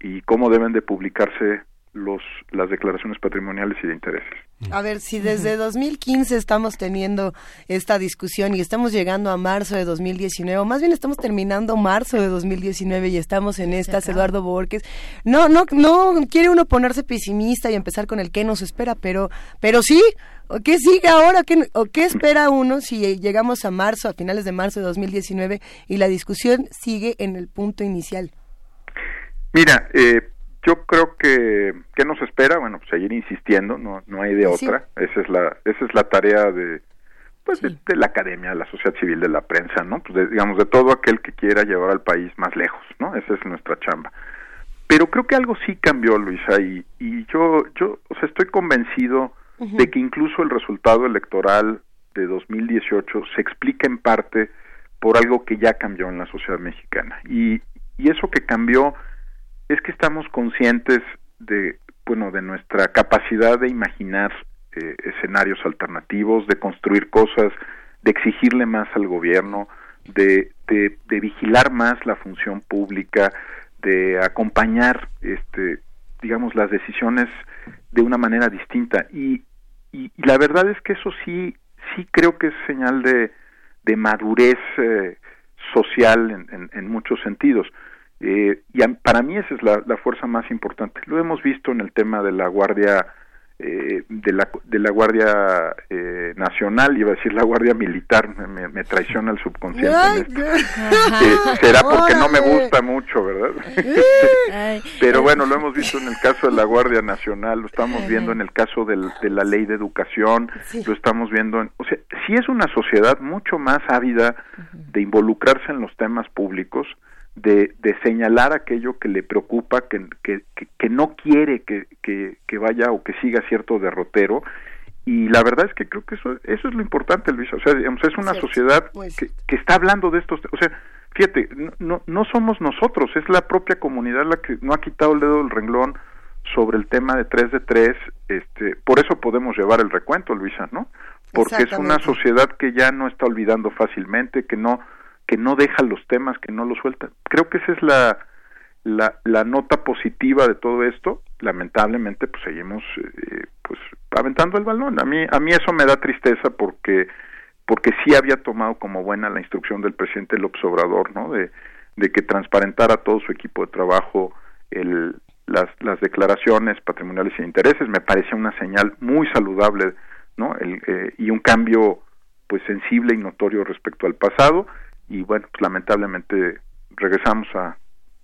Speaker 17: y cómo deben de publicarse los, las declaraciones patrimoniales y de intereses.
Speaker 2: A ver, si desde 2015 estamos teniendo esta discusión y estamos llegando a marzo de 2019, o más bien estamos terminando marzo de 2019 y estamos en estas, Eduardo Borges. No, no, no quiere uno ponerse pesimista y empezar con el qué nos espera, pero, pero sí, ¿qué sigue ahora? ¿Qué, ¿O qué espera uno si llegamos a marzo, a finales de marzo de 2019 y la discusión sigue en el punto inicial?
Speaker 17: Mira, eh, yo creo que qué nos espera bueno pues seguir insistiendo no no hay de otra. Esa es la esa es la tarea de pues de, la academia de la sociedad civil de la prensa no pues digamos de todo aquel que quiera llevar al país más lejos no esa es nuestra chamba. Pero creo que algo sí cambió Luisa y, y yo yo o sea estoy convencido de que incluso el resultado electoral de 2018 se explica en parte por algo que ya cambió en la sociedad mexicana. Y y eso que cambió es que estamos conscientes de, bueno, de nuestra capacidad de imaginar eh, escenarios alternativos, de construir cosas, de exigirle más al gobierno, de, de, vigilar más la función pública, de acompañar, este, digamos, las decisiones de una manera distinta. Y, y, la verdad es que eso sí, sí creo que es señal de, de madurez eh, social en, en, en, muchos sentidos. Eh, y para mí esa es la, la, fuerza más importante. Lo hemos visto en el tema de la Guardia eh, de la de la Guardia eh, Nacional, iba a decir la Guardia Militar, me, me traiciona el subconsciente. Eh, será porque no me gusta mucho, ¿verdad? Pero bueno, lo hemos visto en el caso de la Guardia Nacional, lo estamos viendo en el caso del, de la Ley de Educación, lo estamos viendo, en, o sea, si es una sociedad mucho más ávida de involucrarse en los temas públicos de, de, señalar aquello que le preocupa, que, que, que no quiere que, que, vaya o que siga cierto derrotero. Y la verdad es que creo que eso, eso es lo importante, Luis. O sea, es una sociedad que, que, está hablando de estos. O sea, fíjate, no, no somos nosotros, es la propia comunidad la que no ha quitado el dedo del renglón sobre el tema de 3 de 3. Este, por eso podemos llevar el recuento, Luisa, ¿no? Porque es una sociedad que ya no está olvidando fácilmente, que no que no deja los temas, que no los suelta. Creo que esa es la, la, nota positiva de todo esto. Lamentablemente, pues seguimos eh, pues aventando el balón. A mí, a mí eso me da tristeza porque porque sí había tomado como buena la instrucción del presidente López Obrador, ¿no? De, de que transparentara todo su equipo de trabajo el, las, las declaraciones patrimoniales e intereses. Me parecía una señal muy saludable, ¿no? El, eh, y un cambio pues sensible y notorio respecto al pasado y bueno, pues lamentablemente regresamos a,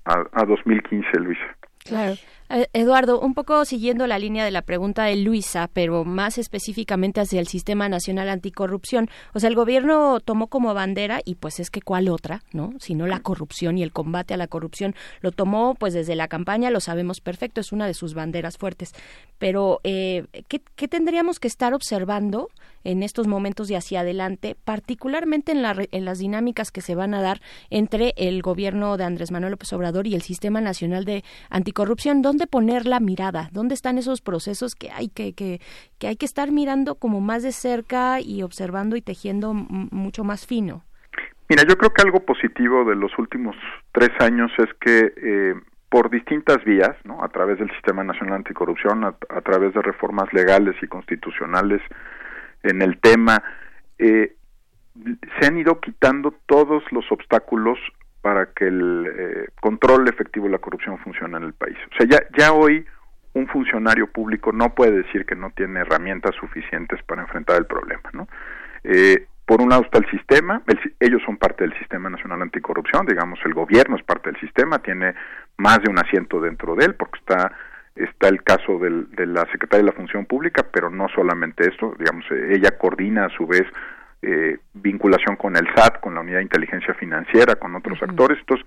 Speaker 17: a, a 2015, Luisa.
Speaker 3: Claro. Eh, Eduardo, un poco siguiendo la línea de la pregunta de Luisa, pero más específicamente hacia el Sistema Nacional Anticorrupción. O sea, el gobierno tomó como bandera, y pues es que cuál otra, ¿no? Sino la corrupción y el combate a la corrupción. Lo tomó pues desde la campaña, lo sabemos perfecto, es una de sus banderas fuertes. Pero, eh, ¿qué, ¿qué, tendríamos que estar observando en estos momentos y hacia adelante, particularmente en, la, en las dinámicas que se van a dar entre el gobierno de Andrés Manuel López Obrador y el Sistema Nacional de Anticorrupción? ¿Dónde poner la mirada? ¿Dónde están esos procesos que hay que, que, que hay que estar mirando como más de cerca y observando y tejiendo mucho más fino?
Speaker 17: Mira, yo creo que algo positivo de los últimos tres años es que eh, por distintas vías, ¿no? a través del Sistema Nacional Anticorrupción, a, través de reformas legales y constitucionales en el tema, eh, se han ido quitando todos los obstáculos para que el eh, control efectivo de la corrupción funcione en el país. O sea, ya, ya hoy un funcionario público no puede decir que no tiene herramientas suficientes para enfrentar el problema, ¿no? Eh, por un lado está el sistema, ellos son parte del Sistema Nacional Anticorrupción, digamos, el gobierno es parte del sistema, tiene más de un asiento dentro de él, porque está está el caso del, de la Secretaria de la Función Pública, pero no solamente esto, digamos, eh, ella coordina a su vez eh, vinculación con el SAT, con la Unidad de Inteligencia Financiera, con otros actores, entonces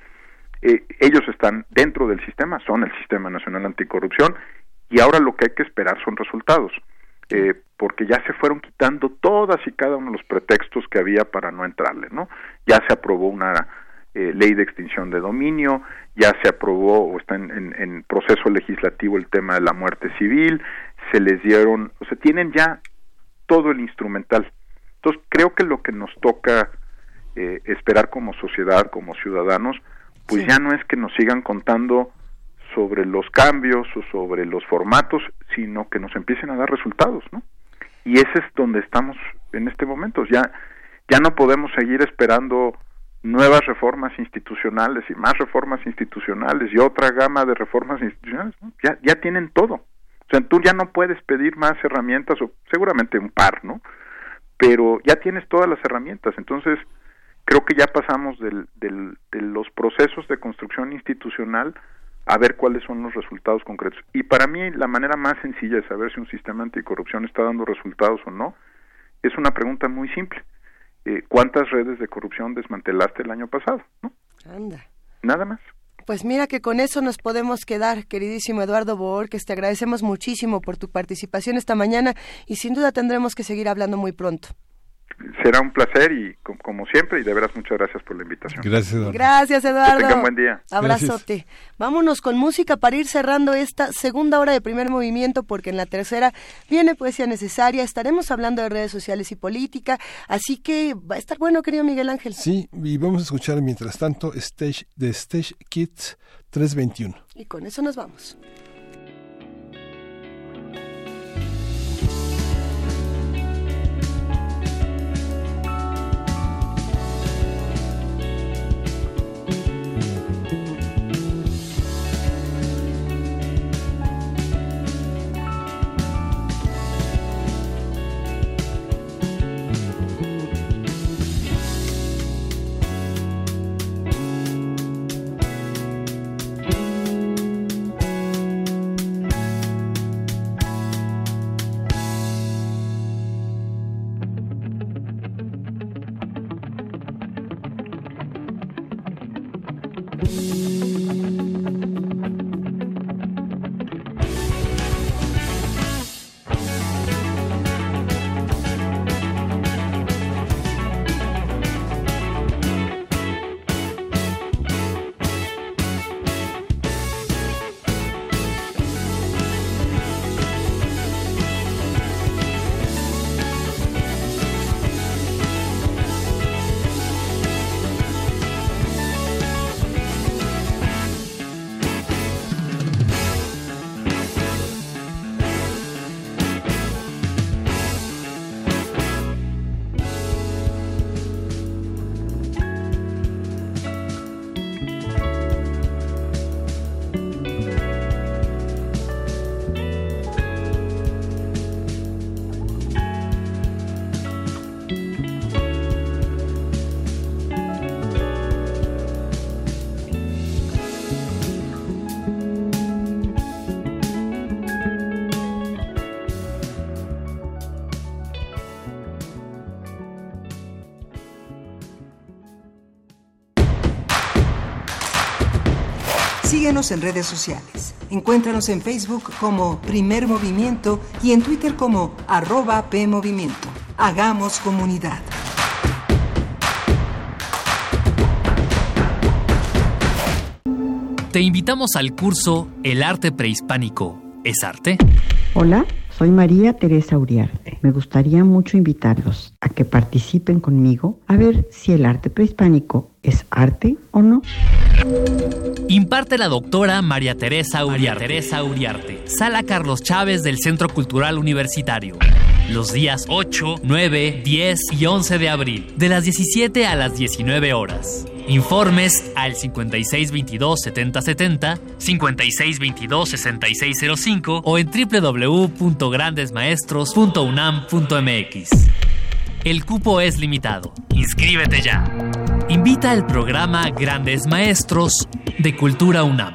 Speaker 17: eh, ellos están dentro del sistema, son el Sistema Nacional Anticorrupción, y ahora lo que hay que esperar son resultados eh, porque ya se fueron quitando todas y cada uno de los pretextos que había para no entrarle, ¿no? Ya se aprobó una eh, ley de extinción de dominio, ya se aprobó o está en, en, proceso legislativo el tema de la muerte civil, se les dieron, o sea, tienen ya todo el instrumental. Entonces, creo que lo que nos toca eh, esperar como sociedad, como ciudadanos, pues ya no es que nos sigan contando sobre los cambios o sobre los formatos, sino que nos empiecen a dar resultados, ¿no? Y ese es donde estamos en este momento. Ya, ya no podemos seguir esperando nuevas reformas institucionales y más reformas institucionales y otra gama de reformas institucionales. Ya, ya tienen todo. O sea, tú ya no puedes pedir más herramientas, o seguramente un par, ¿no? Pero ya tienes todas las herramientas. Entonces, creo que ya pasamos del, del, de los procesos de construcción institucional a ver cuáles son los resultados concretos. Y para mí la manera más sencilla de saber si un sistema anticorrupción está dando resultados o no es una pregunta muy simple. Eh, ¿Cuántas redes de corrupción desmantelaste el año pasado? ¿No?
Speaker 2: Anda.
Speaker 17: Nada más.
Speaker 2: Pues mira que con eso nos podemos quedar, queridísimo Eduardo que te agradecemos muchísimo por tu participación esta mañana y sin duda tendremos que seguir hablando muy pronto
Speaker 17: será un placer y como siempre y de veras muchas gracias por la invitación.
Speaker 1: Gracias Eduardo.
Speaker 2: Gracias Eduardo.
Speaker 17: Que tengan buen día.
Speaker 2: Abrazote. Vámonos con música para ir cerrando esta segunda hora de primer movimiento porque en la tercera viene poesía necesaria. Estaremos hablando de redes sociales y política, así que va a estar bueno, querido Miguel Ángel.
Speaker 1: Sí, y vamos a escuchar mientras tanto Stage de Stage Kids 321.
Speaker 2: Y con eso nos vamos.
Speaker 4: Síguenos en redes sociales. Encuéntranos en Facebook como Primer Movimiento y en Twitter como arroba PMovimiento. Hagamos comunidad.
Speaker 18: Te invitamos al curso El arte prehispánico. ¿Es arte?
Speaker 19: Hola, soy María Teresa Uriarte. Me gustaría mucho invitarlos a que participen conmigo a ver si el arte prehispánico es arte o no.
Speaker 18: Imparte la doctora María Teresa Uriarte. Teresa Uriarte. Sala Carlos Chávez del Centro Cultural Universitario. Los días 8, 9, 10 y 11 de abril, de las 17 a las 19 horas. Informes al 5622 7070, 5622 6605 o en www.grandesmaestros.unam.mx. El cupo es limitado. Inscríbete ya. Invita al programa Grandes Maestros de Cultura UNAM.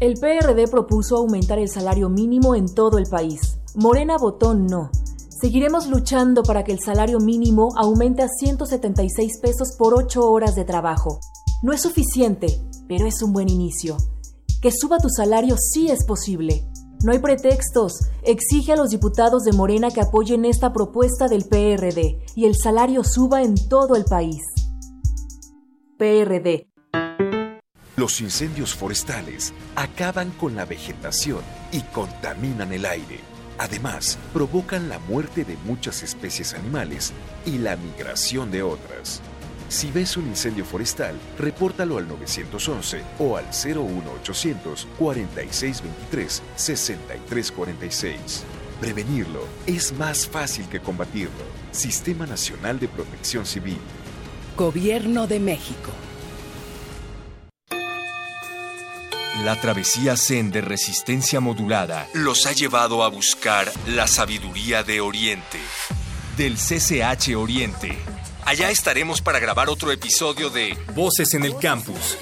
Speaker 20: El PRD propuso aumentar el salario mínimo en todo el país. Morena votó no. Seguiremos luchando para que el salario mínimo aumente a 176 pesos por 8 horas de trabajo. No es suficiente, pero es un buen inicio. Que suba tu salario sí es posible. No hay pretextos. Exige a los diputados de Morena que apoyen esta propuesta del PRD y el salario suba en todo el país. PRD.
Speaker 12: Los incendios forestales acaban con la vegetación y contaminan el aire. Además, provocan la muerte de muchas especies animales y la migración de otras. Si ves un incendio forestal, repórtalo al 911 o al 01800 4623 6346. Prevenirlo es más fácil que combatirlo. Sistema Nacional de Protección Civil.
Speaker 21: Gobierno de México.
Speaker 22: La travesía Zen de resistencia modulada los ha llevado a buscar la sabiduría de Oriente. Del CCH Oriente. Allá estaremos para grabar otro episodio de Voces en el Campus.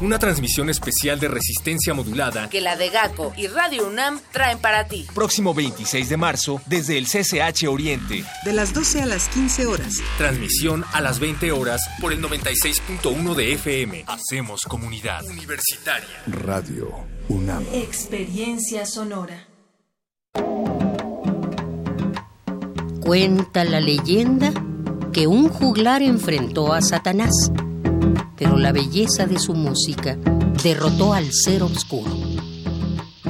Speaker 22: Una transmisión especial de resistencia modulada
Speaker 21: que la de GACO y Radio UNAM traen para ti.
Speaker 22: Próximo 26 de marzo desde el CCH Oriente.
Speaker 4: De las 12 a las 15 horas.
Speaker 22: Transmisión a las 20 horas por el 96.1 de FM. Hacemos comunidad universitaria.
Speaker 23: Radio UNAM.
Speaker 21: Experiencia sonora.
Speaker 24: Cuenta la leyenda que un juglar enfrentó a Satanás pero la belleza de su música derrotó al ser oscuro.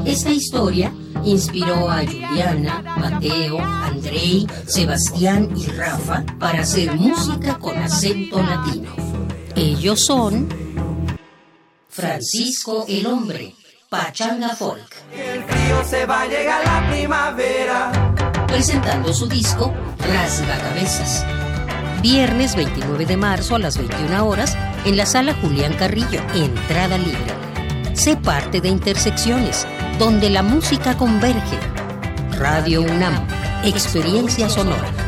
Speaker 24: Esta historia inspiró a Juliana, Mateo, Andrei, Sebastián y Rafa para hacer música con acento latino. Ellos son Francisco el Hombre, Pachanga Folk.
Speaker 25: El frío se va a llegar la primavera.
Speaker 24: Presentando su disco Rasga Cabezas. Viernes 29 de marzo a las 21 horas en la sala Julián Carrillo, entrada libre. Sé parte de Intersecciones, donde la música converge. Radio UNAM, experiencia sonora.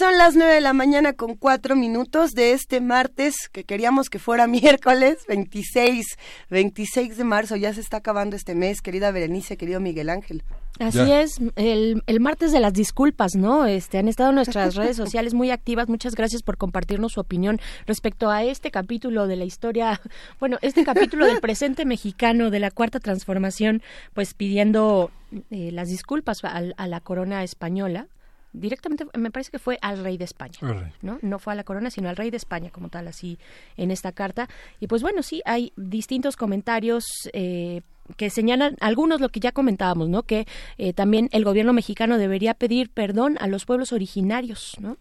Speaker 2: Son las nueve de la mañana con cuatro minutos de este martes, que queríamos que fuera miércoles 26, 26 de marzo. Ya se está acabando este mes, querida Berenice, querido Miguel Ángel.
Speaker 3: Así es, el, el, martes de las disculpas, ¿no? Este, han estado nuestras redes sociales muy activas. Muchas gracias por compartirnos su opinión respecto a este capítulo de la historia, bueno, este capítulo del presente mexicano de la cuarta transformación, pues pidiendo eh, las disculpas a la corona española directamente me parece que fue al rey de España, ¿no? No fue a la corona, sino al rey de España como tal, así en esta carta. Y pues bueno, sí, hay distintos comentarios eh, que señalan algunos lo que ya comentábamos, ¿no? Que eh, también el gobierno mexicano debería pedir perdón a los pueblos originarios, ¿no?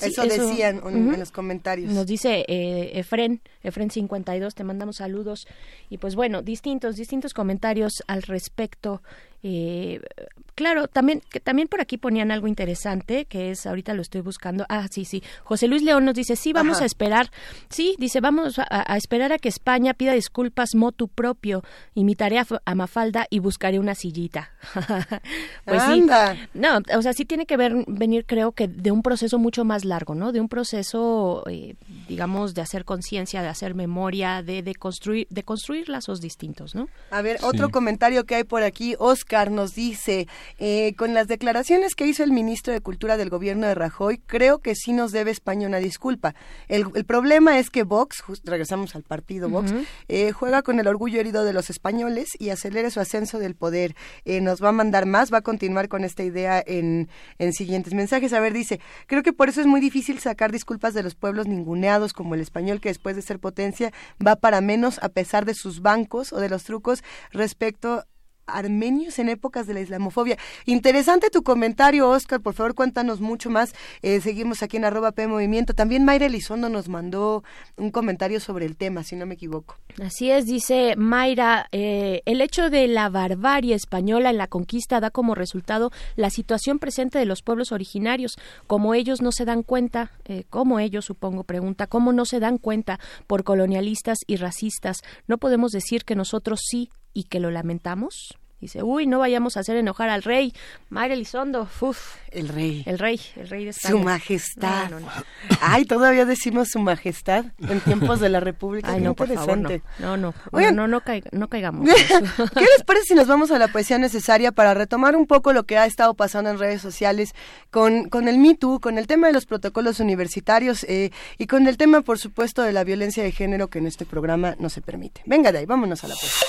Speaker 2: eso, decían en los comentarios.
Speaker 3: Nos dice eh, Efren, Efren 52, te mandamos saludos. Y pues bueno, distintos, distintos comentarios al respecto. Eh, Claro, también, que también por aquí ponían algo interesante, que es, ahorita lo estoy buscando. Ah, sí, sí. José Luis León nos dice, sí, vamos a esperar. Sí, dice, vamos a, esperar a que España pida disculpas motu propio. Imitaré a, Mafalda y buscaré una sillita. pues sí. No, o sea, sí tiene que ver, venir, creo que de un proceso mucho más largo, ¿no? De un proceso, eh, digamos, de hacer conciencia, de hacer memoria, de, de, construir, de construir lazos distintos, ¿no?
Speaker 2: A ver, otro comentario que hay por aquí. Oscar nos dice, eh, con las declaraciones que hizo el ministro de Cultura del gobierno de Rajoy, creo que sí nos debe España una disculpa. El, problema es que Vox, regresamos al partido Vox, eh, juega con el orgullo herido de los españoles y acelere su ascenso del poder. Eh, nos va a mandar más, va a continuar con esta idea en, en siguientes mensajes. A ver, dice, creo que por eso es muy difícil sacar disculpas de los pueblos ninguneados como el español que después de ser potencia va para menos a pesar de sus bancos o de los trucos respecto armenios en épocas de la islamofobia. Interesante tu comentario, Oscar. Por favor, cuéntanos mucho más. Eh, seguimos aquí en arroba P Movimiento. También Mayra Elizondo nos mandó un comentario sobre el tema, si no me equivoco.
Speaker 3: Así es, dice Mayra, eh, el hecho de la barbarie española en la conquista da como resultado la situación presente de los pueblos originarios. Como ellos no se dan cuenta, eh, como ellos, supongo, pregunta, ¿cómo no se dan cuenta por colonialistas y racistas? No podemos decir que nosotros sí y que lo lamentamos. Dice, uy, no vayamos a hacer enojar al rey. Mayra Elizondo, uff.
Speaker 2: El rey.
Speaker 3: El rey, el rey de España.
Speaker 2: Su majestad. Ay, todavía decimos su majestad en tiempos de la República.
Speaker 3: Ay, no, interesante. no. no, no, no, no, caigamos.
Speaker 2: ¿Qué les parece si nos vamos a la poesía necesaria para retomar un poco lo que ha estado pasando en redes sociales con, con el Me Too, con el tema de los protocolos universitarios eh, y con el tema, por supuesto, de la violencia de género que en este programa no se permite? Venga de ahí, vámonos a la poesía.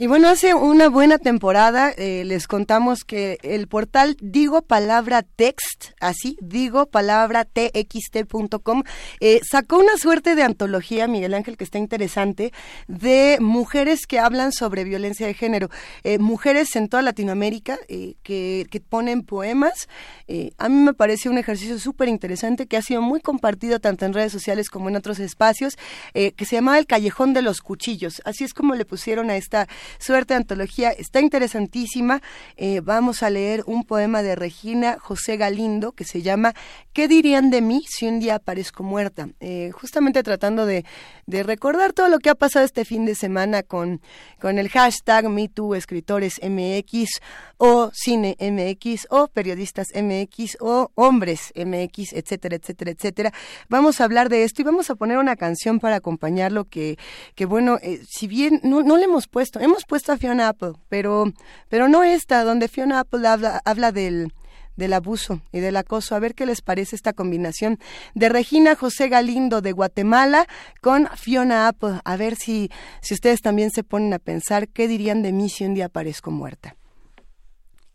Speaker 2: Y bueno, hace una buena temporada eh, les contamos que el portal Digo Palabra Text, así, digo palabra txt.com, eh, sacó una suerte de antología, Miguel Ángel, que está interesante, de mujeres que hablan sobre violencia de género. Eh, mujeres en toda Latinoamérica que, que, ponen poemas. a mí me parece un ejercicio súper interesante que ha sido muy compartido tanto en redes sociales como en otros espacios, que se llamaba El Callejón de los Cuchillos. Así es como le pusieron a esta Suerte antología está interesantísima. Eh, vamos a leer un poema de Regina José Galindo que se llama ¿Qué dirían de mí si un día aparezco muerta? Eh, justamente tratando de, recordar todo lo que ha pasado este fin de semana con, con el hashtag MeTooEscritoresMX o Cine MX o Periodistas MX o Hombres MX, etcétera, etcétera, etcétera. Vamos a hablar de esto y vamos a poner una canción para acompañarlo que, que bueno, eh, si bien no, no le hemos puesto, hemos puesto a Fiona Apple, pero, pero no esta, donde Fiona Apple habla, habla del, del abuso y del acoso. A ver qué les parece esta combinación de Regina José Galindo de Guatemala con Fiona Apple. A ver si, si ustedes también se ponen a pensar qué dirían de mí si un día aparezco muerta.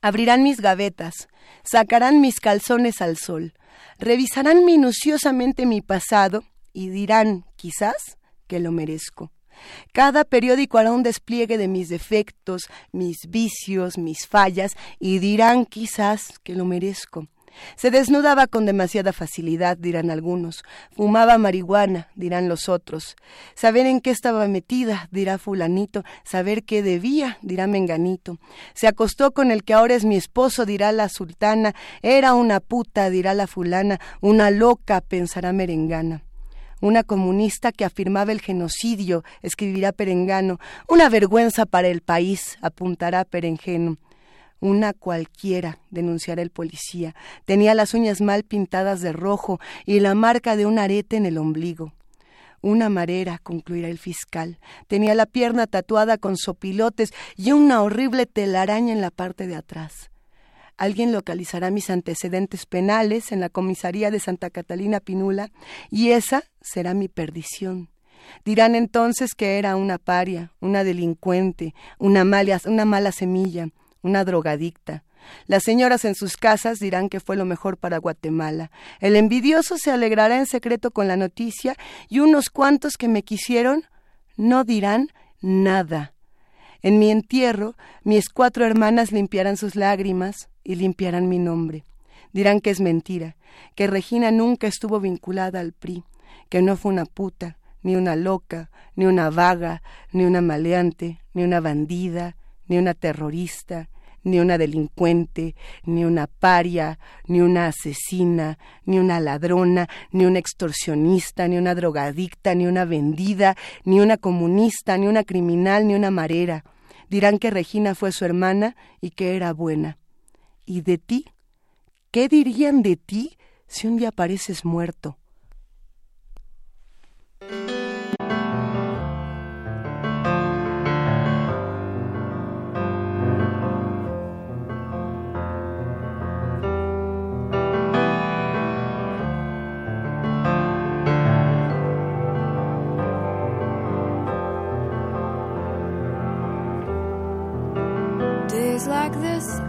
Speaker 2: Abrirán mis gavetas, sacarán mis calzones al sol, revisarán minuciosamente mi pasado y dirán, quizás, que lo merezco. Cada periódico hará un despliegue de mis defectos, mis vicios, mis fallas, y dirán quizás que lo merezco. Se desnudaba con demasiada facilidad, dirán algunos. Fumaba marihuana, dirán los otros. Saber en qué estaba metida, dirá fulanito. Saber qué debía, dirá menganito. Se acostó con el que ahora es mi esposo, dirá la sultana. Era una puta, dirá la fulana. Una loca, pensará merengana una comunista que afirmaba el genocidio, escribirá Perengano, una vergüenza para el país, apuntará Perengeno. Una cualquiera, denunciará el policía. Tenía las uñas mal pintadas de rojo y la marca de un arete en el ombligo. Una marera, concluirá el fiscal. Tenía la pierna tatuada con sopilotes y una horrible telaraña en la parte de atrás. Alguien localizará mis antecedentes penales en la comisaría de Santa Catalina Pinula y esa será mi perdición. Dirán entonces que era una paria, una delincuente, una, una mala semilla, una drogadicta. Las señoras en sus casas dirán que fue lo mejor para Guatemala. El envidioso se alegrará en secreto con la noticia y unos cuantos que me quisieron no dirán nada. En mi entierro, mis cuatro hermanas limpiarán sus lágrimas y limpiarán mi nombre. Dirán que es mentira, que Regina nunca estuvo vinculada al PRI, que no fue una puta, ni una loca, ni una vaga, ni una maleante, ni una bandida, ni una terrorista, ni una delincuente, ni una paria, ni una asesina, ni una ladrona, ni una extorsionista, ni una drogadicta, ni una vendida, ni una comunista, ni una criminal, ni una marera. Dirán que Regina fue su hermana y que era buena. ¿Y de ti? ¿Qué dirían de ti si un día apareces muerto?
Speaker 26: Like this,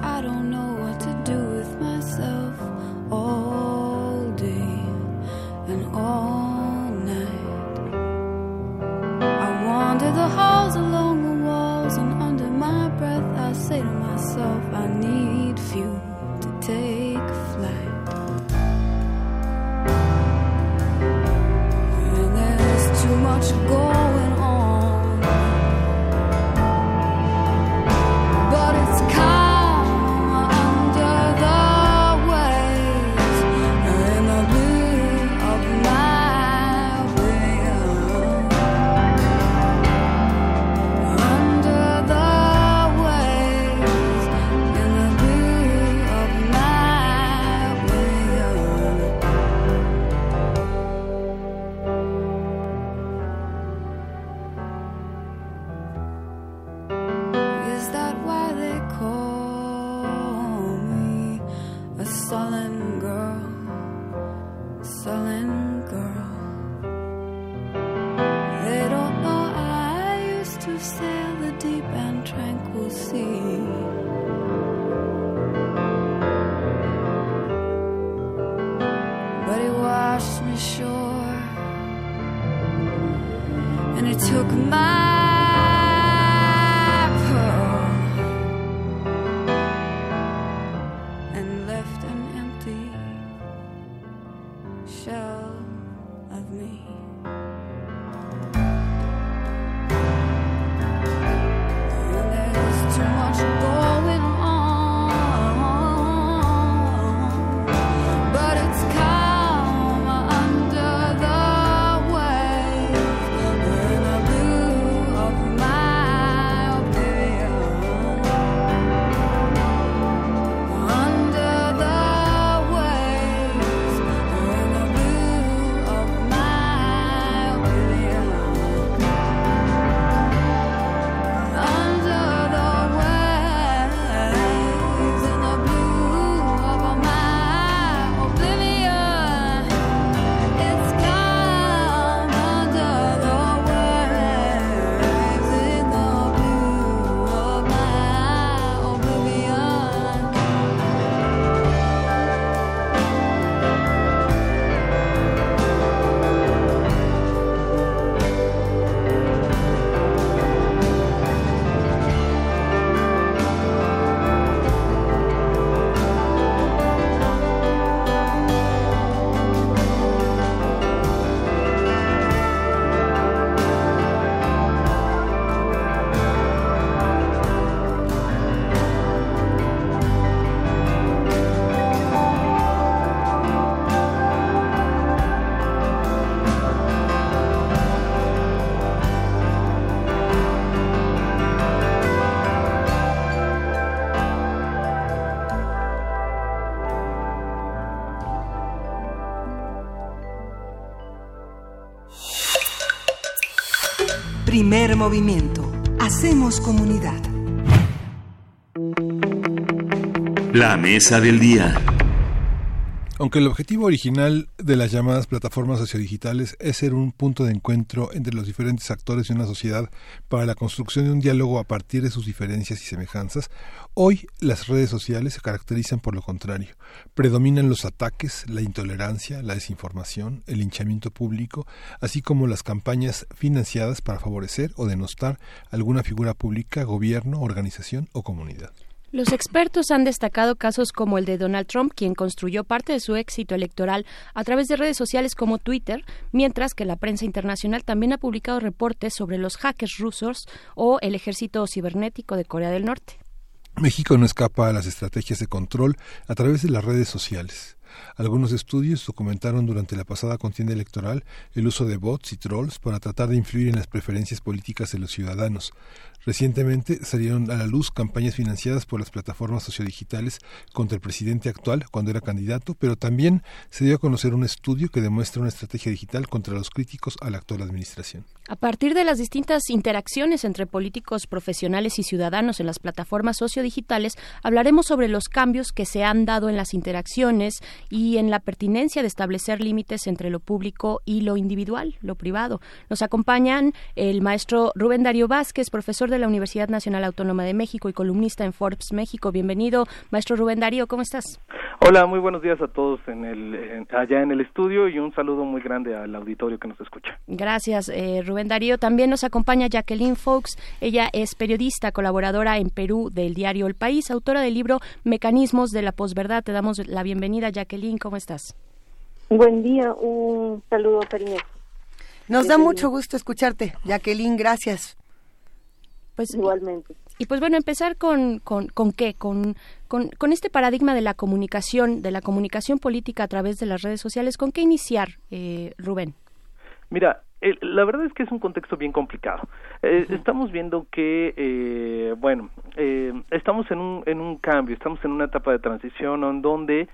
Speaker 4: Primer movimiento. Hacemos comunidad.
Speaker 22: La mesa del día.
Speaker 1: Aunque el objetivo original de las llamadas plataformas sociodigitales es ser un punto de encuentro entre los diferentes actores de una sociedad para la construcción de un diálogo a partir de sus diferencias y semejanzas, hoy las redes sociales se caracterizan por lo contrario. Predominan los ataques, la intolerancia, la desinformación, el linchamiento público, así como las campañas financiadas para favorecer o denostar alguna figura pública, gobierno, organización o comunidad.
Speaker 3: Los expertos han destacado casos como el de Donald Trump, quien construyó parte de su éxito electoral a través de redes sociales como Twitter, mientras que la prensa internacional también ha publicado reportes sobre los hackers rusos o el ejército cibernético de Corea del Norte.
Speaker 1: México no escapa a las estrategias de control a través de las redes sociales. Algunos estudios documentaron durante la pasada contienda electoral el uso de bots y trolls para tratar de influir en las preferencias políticas de los ciudadanos. Recientemente salieron a la luz campañas financiadas por las plataformas sociodigitales contra el presidente actual cuando era candidato, pero también se dio a conocer un estudio que demuestra una estrategia digital contra los críticos a la actual administración.
Speaker 3: A partir de las distintas interacciones entre políticos profesionales y ciudadanos en las plataformas sociodigitales, hablaremos sobre los cambios que se han dado en las interacciones y en la pertinencia de establecer límites entre lo público y lo individual, lo privado. Nos acompañan el maestro Rubén Darío Vázquez, profesor de la Universidad Nacional Autónoma de México y columnista en Forbes México. Bienvenido, maestro Rubén Darío, ¿cómo estás?
Speaker 27: Hola, muy buenos días a todos en el, allá en el estudio y un saludo muy grande al auditorio que nos escucha.
Speaker 3: Gracias, eh, Rubén Darío. También nos acompaña Jacqueline Fox. Ella es periodista, colaboradora en Perú del diario El País, autora del libro Mecanismos de la posverdad. Te damos la bienvenida, Jacqueline. ¿Cómo estás?
Speaker 28: Buen día, un saludo cariñoso.
Speaker 2: Nos da mucho gusto escucharte, Jacqueline, gracias.
Speaker 28: Pues, Igualmente.
Speaker 3: Y pues bueno, empezar con, con, con qué, con, con, este paradigma de la comunicación, de la comunicación política a través de las redes sociales, ¿con qué iniciar, eh, Rubén?
Speaker 27: Mira, la verdad es que es un contexto bien complicado. Eh, estamos viendo que, eh, bueno, eh, estamos en un, en un cambio, estamos en una etapa de transición en donde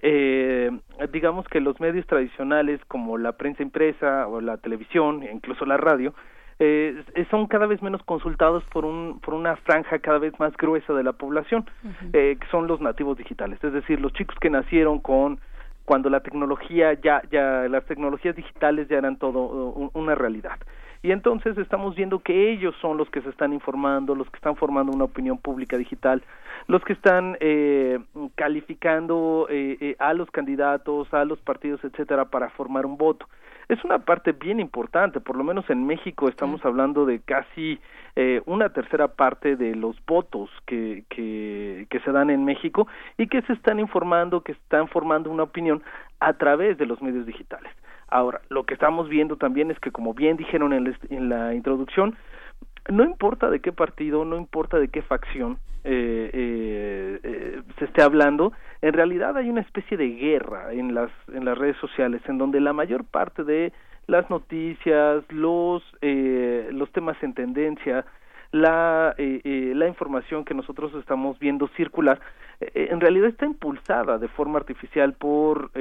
Speaker 27: eh, digamos que los medios tradicionales como la prensa impresa o la televisión, incluso la radio, eh, son cada vez menos consultados por, un, por una franja cada vez más gruesa de la población, eh, que son los nativos digitales, es decir, los chicos que nacieron con cuando la tecnología ya, ya las tecnologías digitales ya eran todo una realidad. Y entonces estamos viendo que ellos son los que se están informando, los que están formando una opinión pública digital, los que están eh, calificando eh, eh, a los candidatos, a los partidos, etcétera, para formar un voto. Es una parte bien importante, por lo menos en México estamos hablando de casi eh, una tercera parte de los votos que, que, que se dan en México y que se están informando, que están formando una opinión a través de los medios digitales. Ahora, lo que estamos viendo también es que, como bien dijeron en, en la introducción, no importa de qué partido, no importa de qué facción eh, eh, eh, se esté hablando, en realidad hay una especie de guerra en las en las redes sociales, en donde la mayor parte de las noticias, los eh, los temas en tendencia, la eh, eh, la información que nosotros estamos viendo circular, en realidad está impulsada de forma artificial por,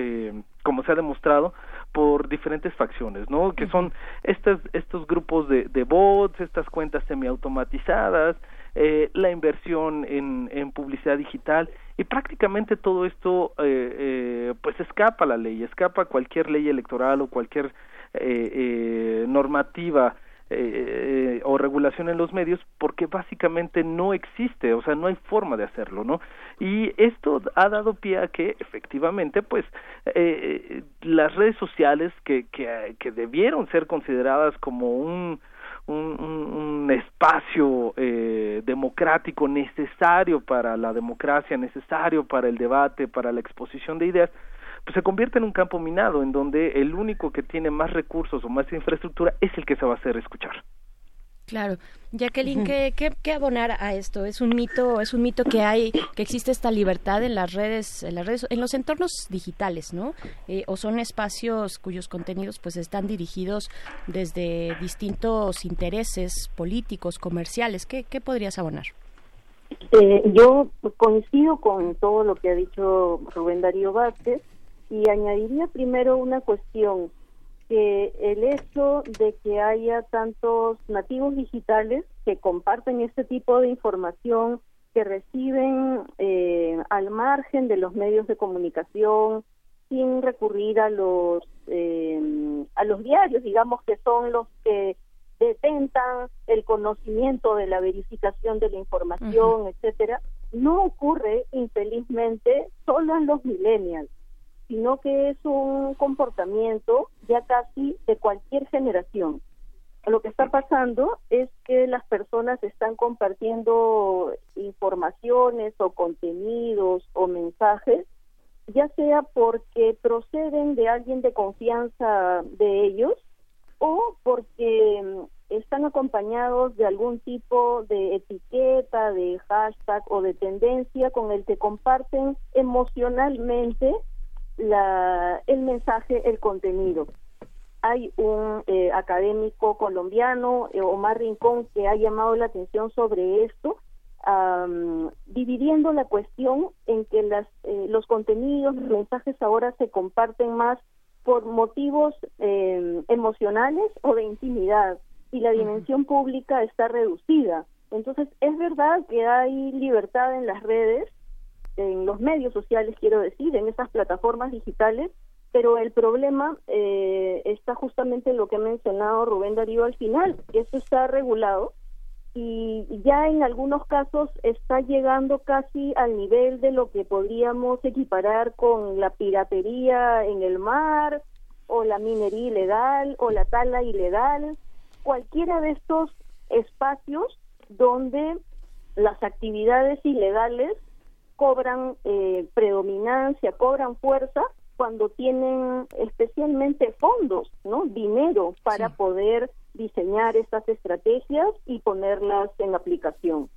Speaker 27: como se ha demostrado, por diferentes facciones, ¿no? Que son estas, estos grupos de, de bots, estas cuentas semiautomatizadas, eh, la inversión en, en, publicidad digital y prácticamente todo esto eh, eh, pues escapa a la ley, escapa a cualquier ley electoral o cualquier eh, eh, normativa eh, o regulación en los medios porque básicamente no existe, o sea, no hay forma de hacerlo, ¿no? Y esto ha dado pie a que efectivamente, pues, las redes sociales que, que, que debieron ser consideradas como un, un, un, espacio eh, democrático necesario para la democracia, necesario para el debate, para la exposición de ideas, pues se convierte en un campo minado en donde el único que tiene más recursos o más infraestructura es el que se va a hacer escuchar.
Speaker 3: Claro, Jacqueline, ¿qué, qué, abonar a esto? Es un mito, es un mito que hay, que existe esta libertad en las redes, en las redes, en los entornos digitales, ¿no? Eh, o son espacios cuyos contenidos, pues, están dirigidos desde distintos intereses políticos, comerciales. ¿Qué, qué podrías abonar?
Speaker 28: Eh, yo coincido con todo lo que ha dicho Rubén Darío Vázquez y añadiría primero una cuestión, que el hecho de que haya tantos nativos digitales que comparten este tipo de información, que reciben eh, al margen de los medios de comunicación sin recurrir a los eh, a los diarios, digamos que son los que detentan el conocimiento de la verificación de la información, etcétera, no ocurre infelizmente solo en los millennials, sino que es un comportamiento ya casi de cualquier generación. Lo que está pasando es que las personas están compartiendo informaciones o contenidos o mensajes, ya sea porque proceden de alguien de confianza de ellos o porque mm, están acompañados de algún tipo de etiqueta, de hashtag o de tendencia con el que comparten emocionalmente la, el mensaje, el contenido. Hay un eh, académico colombiano, eh, Omar Rincón, que ha llamado la atención sobre esto, dividiendo la cuestión en que las, eh, los contenidos, los mensajes ahora se comparten más por motivos eh, emocionales o de intimidad y la dimensión pública está reducida. Entonces, es verdad que hay libertad en las redes, en los medios sociales, quiero decir, en esas plataformas digitales, pero el problema eh, está justamente en lo que ha mencionado Rubén Darío al final, que eso está regulado y ya en algunos casos está llegando casi al nivel de lo que podríamos equiparar con la piratería en el mar o la minería ilegal o la tala ilegal, cualquiera de estos espacios donde las actividades ilegales cobran eh, predominancia, cobran fuerza cuando tienen especialmente fondos, ¿no? Dinero para poder diseñar estas estrategias y ponerlas en aplicación.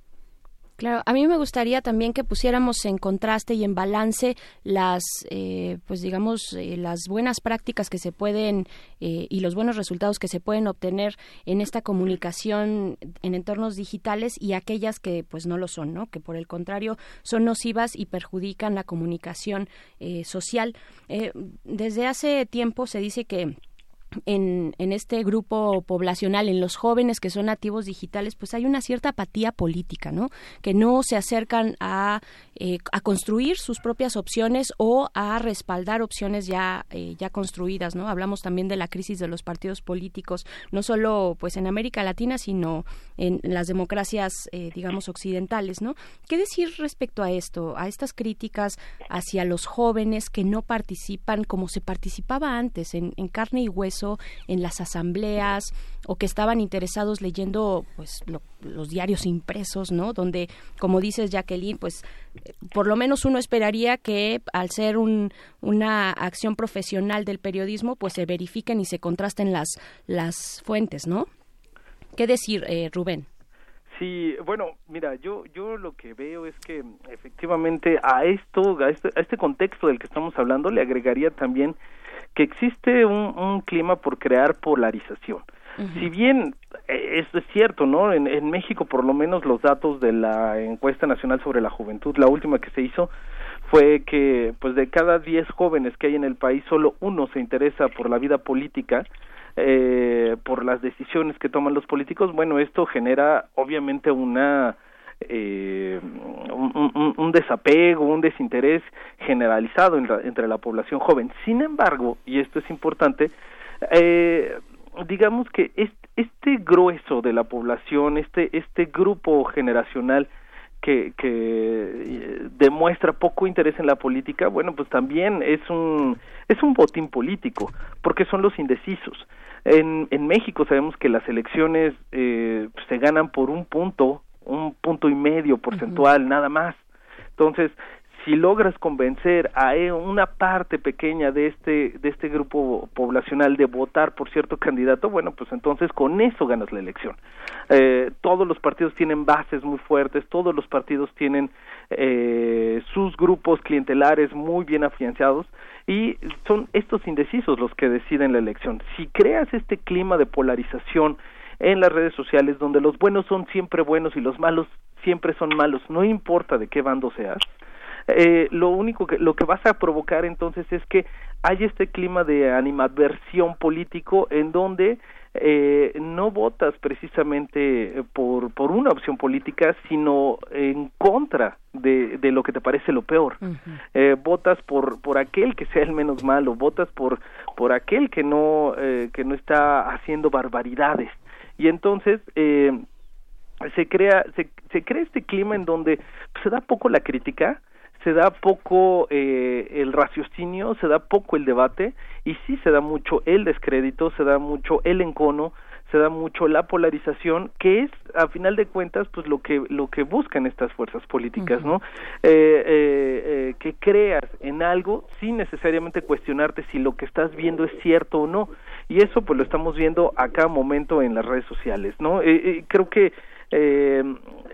Speaker 3: Claro, a mí me gustaría también que pusiéramos en contraste y en balance las, eh, pues digamos, eh, las buenas prácticas que se pueden eh, y los buenos resultados que se pueden obtener en esta comunicación en entornos digitales y aquellas que, pues, no lo son, ¿no? Que por el contrario son nocivas y perjudican la comunicación social. desde hace tiempo se dice que en, en, este grupo poblacional, en los jóvenes que son nativos digitales, pues hay una cierta apatía política, ¿no? Que no se acercan a, eh, a construir sus propias opciones o a respaldar opciones ya, eh, ya construidas, ¿no? Hablamos también de la crisis de los partidos políticos, no solo pues en América Latina, sino en las democracias, eh, digamos, occidentales, ¿no? ¿Qué decir respecto a esto, a estas críticas hacia los jóvenes que no participan como se participaba antes, en, en carne y hueso? En las asambleas o que estaban interesados leyendo pues los diarios impresos, ¿no? Donde, como dices Jacqueline, pues por lo menos uno esperaría que al ser una acción profesional del periodismo, pues se verifiquen y se contrasten las las fuentes, ¿no? ¿Qué decir, eh, Rubén?
Speaker 27: Sí, bueno, mira, yo yo lo que veo es que efectivamente a esto, a este, a este contexto del que estamos hablando, le agregaría también que existe un, clima por crear polarización. Si bien eh, esto es cierto, ¿no? En, en, México, por lo menos, los datos de la encuesta nacional sobre la juventud, la última que se hizo, fue que, pues, de cada 10 jóvenes que hay en el país, solo uno se interesa por la vida política, eh, por las decisiones que toman los políticos. Bueno, esto genera, obviamente, una eh, un, desapego, un desinterés generalizado entre la población joven. Sin embargo, y esto es importante, eh, digamos que este, este grueso de la población, este, este grupo generacional que, que eh, demuestra poco interés en la política, bueno, pues también es un, es un botín político, porque son los indecisos. En, en México sabemos que las elecciones eh, se ganan por un punto un punto y medio porcentual, nada más. Entonces, si logras convencer a e, una parte pequeña de este de este grupo poblacional de votar por cierto candidato, bueno, pues entonces con eso ganas la elección. Eh, todos los partidos tienen bases muy fuertes, todos los partidos tienen eh, sus grupos clientelares muy bien afianzados y son estos indecisos los que deciden la elección. Si creas este clima de polarización en las redes sociales donde los buenos son siempre buenos y los malos siempre son malos, no importa de qué bando seas. Eh, lo único que lo que vas a provocar entonces es que hay este clima de animadversión político en donde eh, no votas precisamente por, por una opción política, sino en contra de, de lo que te parece lo peor. eh, votas por, por aquel que sea el menos malo, votas por, por aquel que no, eh, que no está haciendo barbaridades. Y entonces, eh, se crea se, se crea este clima en donde se da poco la crítica se da poco eh, el raciocinio se da poco el debate y sí se da mucho el descrédito se da mucho el encono se da mucho la polarización que es a final de cuentas pues lo que lo que buscan estas fuerzas políticas no eh, eh, eh, que creas en algo sin necesariamente cuestionarte si lo que estás viendo es cierto o no. Y eso pues lo estamos viendo a cada momento en las redes sociales no eh, creo que eh,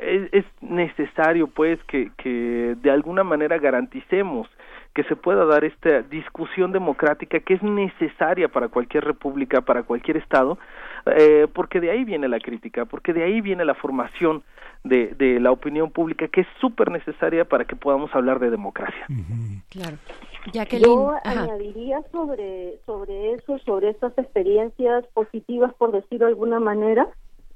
Speaker 27: es, es, necesario pues que, que de alguna manera garanticemos que se pueda dar esta discusión democrática que es necesaria para cualquier república, para cualquier estado, eh, porque de ahí viene la crítica, porque de ahí viene la formación de, de la opinión pública, que es súper necesaria para que podamos hablar de democracia. Uh
Speaker 3: -huh. Claro.
Speaker 28: Yo añadiría sobre, sobre eso, sobre estas experiencias positivas, por decirlo de alguna manera,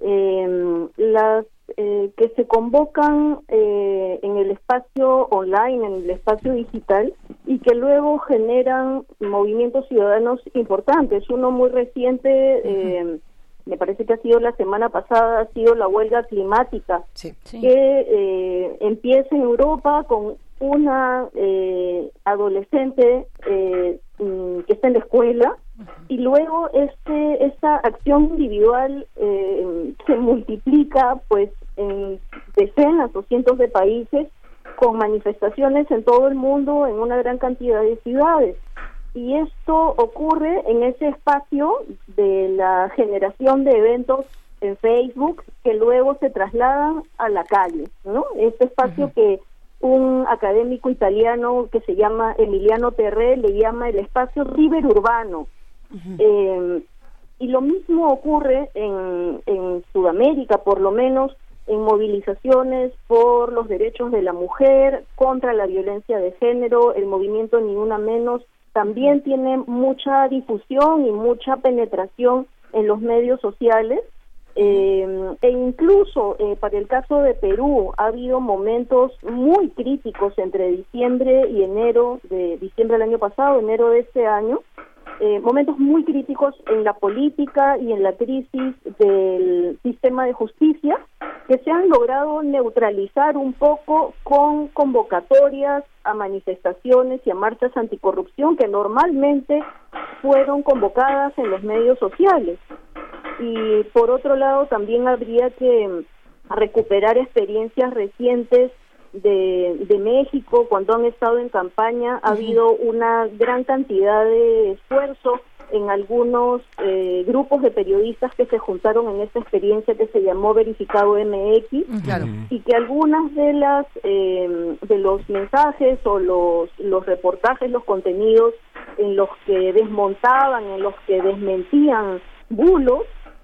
Speaker 28: eh, las eh, que se convocan eh, en el espacio online, en el espacio digital, y que luego generan movimientos ciudadanos importantes. Uno muy reciente, eh, me parece que ha sido la semana pasada, ha sido la huelga climática,
Speaker 2: sí, sí.
Speaker 28: que empieza en Europa con una adolescente mm, que está en la escuela y luego este esta acción individual eh, se multiplica pues en decenas o cientos de países con manifestaciones en todo el mundo en una gran cantidad de ciudades y esto ocurre en ese espacio de la generación de eventos en Facebook que luego se trasladan a la calle no este espacio uh -huh. que un académico italiano que se llama Emiliano Terré le llama el espacio ciberurbano Uh -huh. eh, y lo mismo ocurre en, en Sudamérica, por lo menos en movilizaciones por los derechos de la mujer, contra la violencia de género, el movimiento Ni Una Menos también tiene mucha difusión y mucha penetración en los medios sociales. Eh, e incluso eh, para el caso de Perú ha habido momentos muy críticos entre diciembre y enero de diciembre del año pasado, enero de este año, eh, momentos muy críticos en la política y en la crisis del sistema de justicia que se han logrado neutralizar un poco con convocatorias a manifestaciones y a marchas anticorrupción que normalmente fueron convocadas en los medios sociales. Y por otro lado también habría que recuperar experiencias recientes de, de, México, cuando han estado en campaña, ha uh -huh. habido una gran cantidad de esfuerzo en algunos eh, grupos de periodistas que se juntaron en esta experiencia que se llamó Verificado MX y que algunas de las eh, de los mensajes o los los reportajes, los contenidos en los que desmontaban, en los que desmentían bulos,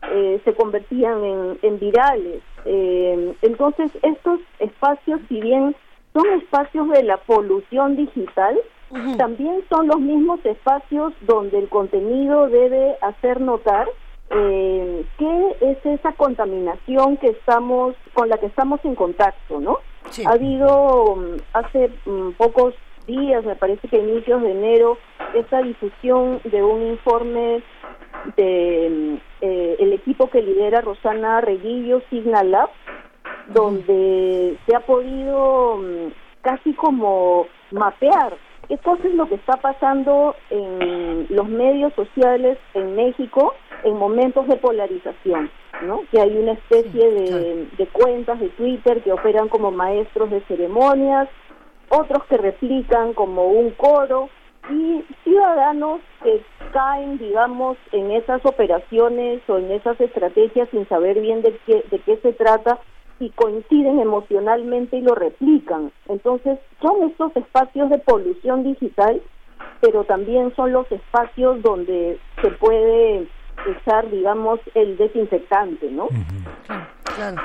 Speaker 28: eh, se convertían en, en virales. Eh, entonces, estos espacios, si bien son espacios de la polución digital, uh -huh. también son los mismos espacios donde el contenido debe hacer notar eh, qué es esa contaminación que estamos con la que estamos en contacto, ¿no?
Speaker 2: Sí.
Speaker 28: Ha habido um, hace um, pocos días, me parece que inicios de enero, esta difusión de un informe de eh, el equipo que lidera Rosana Reguillo, Signal Lab, donde se ha podido um, casi como mapear qué cosa es lo que está pasando en los medios sociales en México en momentos de polarización, ¿no? Que hay una especie de, de cuentas de Twitter que operan como maestros de ceremonias, otros que replican como un coro y ciudadanos que caen, digamos, en esas operaciones o en esas estrategias sin saber bien de qué, de qué se trata y coinciden emocionalmente y lo replican. Entonces, son estos espacios de polución digital, pero también son los espacios donde se puede usar, digamos, el desinfectante, ¿no? Uh -huh.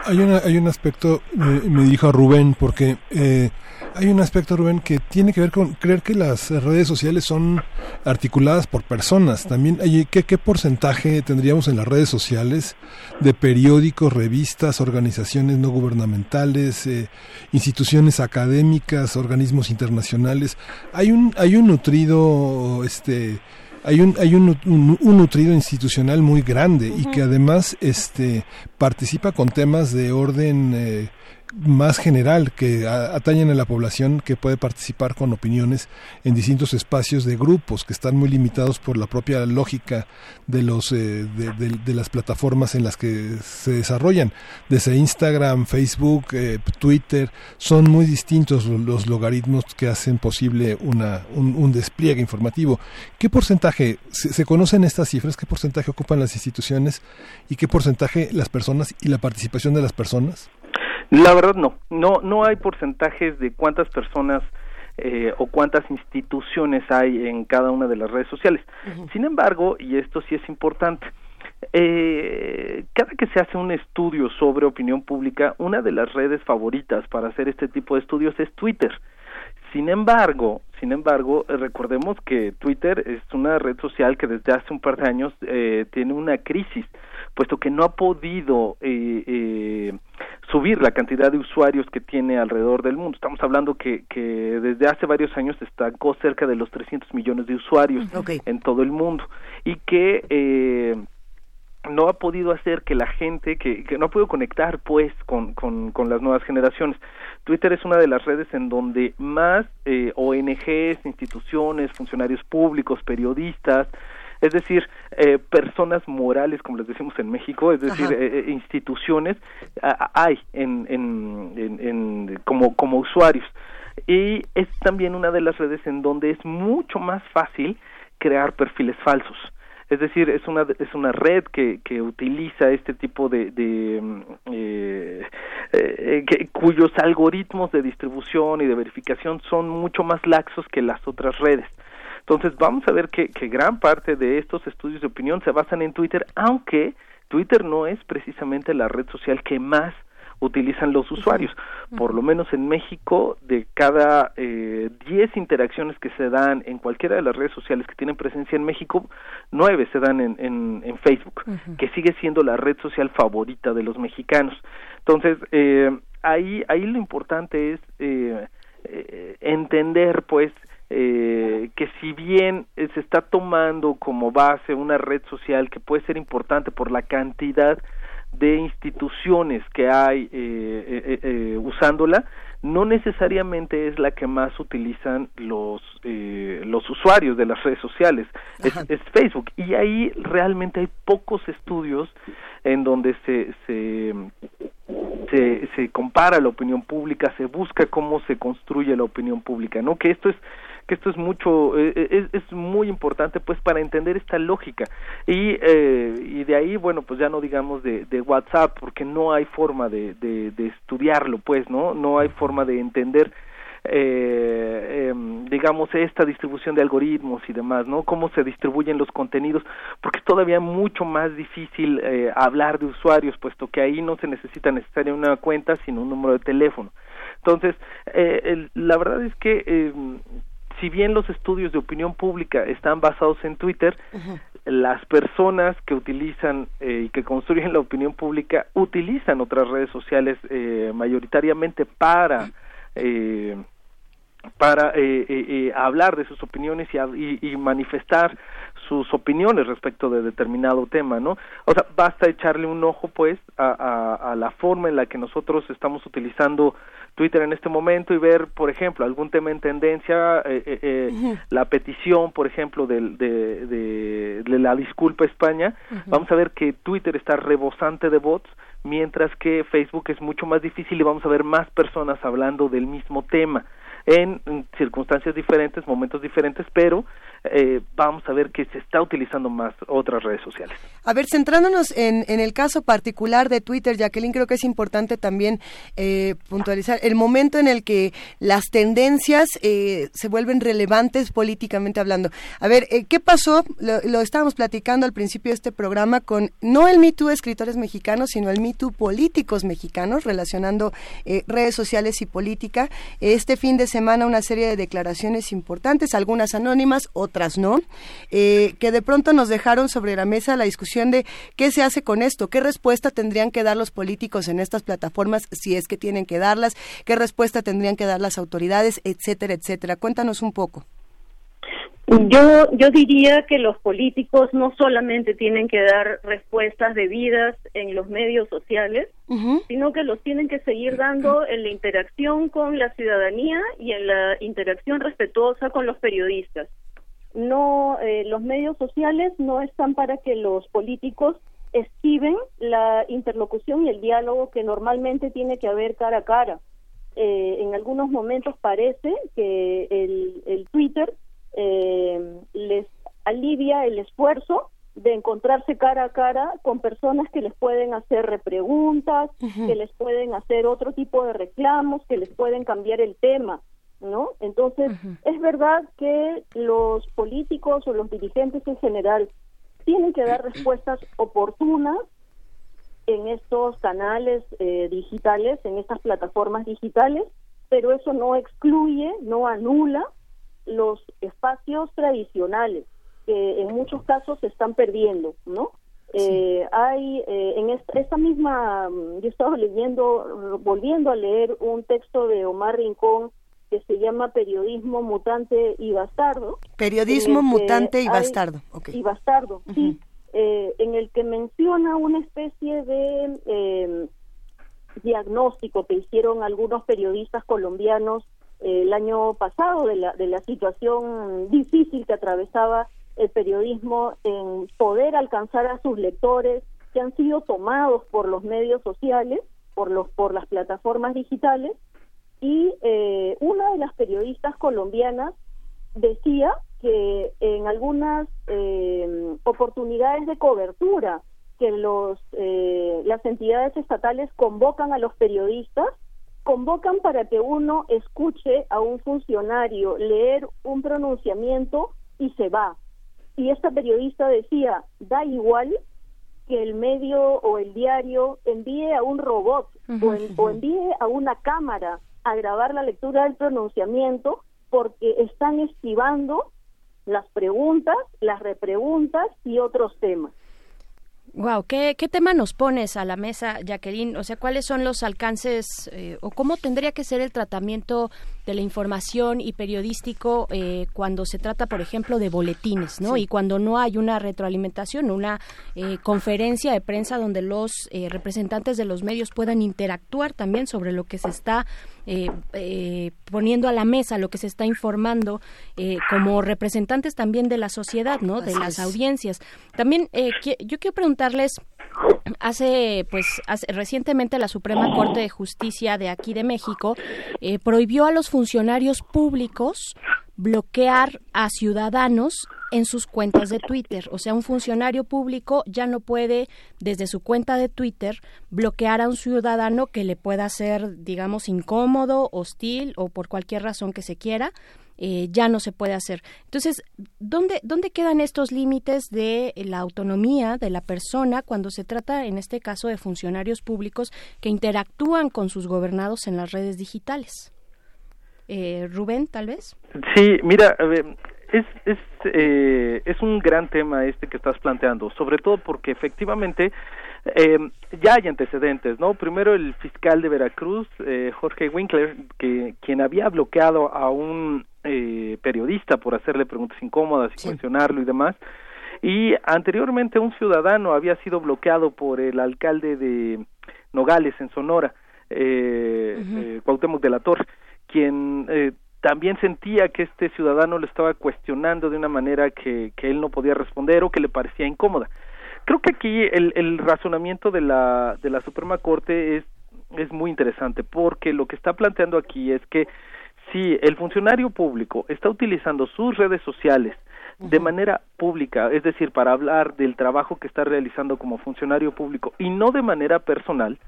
Speaker 1: Hay, una, hay un aspecto, me, dijo Rubén, porque eh, hay un aspecto, Rubén, que tiene que ver con creer que las redes sociales son articuladas por personas. También, ¿qué, ¿qué porcentaje tendríamos en las redes sociales de periódicos, revistas, organizaciones no gubernamentales, eh, instituciones académicas, organismos internacionales? Hay un, hay un nutrido, este, hay un hay un, un, nutrido institucional muy grande y que además este participa con temas de orden eh, más general que atañen a la población que puede participar con opiniones en distintos espacios de grupos que están muy limitados por la propia lógica de los eh, de, las plataformas en las que se desarrollan. Desde Instagram Facebook eh, Twitter son muy distintos los, logaritmos que hacen posible una un, despliegue informativo. Qué porcentaje se conocen estas cifras qué porcentaje ocupan las instituciones y qué porcentaje las personas y la participación de las personas
Speaker 27: la verdad no, no, no hay porcentajes de cuántas personas eh, o cuántas instituciones hay en cada una de las redes sociales. Sin embargo, y esto sí es importante, eh, cada que se hace un estudio sobre opinión pública, una de las redes favoritas para hacer este tipo de estudios es Twitter. Sin embargo, sin embargo, recordemos que Twitter es una red social que desde hace un par de años eh, tiene una crisis puesto que no ha podido eh, eh, subir la cantidad de usuarios que tiene alrededor del mundo. Estamos hablando que, que desde hace varios años estancó cerca de los 300 millones de usuarios en todo el mundo y que eh, no ha podido hacer que la gente, que, que no ha podido conectar pues con, con, con, las nuevas generaciones. Twitter es una de las redes en donde más eh, ONGs, instituciones, funcionarios públicos, periodistas, es decir, eh, personas morales, como les decimos en México, es decir, eh, eh, instituciones, hay en, en, en, como, como usuarios. Y es también una de las redes en donde es mucho más fácil crear perfiles falsos. Es decir, es una, es una red que, que utiliza este tipo de, de mm, que, cuyos algoritmos de distribución y de verificación son mucho más laxos que las otras redes. Entonces vamos a ver que, que gran parte de estos estudios de opinión se basan en Twitter, aunque Twitter no es precisamente la red social que más utilizan los usuarios. Por lo menos en México, de cada eh, 10 interacciones que se dan en cualquiera de las redes sociales que tienen presencia en México, nueve se dan en, en, en Facebook, que sigue siendo la red social favorita de los mexicanos. Entonces, eh, ahí, ahí lo importante es eh, eh entender, pues, eh, que si bien eh, se está tomando como base una red social que puede ser importante por la cantidad de instituciones que hay eh, eh, usándola, no necesariamente es la que más utilizan los los usuarios de las redes sociales. Es, es, Facebook. Y ahí realmente hay pocos estudios en donde se, se se, se compara la opinión pública se busca cómo se construye la opinión pública no que esto es que esto es mucho, eh, eh, es, es, muy importante pues para entender esta lógica. Y, eh, y de ahí, bueno, pues ya no digamos de, de WhatsApp, porque no hay forma de, de, de estudiarlo, pues, ¿no? No hay forma de entender eh, eh, digamos esta distribución de algoritmos y demás, ¿no? Cómo se distribuyen los contenidos, porque es todavía mucho más difícil eh, hablar de usuarios, puesto que ahí no se necesita necesariamente una cuenta, sino un número de teléfono. Entonces, eh, el, la verdad es que eh, si bien los estudios de opinión pública están basados en Twitter, las personas que utilizan eh, y que construyen la opinión pública utilizan otras redes sociales eh, mayoritariamente para eh, para hablar de sus opiniones y, y, manifestar sus opiniones respecto de determinado tema, ¿no? O sea, basta echarle un ojo, pues, a, a, a la forma en la que nosotros estamos utilizando Twitter en este momento y ver, por ejemplo, algún tema en tendencia, eh, eh, eh la petición, por ejemplo, de, de, de, la disculpa España, vamos a ver que Twitter está rebosante de bots, mientras que Facebook es mucho más difícil y vamos a ver más personas hablando del mismo tema. En circunstancias diferentes, momentos diferentes, pero eh, vamos a ver que se está utilizando más otras redes sociales.
Speaker 2: A ver, centrándonos en, en el caso particular de Twitter, Jacqueline, creo que es importante también eh, puntualizar el momento en el que las tendencias eh, se vuelven relevantes políticamente hablando. A ver, ¿qué pasó? Lo, estábamos platicando al principio de este programa con no el Me Too escritores mexicanos, sino el Me Too políticos mexicanos, relacionando redes sociales y política. Este fin de semana una serie de declaraciones importantes, algunas anónimas, otras no, eh, que de pronto nos dejaron sobre la mesa la discusión de qué se hace con esto, qué respuesta tendrían que dar los políticos en estas plataformas, si es que tienen que darlas, qué respuesta tendrían que dar las autoridades, etcétera, etcétera. Cuéntanos un poco.
Speaker 28: Yo, yo diría que los políticos no solamente tienen que dar respuestas debidas en los medios sociales, sino que los tienen que seguir dando en la interacción con la ciudadanía y en la interacción respetuosa con los periodistas no eh, los medios sociales no están para que los políticos esquiven la interlocución y el diálogo que normalmente tiene que haber cara a cara. Eh, en algunos momentos parece que el, el Twitter eh, les alivia el esfuerzo de encontrarse cara a cara con personas que les pueden hacer repreguntas, que les pueden hacer otro tipo de reclamos, que les pueden cambiar el tema. ¿no? Entonces, es verdad que los políticos o los dirigentes en general tienen que dar respuestas oportunas en estos canales eh, digitales, en estas plataformas digitales, pero eso no excluye, no anula los espacios tradicionales que en muchos casos se están perdiendo, ¿no? Eh, hay eh, en esta, misma, yo estaba leyendo, volviendo a leer un texto de Omar Rincón que se llama Periodismo Mutante y Bastardo.
Speaker 2: Periodismo Mutante y Bastardo.
Speaker 28: Y Bastardo, sí. Eh, en el que menciona una especie de eh, diagnóstico que hicieron algunos periodistas colombianos el año pasado de la, de la situación difícil que atravesaba el periodismo en poder alcanzar a sus lectores que han sido tomados por los medios sociales, por los por las plataformas digitales. Y eh, una de las periodistas colombianas decía que en algunas eh, oportunidades de cobertura que los eh, las entidades estatales convocan a los periodistas convocan para que uno escuche a un funcionario leer un pronunciamiento y se va y esta periodista decía da igual que el medio o el diario envíe a un robot o envíe a una cámara a grabar la lectura del pronunciamiento porque están esquivando las preguntas, las repreguntas y otros temas.
Speaker 3: Wow, ¿qué, tema nos pones a la mesa, Jacqueline? O sea, ¿cuáles son los alcances eh, o cómo tendría que ser el tratamiento de la información y periodístico eh, cuando se trata, por ejemplo, de boletines, ¿no? Y cuando no hay una retroalimentación, una eh, conferencia de prensa donde los representantes de los medios puedan interactuar también sobre lo que se está poniendo a la mesa, lo que se está informando, como representantes también de la sociedad, ¿no? De las audiencias. También yo quiero preguntar hace pues recientemente la Suprema Corte de Justicia de aquí de México eh, prohibió a los funcionarios públicos bloquear a ciudadanos en sus cuentas de Twitter. O sea, un funcionario público ya no puede, desde su cuenta de Twitter, bloquear a un ciudadano que le pueda ser, digamos, incómodo, hostil o por cualquier razón que se quiera eh, ya no se puede hacer. Entonces, ¿dónde, ¿dónde quedan estos límites de la autonomía de la persona cuando se trata, en este caso, de funcionarios públicos que interactúan con sus gobernados en las redes digitales? Eh, Rubén, tal vez.
Speaker 27: Sí, mira, es, es, eh, es un gran tema este que estás planteando, sobre todo porque efectivamente eh, ya hay antecedentes, ¿no? Primero el fiscal de Veracruz, eh, Jorge Winkler, que quien había bloqueado a un eh, periodista por hacerle preguntas incómodas y cuestionarlo y demás, y anteriormente un ciudadano había sido bloqueado por el alcalde de Nogales en Sonora, eh, eh Cuauhtémoc de la Torre, quien eh, también sentía que este ciudadano lo estaba cuestionando de una manera que, que él no podía responder o que le parecía incómoda. Creo que aquí el, el razonamiento de la, de la Suprema Corte es, es muy interesante porque lo que está planteando aquí es que si el funcionario público está utilizando sus redes sociales de manera pública, es decir, para hablar del trabajo que está realizando como funcionario público y no de manera personal,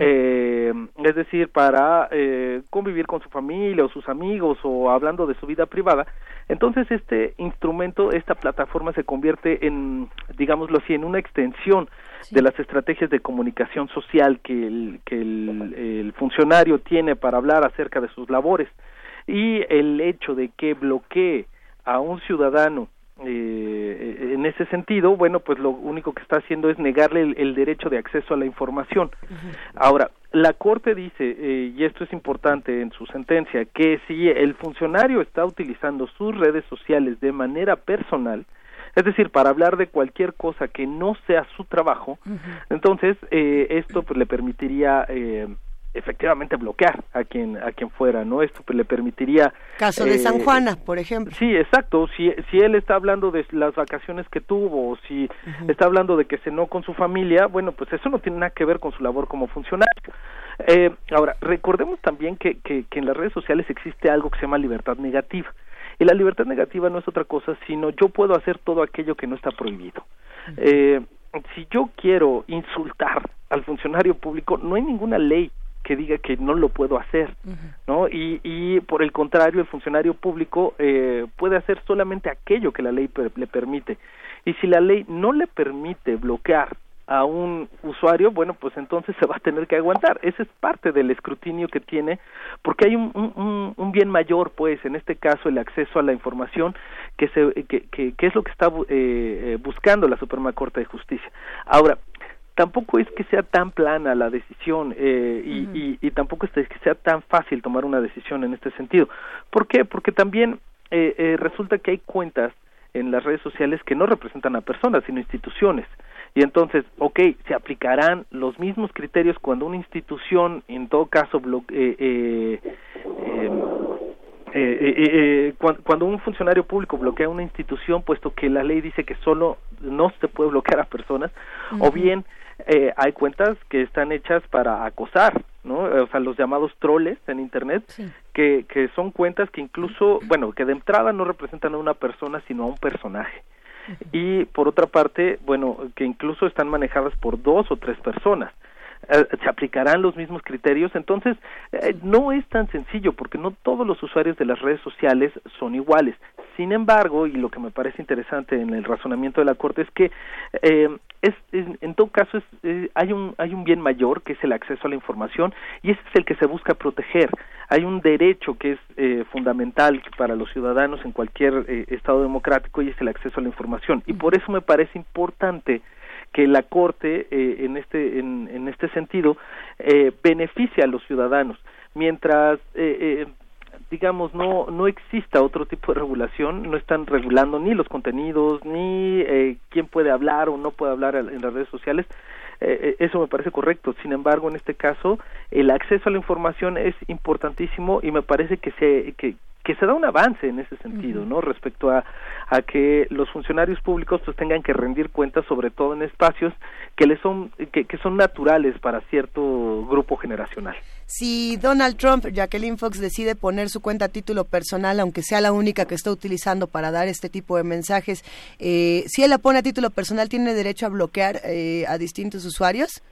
Speaker 27: eh, es decir, para eh, convivir con su familia o sus amigos o hablando de su vida privada, entonces este instrumento, esta plataforma se convierte en, digámoslo así, en una extensión de las estrategias de comunicación social que el, que el funcionario tiene para hablar acerca de sus labores y el hecho de que bloquee a un ciudadano eh, en ese sentido, bueno, pues lo único que está haciendo es negarle el, derecho de acceso a la información. Ahora, la Corte dice, eh, y esto es importante en su sentencia, que si el funcionario está utilizando sus redes sociales de manera personal, es decir, para hablar de cualquier cosa que no sea su trabajo, entonces eh, esto pues le permitiría eh, efectivamente bloquear a quien a quien fuera no esto pues, le permitiría
Speaker 2: caso de San eh, Juana por ejemplo.
Speaker 27: Sí exacto. Si si él está hablando de las vacaciones que tuvo o si está hablando de que cenó con su familia bueno pues eso no tiene nada que ver con su labor como funcionario. Eh, ahora recordemos también que, que, que en las redes sociales existe algo que se llama libertad negativa. Y la libertad negativa no es otra cosa sino yo puedo hacer todo aquello que no está prohibido. Eh, si yo quiero insultar al funcionario público no hay ninguna ley que diga que no lo puedo hacer, ¿no? Y, y por el contrario, el funcionario público eh, puede hacer solamente aquello que la ley le permite. Y si la ley no le permite bloquear a un usuario, bueno, pues entonces se va a tener que aguantar. Ese es parte del escrutinio que tiene, porque hay un, un, un bien mayor, pues, en este caso, el acceso a la información, que, se, que, que, que es lo que está eh, eh buscando la Suprema Corte de Justicia. Ahora, tampoco es que sea tan plana la decisión eh, y, y, tampoco es que sea tan fácil tomar una decisión en este sentido. ¿Por qué? Porque también eh, eh, resulta que hay cuentas en las redes sociales que no representan a personas, sino instituciones. Y entonces, ok, se aplicarán los mismos criterios cuando una institución, en todo caso, eh, eh, cuando, un funcionario público bloquea una institución, puesto que la ley dice que solo no se puede bloquear a personas, o bien eh, hay cuentas que están hechas para acosar, ¿no? O sea, los llamados troles en Internet, que, que son cuentas que incluso, bueno, que de entrada no representan a una persona, sino a un personaje. Y por otra parte, bueno, que incluso están manejadas por dos o tres personas. Eh, se aplicarán los mismos criterios. Entonces, eh, no es tan sencillo porque no todos los usuarios de las redes sociales son iguales. Sin embargo, y lo que me parece interesante en el razonamiento de la Corte es que eh, es, en todo caso es, hay un hay un bien mayor que es el acceso a la información y ese es el que se busca proteger. Hay un derecho que es fundamental para los ciudadanos en cualquier estado democrático y es el acceso a la información. Y por eso me parece importante que la Corte eh, en, este, en, en este sentido eh, beneficia a los ciudadanos, mientras eh, digamos no no exista otro tipo de regulación no están regulando ni los contenidos ni quién puede hablar o no puede hablar en las redes sociales eso me parece correcto sin embargo en este caso el acceso a la información es importantísimo y me parece que se que, que se da un avance en ese sentido, ¿no? Respecto a, a que los funcionarios públicos pues tengan que rendir cuentas, sobre todo en espacios que les son que, que son naturales para cierto grupo generacional.
Speaker 2: Si Donald Trump, Jacqueline Fox decide poner su cuenta a título personal, aunque sea la única que está utilizando para dar este tipo de mensajes, eh, si él la pone a título personal, ¿tiene derecho a bloquear eh, a distintos usuarios?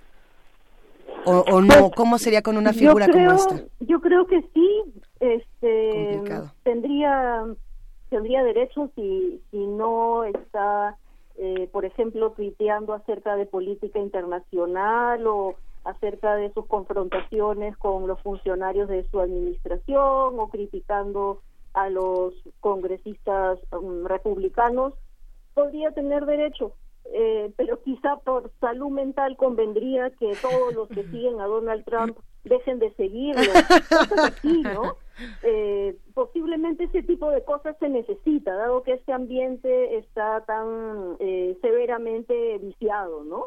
Speaker 2: ¿O, o no? Pues, ¿Cómo sería con una figura como esta?
Speaker 28: Yo creo que sí, este tendría tendría derecho si si no está eh, por ejemplo tuiteando acerca de política internacional o acerca de sus confrontaciones con los funcionarios de su administración o criticando a los congresistas um, republicanos podría tener derecho eh, pero quizá por salud mental convendría que todos los que siguen a Donald Trump dejen de seguirlo, ¿no? Eh, posiblemente ese tipo de cosas se necesita, dado que este ambiente está tan eh, severamente viciado, ¿no?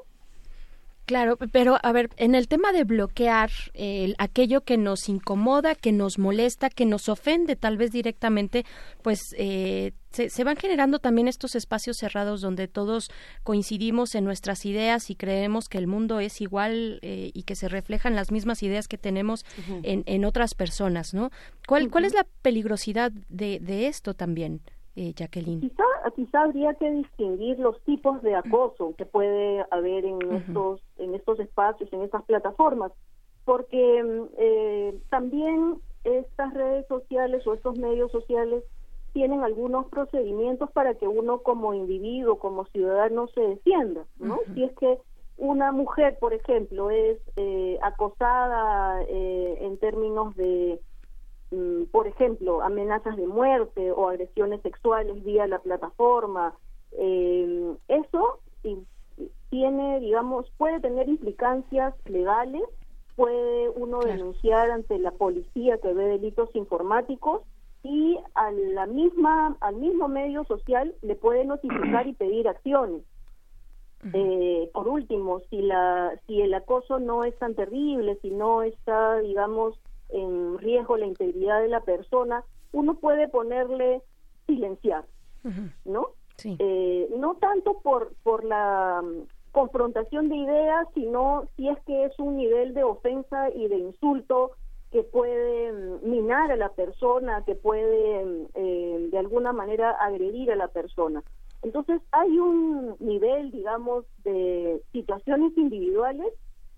Speaker 3: Claro, pero a ver, en el tema de bloquear aquello que nos incomoda, que nos molesta, que nos ofende tal vez directamente, pues eh, se, van generando también estos espacios cerrados donde todos coincidimos en nuestras ideas y creemos que el mundo es igual eh, y que se reflejan las mismas ideas que tenemos en, en, otras personas, ¿no? ¿Cuál, ¿Cuál es la peligrosidad de, de esto también? Eh, Jacqueline?
Speaker 28: Quizá, quizá habría que distinguir los tipos de acoso que puede haber en estos en estos espacios, en estas plataformas, porque mm, eh, también estas redes sociales o estos medios sociales tienen algunos procedimientos para que uno como individuo, como ciudadano se defienda, ¿no? Si es que una mujer, por ejemplo, es eh, acosada en términos de Mm, por ejemplo, amenazas de muerte o agresiones sexuales vía la plataforma. Eh, eso tiene, digamos, puede tener implicancias legales, puede uno denunciar ante la policía que ve delitos informáticos y a la misma, al mismo medio social le puede notificar y pedir acciones. Eh, por último, si la si el acoso no es tan terrible, si no está, digamos, en riesgo la integridad de la persona, uno puede ponerle silenciar, ¿no? Eh, no tanto por, por la mm, confrontación de ideas, sino si es que es un nivel de ofensa y de insulto que puede mm, minar a la persona, que puede mm, eh, de alguna manera agredir a la persona. Entonces hay un nivel, digamos, de situaciones individuales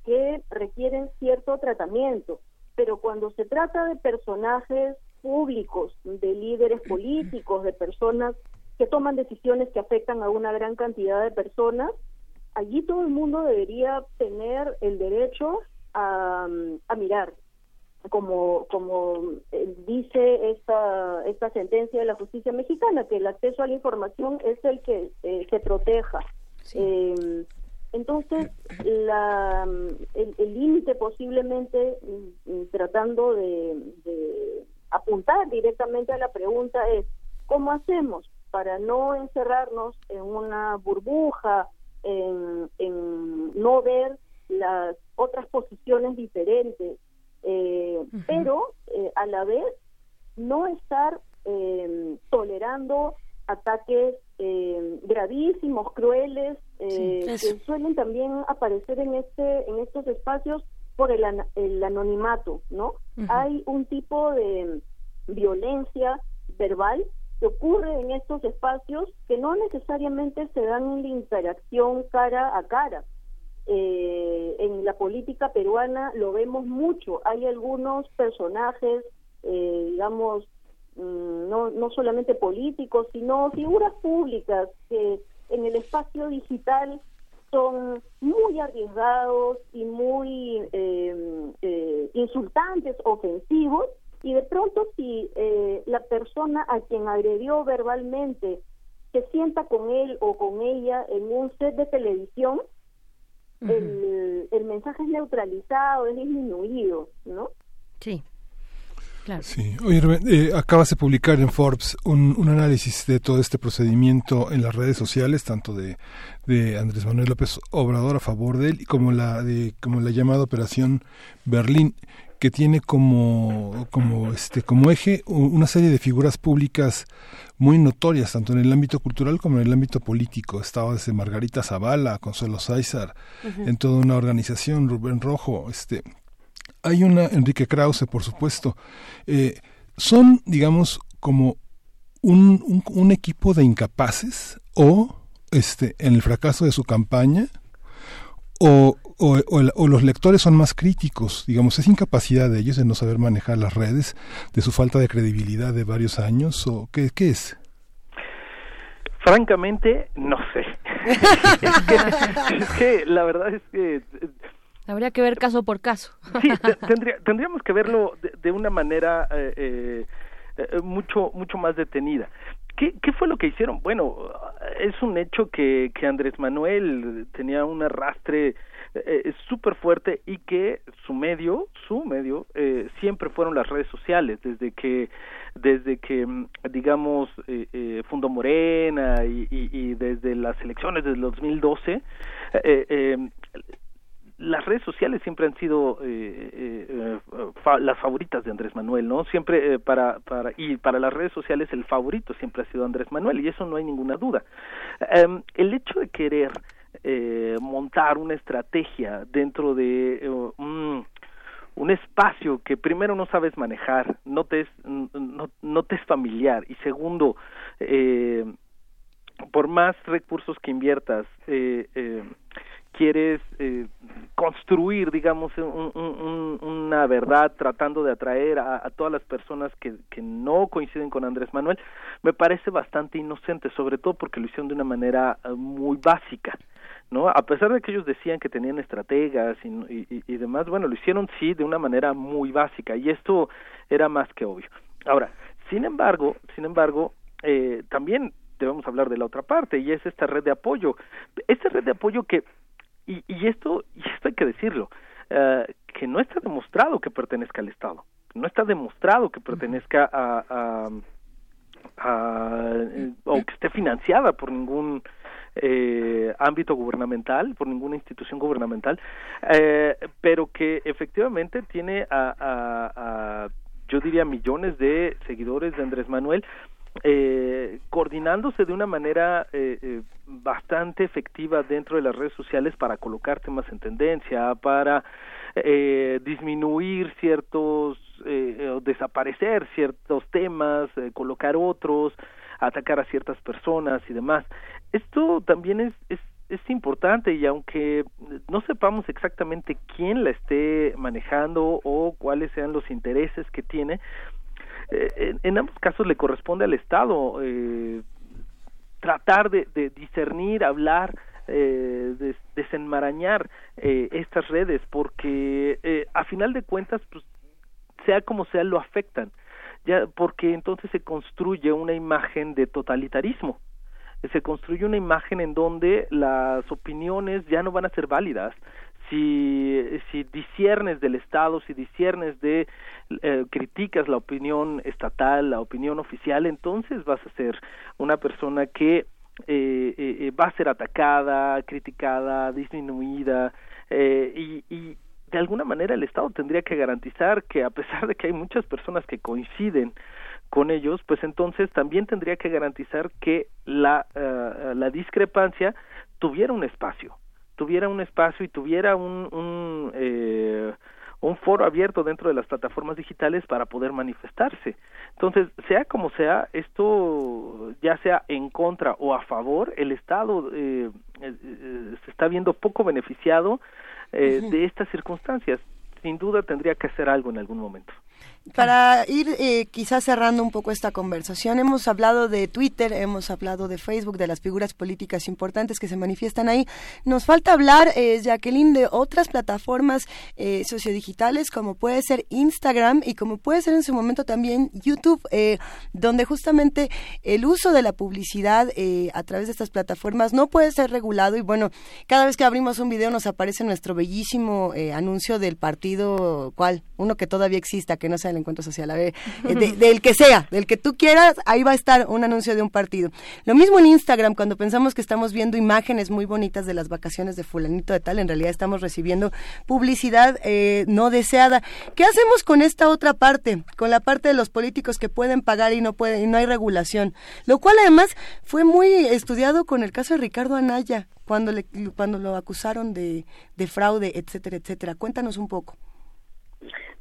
Speaker 28: que requieren cierto tratamiento pero cuando se trata de personajes públicos, de líderes políticos, de personas que toman decisiones que afectan a una gran cantidad de personas, allí todo el mundo debería tener el derecho a, mirar, como, como eh, dice esta, esta sentencia de la justicia mexicana, que el acceso a la información es el que eh, se proteja. Eh, entonces, la, el límite posiblemente, mm, mm, tratando de, apuntar directamente a la pregunta, es, ¿cómo hacemos para no encerrarnos en una burbuja, en, no ver las otras posiciones diferentes, eh, pero eh, a la vez no estar eh, tolerando ataques eh, gravísimos, crueles, eh, que suelen también aparecer en este, en estos espacios por el, el anonimato, ¿no? Hay un tipo de violencia verbal que ocurre en estos espacios que no necesariamente se dan en la interacción cara a cara. Eh, en la política peruana lo vemos mucho. Hay algunos personajes, eh, digamos, no, no solamente políticos, sino figuras públicas que en el espacio digital son muy arriesgados y muy em, eh, insultantes, ofensivos, y de pronto si eh, la persona a quien agredió verbalmente se sienta con él o con ella en un set de televisión, el, el mensaje es neutralizado, es disminuido, ¿no?
Speaker 3: Sí.
Speaker 1: Sí, oye, eh, acabas de publicar en Forbes un, un, análisis de todo este procedimiento en las redes sociales, tanto de, de Andrés Manuel López Obrador a favor de él, como la de como la llamada Operación Berlín, que tiene como como este como eje una serie de figuras públicas muy notorias tanto en el ámbito cultural como en el ámbito político. Estaba desde Margarita Zavala, Consuelo Sáizar, en toda una organización, Rubén Rojo, este hay una Enrique Krause, por supuesto. Eh, son, digamos, como un, equipo de incapaces o, este, en el fracaso de su campaña, o, o, los lectores son más críticos, digamos, es incapacidad de ellos de no saber manejar las redes, de su falta de credibilidad de varios años, o qué, qué es?
Speaker 27: Francamente, no sé. es que la verdad es que
Speaker 3: Habría que ver caso por caso.
Speaker 27: Sí, tendríamos que verlo de, una manera eh, eh, eh, mucho mucho más detenida. ¿Qué, ¿Qué fue lo que hicieron? Bueno, es un hecho que, que Andrés Manuel tenía un arrastre eh, súper fuerte y que su medio, su medio, eh, siempre fueron las redes sociales, desde que, desde que mm, digamos, eh, eh, fundó Morena y, y, y, desde las elecciones del 2012, eh, eh, las redes sociales siempre han sido eh, las favoritas de Andrés Manuel, ¿no? Siempre para, para, y para las redes sociales el favorito siempre ha sido Andrés Manuel y eso no hay ninguna duda. Em, el hecho de querer montar una estrategia dentro de un espacio que primero no sabes manejar, no te es, no, te es familiar y segundo, eh, por más recursos que inviertas, eh, eh, quieres eh, construir, digamos, una verdad tratando de atraer a, todas las personas que, que, no coinciden con Andrés Manuel, me parece bastante inocente, sobre todo porque lo hicieron de una manera eh, muy básica. ¿no? A pesar de que ellos decían que tenían estrategas y, y, y, demás, bueno, lo hicieron sí de una manera muy básica y esto era más que obvio. Ahora, sin embargo, sin embargo, eh, también debemos hablar de la otra parte y es esta red de apoyo. Esta red de apoyo que, y, y esto, y esto hay que decirlo, eh, que no está demostrado que pertenezca al Estado, no está demostrado que pertenezca a, a, a o que esté financiada por ningún eh, ámbito gubernamental, por ninguna institución gubernamental, eh, pero que efectivamente tiene a, a, a, yo diría, millones de seguidores de Andrés Manuel, eh, coordinándose de una manera eh, eh, bastante efectiva dentro de las redes sociales para colocar temas en tendencia, para eh, disminuir ciertos, eh, o desaparecer ciertos temas, eh, colocar otros, atacar a ciertas personas y demás. Esto también es, es, es importante y aunque no sepamos exactamente quién la esté manejando o cuáles sean los intereses que tiene, eh, en, ambos casos le corresponde al Estado eh, tratar de, discernir, hablar, eh, desenmarañar eh, estas redes, porque eh, a final de cuentas, pues, sea como sea, lo afectan, ya porque entonces se construye una imagen de totalitarismo. Se construye una imagen en donde las opiniones ya no van a ser válidas, si, si disiernes del Estado, si disiernes de, eh, criticas la opinión estatal, la opinión oficial, entonces vas a ser una persona que eh, eh, va a ser atacada, criticada, disminuida, y, y de alguna manera el Estado tendría que garantizar que a pesar de que hay muchas personas que coinciden con ellos, pues entonces también tendría que garantizar que la discrepancia tuviera un espacio tuviera un espacio y tuviera un, un, eh, un foro abierto dentro de las plataformas digitales para poder manifestarse. Entonces, sea como sea, esto ya sea en contra o a favor, el Estado eh, eh, se está viendo poco beneficiado eh, de estas circunstancias. Sin duda tendría que hacer algo en algún momento.
Speaker 2: Para ir eh, quizás cerrando un poco esta conversación, hemos hablado de Twitter, hemos hablado de Facebook, de las figuras políticas importantes que se manifiestan ahí. Nos falta hablar, eh, Jacqueline, de otras plataformas eh, sociodigitales como puede ser Instagram y como puede ser en su momento también YouTube, eh, donde justamente el uso de la publicidad eh, a través de estas plataformas no puede ser regulado y bueno, cada vez que abrimos un video nos aparece nuestro bellísimo eh, anuncio del partido, ¿cuál? Uno que todavía exista, que no sea el encuentro social, a ver, eh, del que sea, del que tú quieras, ahí va a estar un anuncio de un partido. Lo mismo en Instagram, cuando pensamos que estamos viendo imágenes muy bonitas de las vacaciones de fulanito de tal, en realidad estamos recibiendo publicidad eh, no deseada. ¿Qué hacemos con esta otra parte? Con la parte de los políticos que pueden pagar y no pueden, y no hay regulación. Lo cual además fue muy estudiado con el caso de Ricardo Anaya, cuando, le, cuando lo acusaron de, de fraude, etcétera, etcétera. Cuéntanos un poco.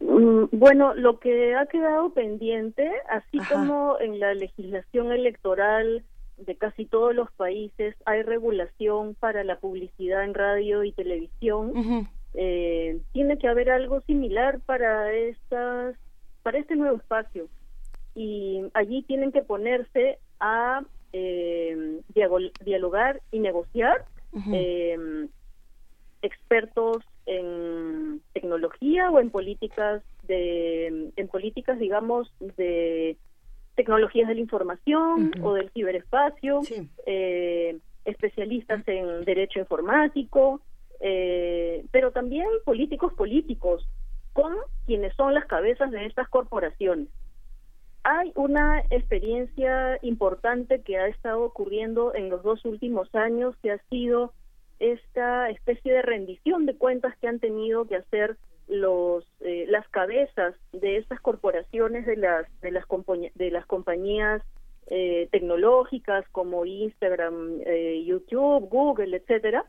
Speaker 28: Mm, bueno, lo que ha quedado pendiente, así como en la legislación electoral de casi todos los países hay regulación para la publicidad en radio y televisión, eh, tiene que haber algo similar para estas, para este nuevo espacio. Y allí tienen que ponerse a eh, dialogar y negociar eh, expertos en tecnología o en políticas de en políticas digamos de tecnologías de la información o del ciberespacio eh, especialistas en derecho informático eh, pero también políticos políticos con quienes son las cabezas de estas corporaciones. Hay una experiencia importante que ha estado ocurriendo en los dos últimos años que ha sido esta especie de rendición de cuentas que han tenido que hacer los eh, las cabezas de estas corporaciones de las de las de las compañías eh, tecnológicas como Instagram, eh, YouTube, Google, etcétera,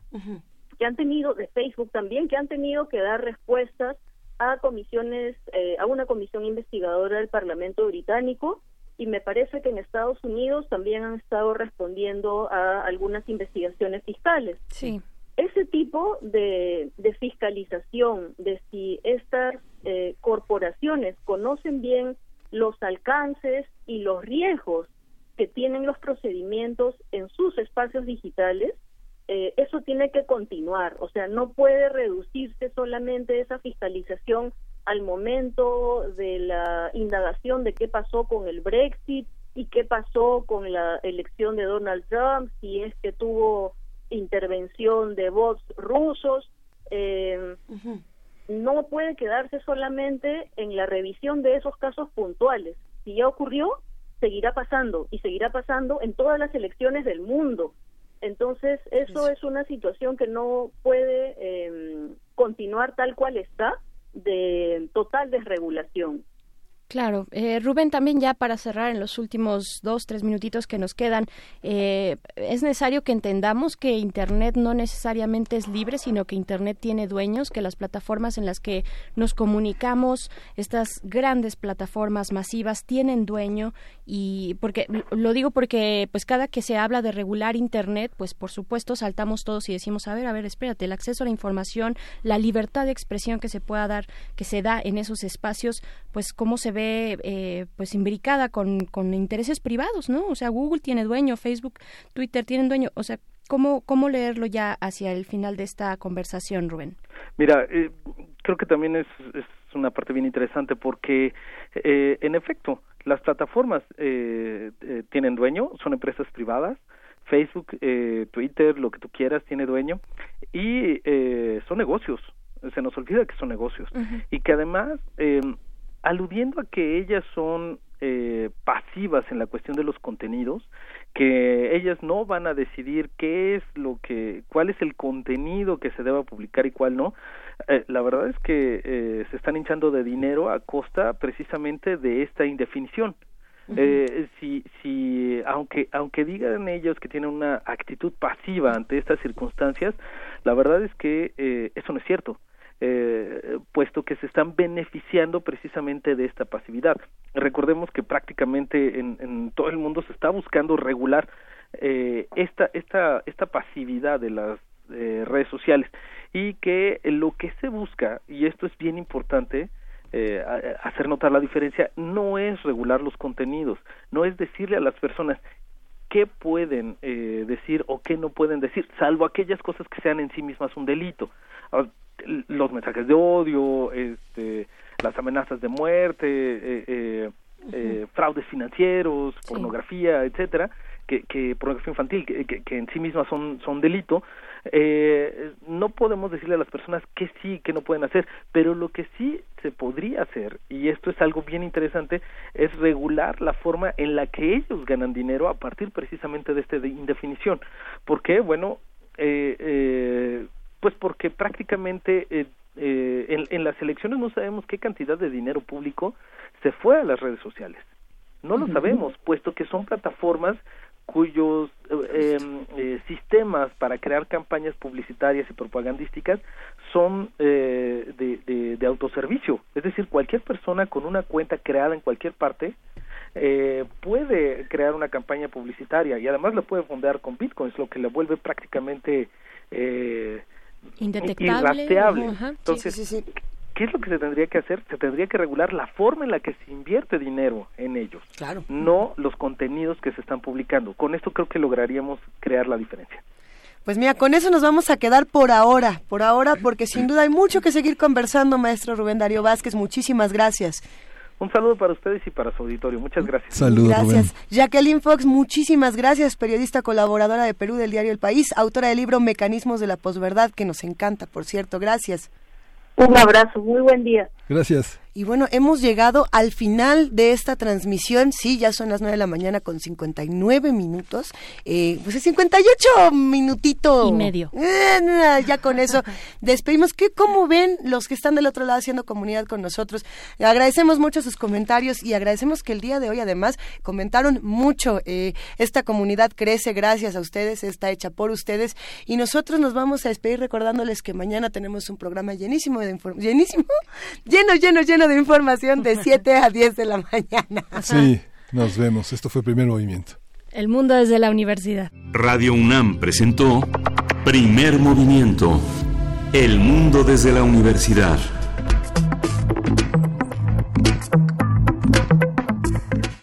Speaker 28: que han tenido de Facebook también que han tenido que dar respuestas a comisiones a una comisión investigadora del Parlamento británico y me parece que en Estados Unidos también han estado respondiendo a algunas investigaciones fiscales.
Speaker 3: Sí.
Speaker 28: Ese tipo de, fiscalización, de si estas eh, corporaciones conocen bien los alcances y los riesgos que tienen los procedimientos en sus espacios digitales, eh, eso tiene que continuar. O sea, no puede reducirse solamente esa fiscalización al momento de la indagación de qué pasó con el Brexit y qué pasó con la elección de Donald Trump, si es que tuvo intervención de bots rusos. Eh, no puede quedarse solamente en la revisión de esos casos puntuales. Si ya ocurrió, seguirá pasando y seguirá pasando en todas las elecciones del mundo. Entonces, eso es una situación que no puede eh, continuar tal cual está de total desregulación.
Speaker 3: Claro, eh, Rubén, también ya para cerrar en los últimos dos, tres minutitos que nos quedan, eh, es necesario que entendamos que Internet no necesariamente es libre, sino que Internet tiene dueños, que las plataformas en las que nos comunicamos, estas grandes plataformas masivas, tienen dueño y porque lo digo porque pues cada que se habla de regular Internet, pues por supuesto saltamos todos y decimos a ver, a ver, espérate, el acceso a la información, la libertad de expresión que se pueda dar, que se da en esos espacios, pues cómo se ve eh, pues imbricada con, con intereses privados, ¿no? O sea, Google tiene dueño, Facebook, Twitter tienen dueño, o sea, ¿Cómo, ¿Cómo leerlo ya hacia el final de esta conversación, Rubén?
Speaker 27: Mira, eh, creo que también es, es, una parte bien interesante porque, eh, en efecto, las plataformas eh, eh, tienen dueño, son empresas privadas, Facebook, eh, Twitter, lo que tú quieras, tiene dueño, y eh, son negocios, se nos olvida que son negocios, y que además eh, aludiendo a que ellas son eh, pasivas en la cuestión de los contenidos, que ellas no van a decidir qué es lo que, cuál es el contenido que se deba publicar y cuál no. Eh, la verdad es que eh, se están hinchando de dinero a costa precisamente de esta indefinición. eh, si, si, aunque, aunque digan ellos que tienen una actitud pasiva ante estas circunstancias, la verdad es que eh, eso no es cierto eh, puesto que se están beneficiando precisamente de esta pasividad. Recordemos que prácticamente en, en todo el mundo se está buscando regular eh, esta, esta, esta pasividad de las eh, redes sociales y que lo que se busca, y esto es bien importante, eh, hacer notar la diferencia, no es regular los contenidos, no es decirle a las personas qué pueden eh, decir o qué no pueden decir, salvo aquellas cosas que sean en sí mismas un delito. Los mensajes de odio, este, las amenazas de muerte, eh, eh, eh, fraudes financieros, pornografía, etcétera, que, que pornografía infantil, que, que, en sí mismas son, son delito, eh, no podemos decirle a las personas que sí, que no pueden hacer, pero lo que sí se podría hacer, y esto es algo bien interesante, es regular la forma en la que ellos ganan dinero a partir precisamente de esta indefinición. porque Bueno, eh, pues porque prácticamente eh, eh, en, en, las elecciones no sabemos qué cantidad de dinero público se fue a las redes sociales. No lo sabemos, puesto que son plataformas cuyos eh, eh, sistemas para crear campañas publicitarias y propagandísticas son eh, de, de, de, autoservicio. Es decir, cualquier persona con una cuenta creada en cualquier parte eh, puede crear una campaña publicitaria y además la puede fondear con bitcoins, lo que le vuelve prácticamente eh,
Speaker 3: indetectable.
Speaker 27: Entonces, ¿qué es lo que se tendría que hacer? Se tendría que regular la forma en la que se invierte dinero en ellos,
Speaker 2: claro.
Speaker 27: no los contenidos que se están publicando. Con esto creo que lograríamos crear la diferencia.
Speaker 2: Pues mira, con eso nos vamos a quedar por ahora, por ahora, porque sin duda hay mucho que seguir conversando, maestro Rubén Darío Vázquez. Muchísimas gracias.
Speaker 27: Un saludo para ustedes y para su auditorio. Muchas gracias.
Speaker 1: Saludos.
Speaker 2: Gracias. Jacqueline Fox, muchísimas gracias, periodista colaboradora de Perú del diario El País, autora del libro Mecanismos de la posverdad, que nos encanta, por cierto. Gracias.
Speaker 28: Un abrazo, muy buen día.
Speaker 1: Gracias.
Speaker 2: Y bueno, hemos llegado al final de esta transmisión. Sí, ya son las 9 de la mañana con 59 minutos. Eh, pues es 58 minutito.
Speaker 3: Y medio.
Speaker 2: Eh, ya con eso despedimos. ¿Qué, ¿Cómo ven los que están del otro lado haciendo comunidad con nosotros? Agradecemos mucho sus comentarios y agradecemos que el día de hoy además comentaron mucho. Eh, esta comunidad crece gracias a ustedes, está hecha por ustedes. Y nosotros nos vamos a despedir recordándoles que mañana tenemos un programa llenísimo de información. Llenísimo lleno, lleno, lleno de información de 7 a 10 de la mañana.
Speaker 1: Sí, nos vemos. Esto fue Primer Movimiento.
Speaker 3: El mundo desde la universidad.
Speaker 29: Radio UNAM presentó Primer Movimiento. El mundo desde la universidad.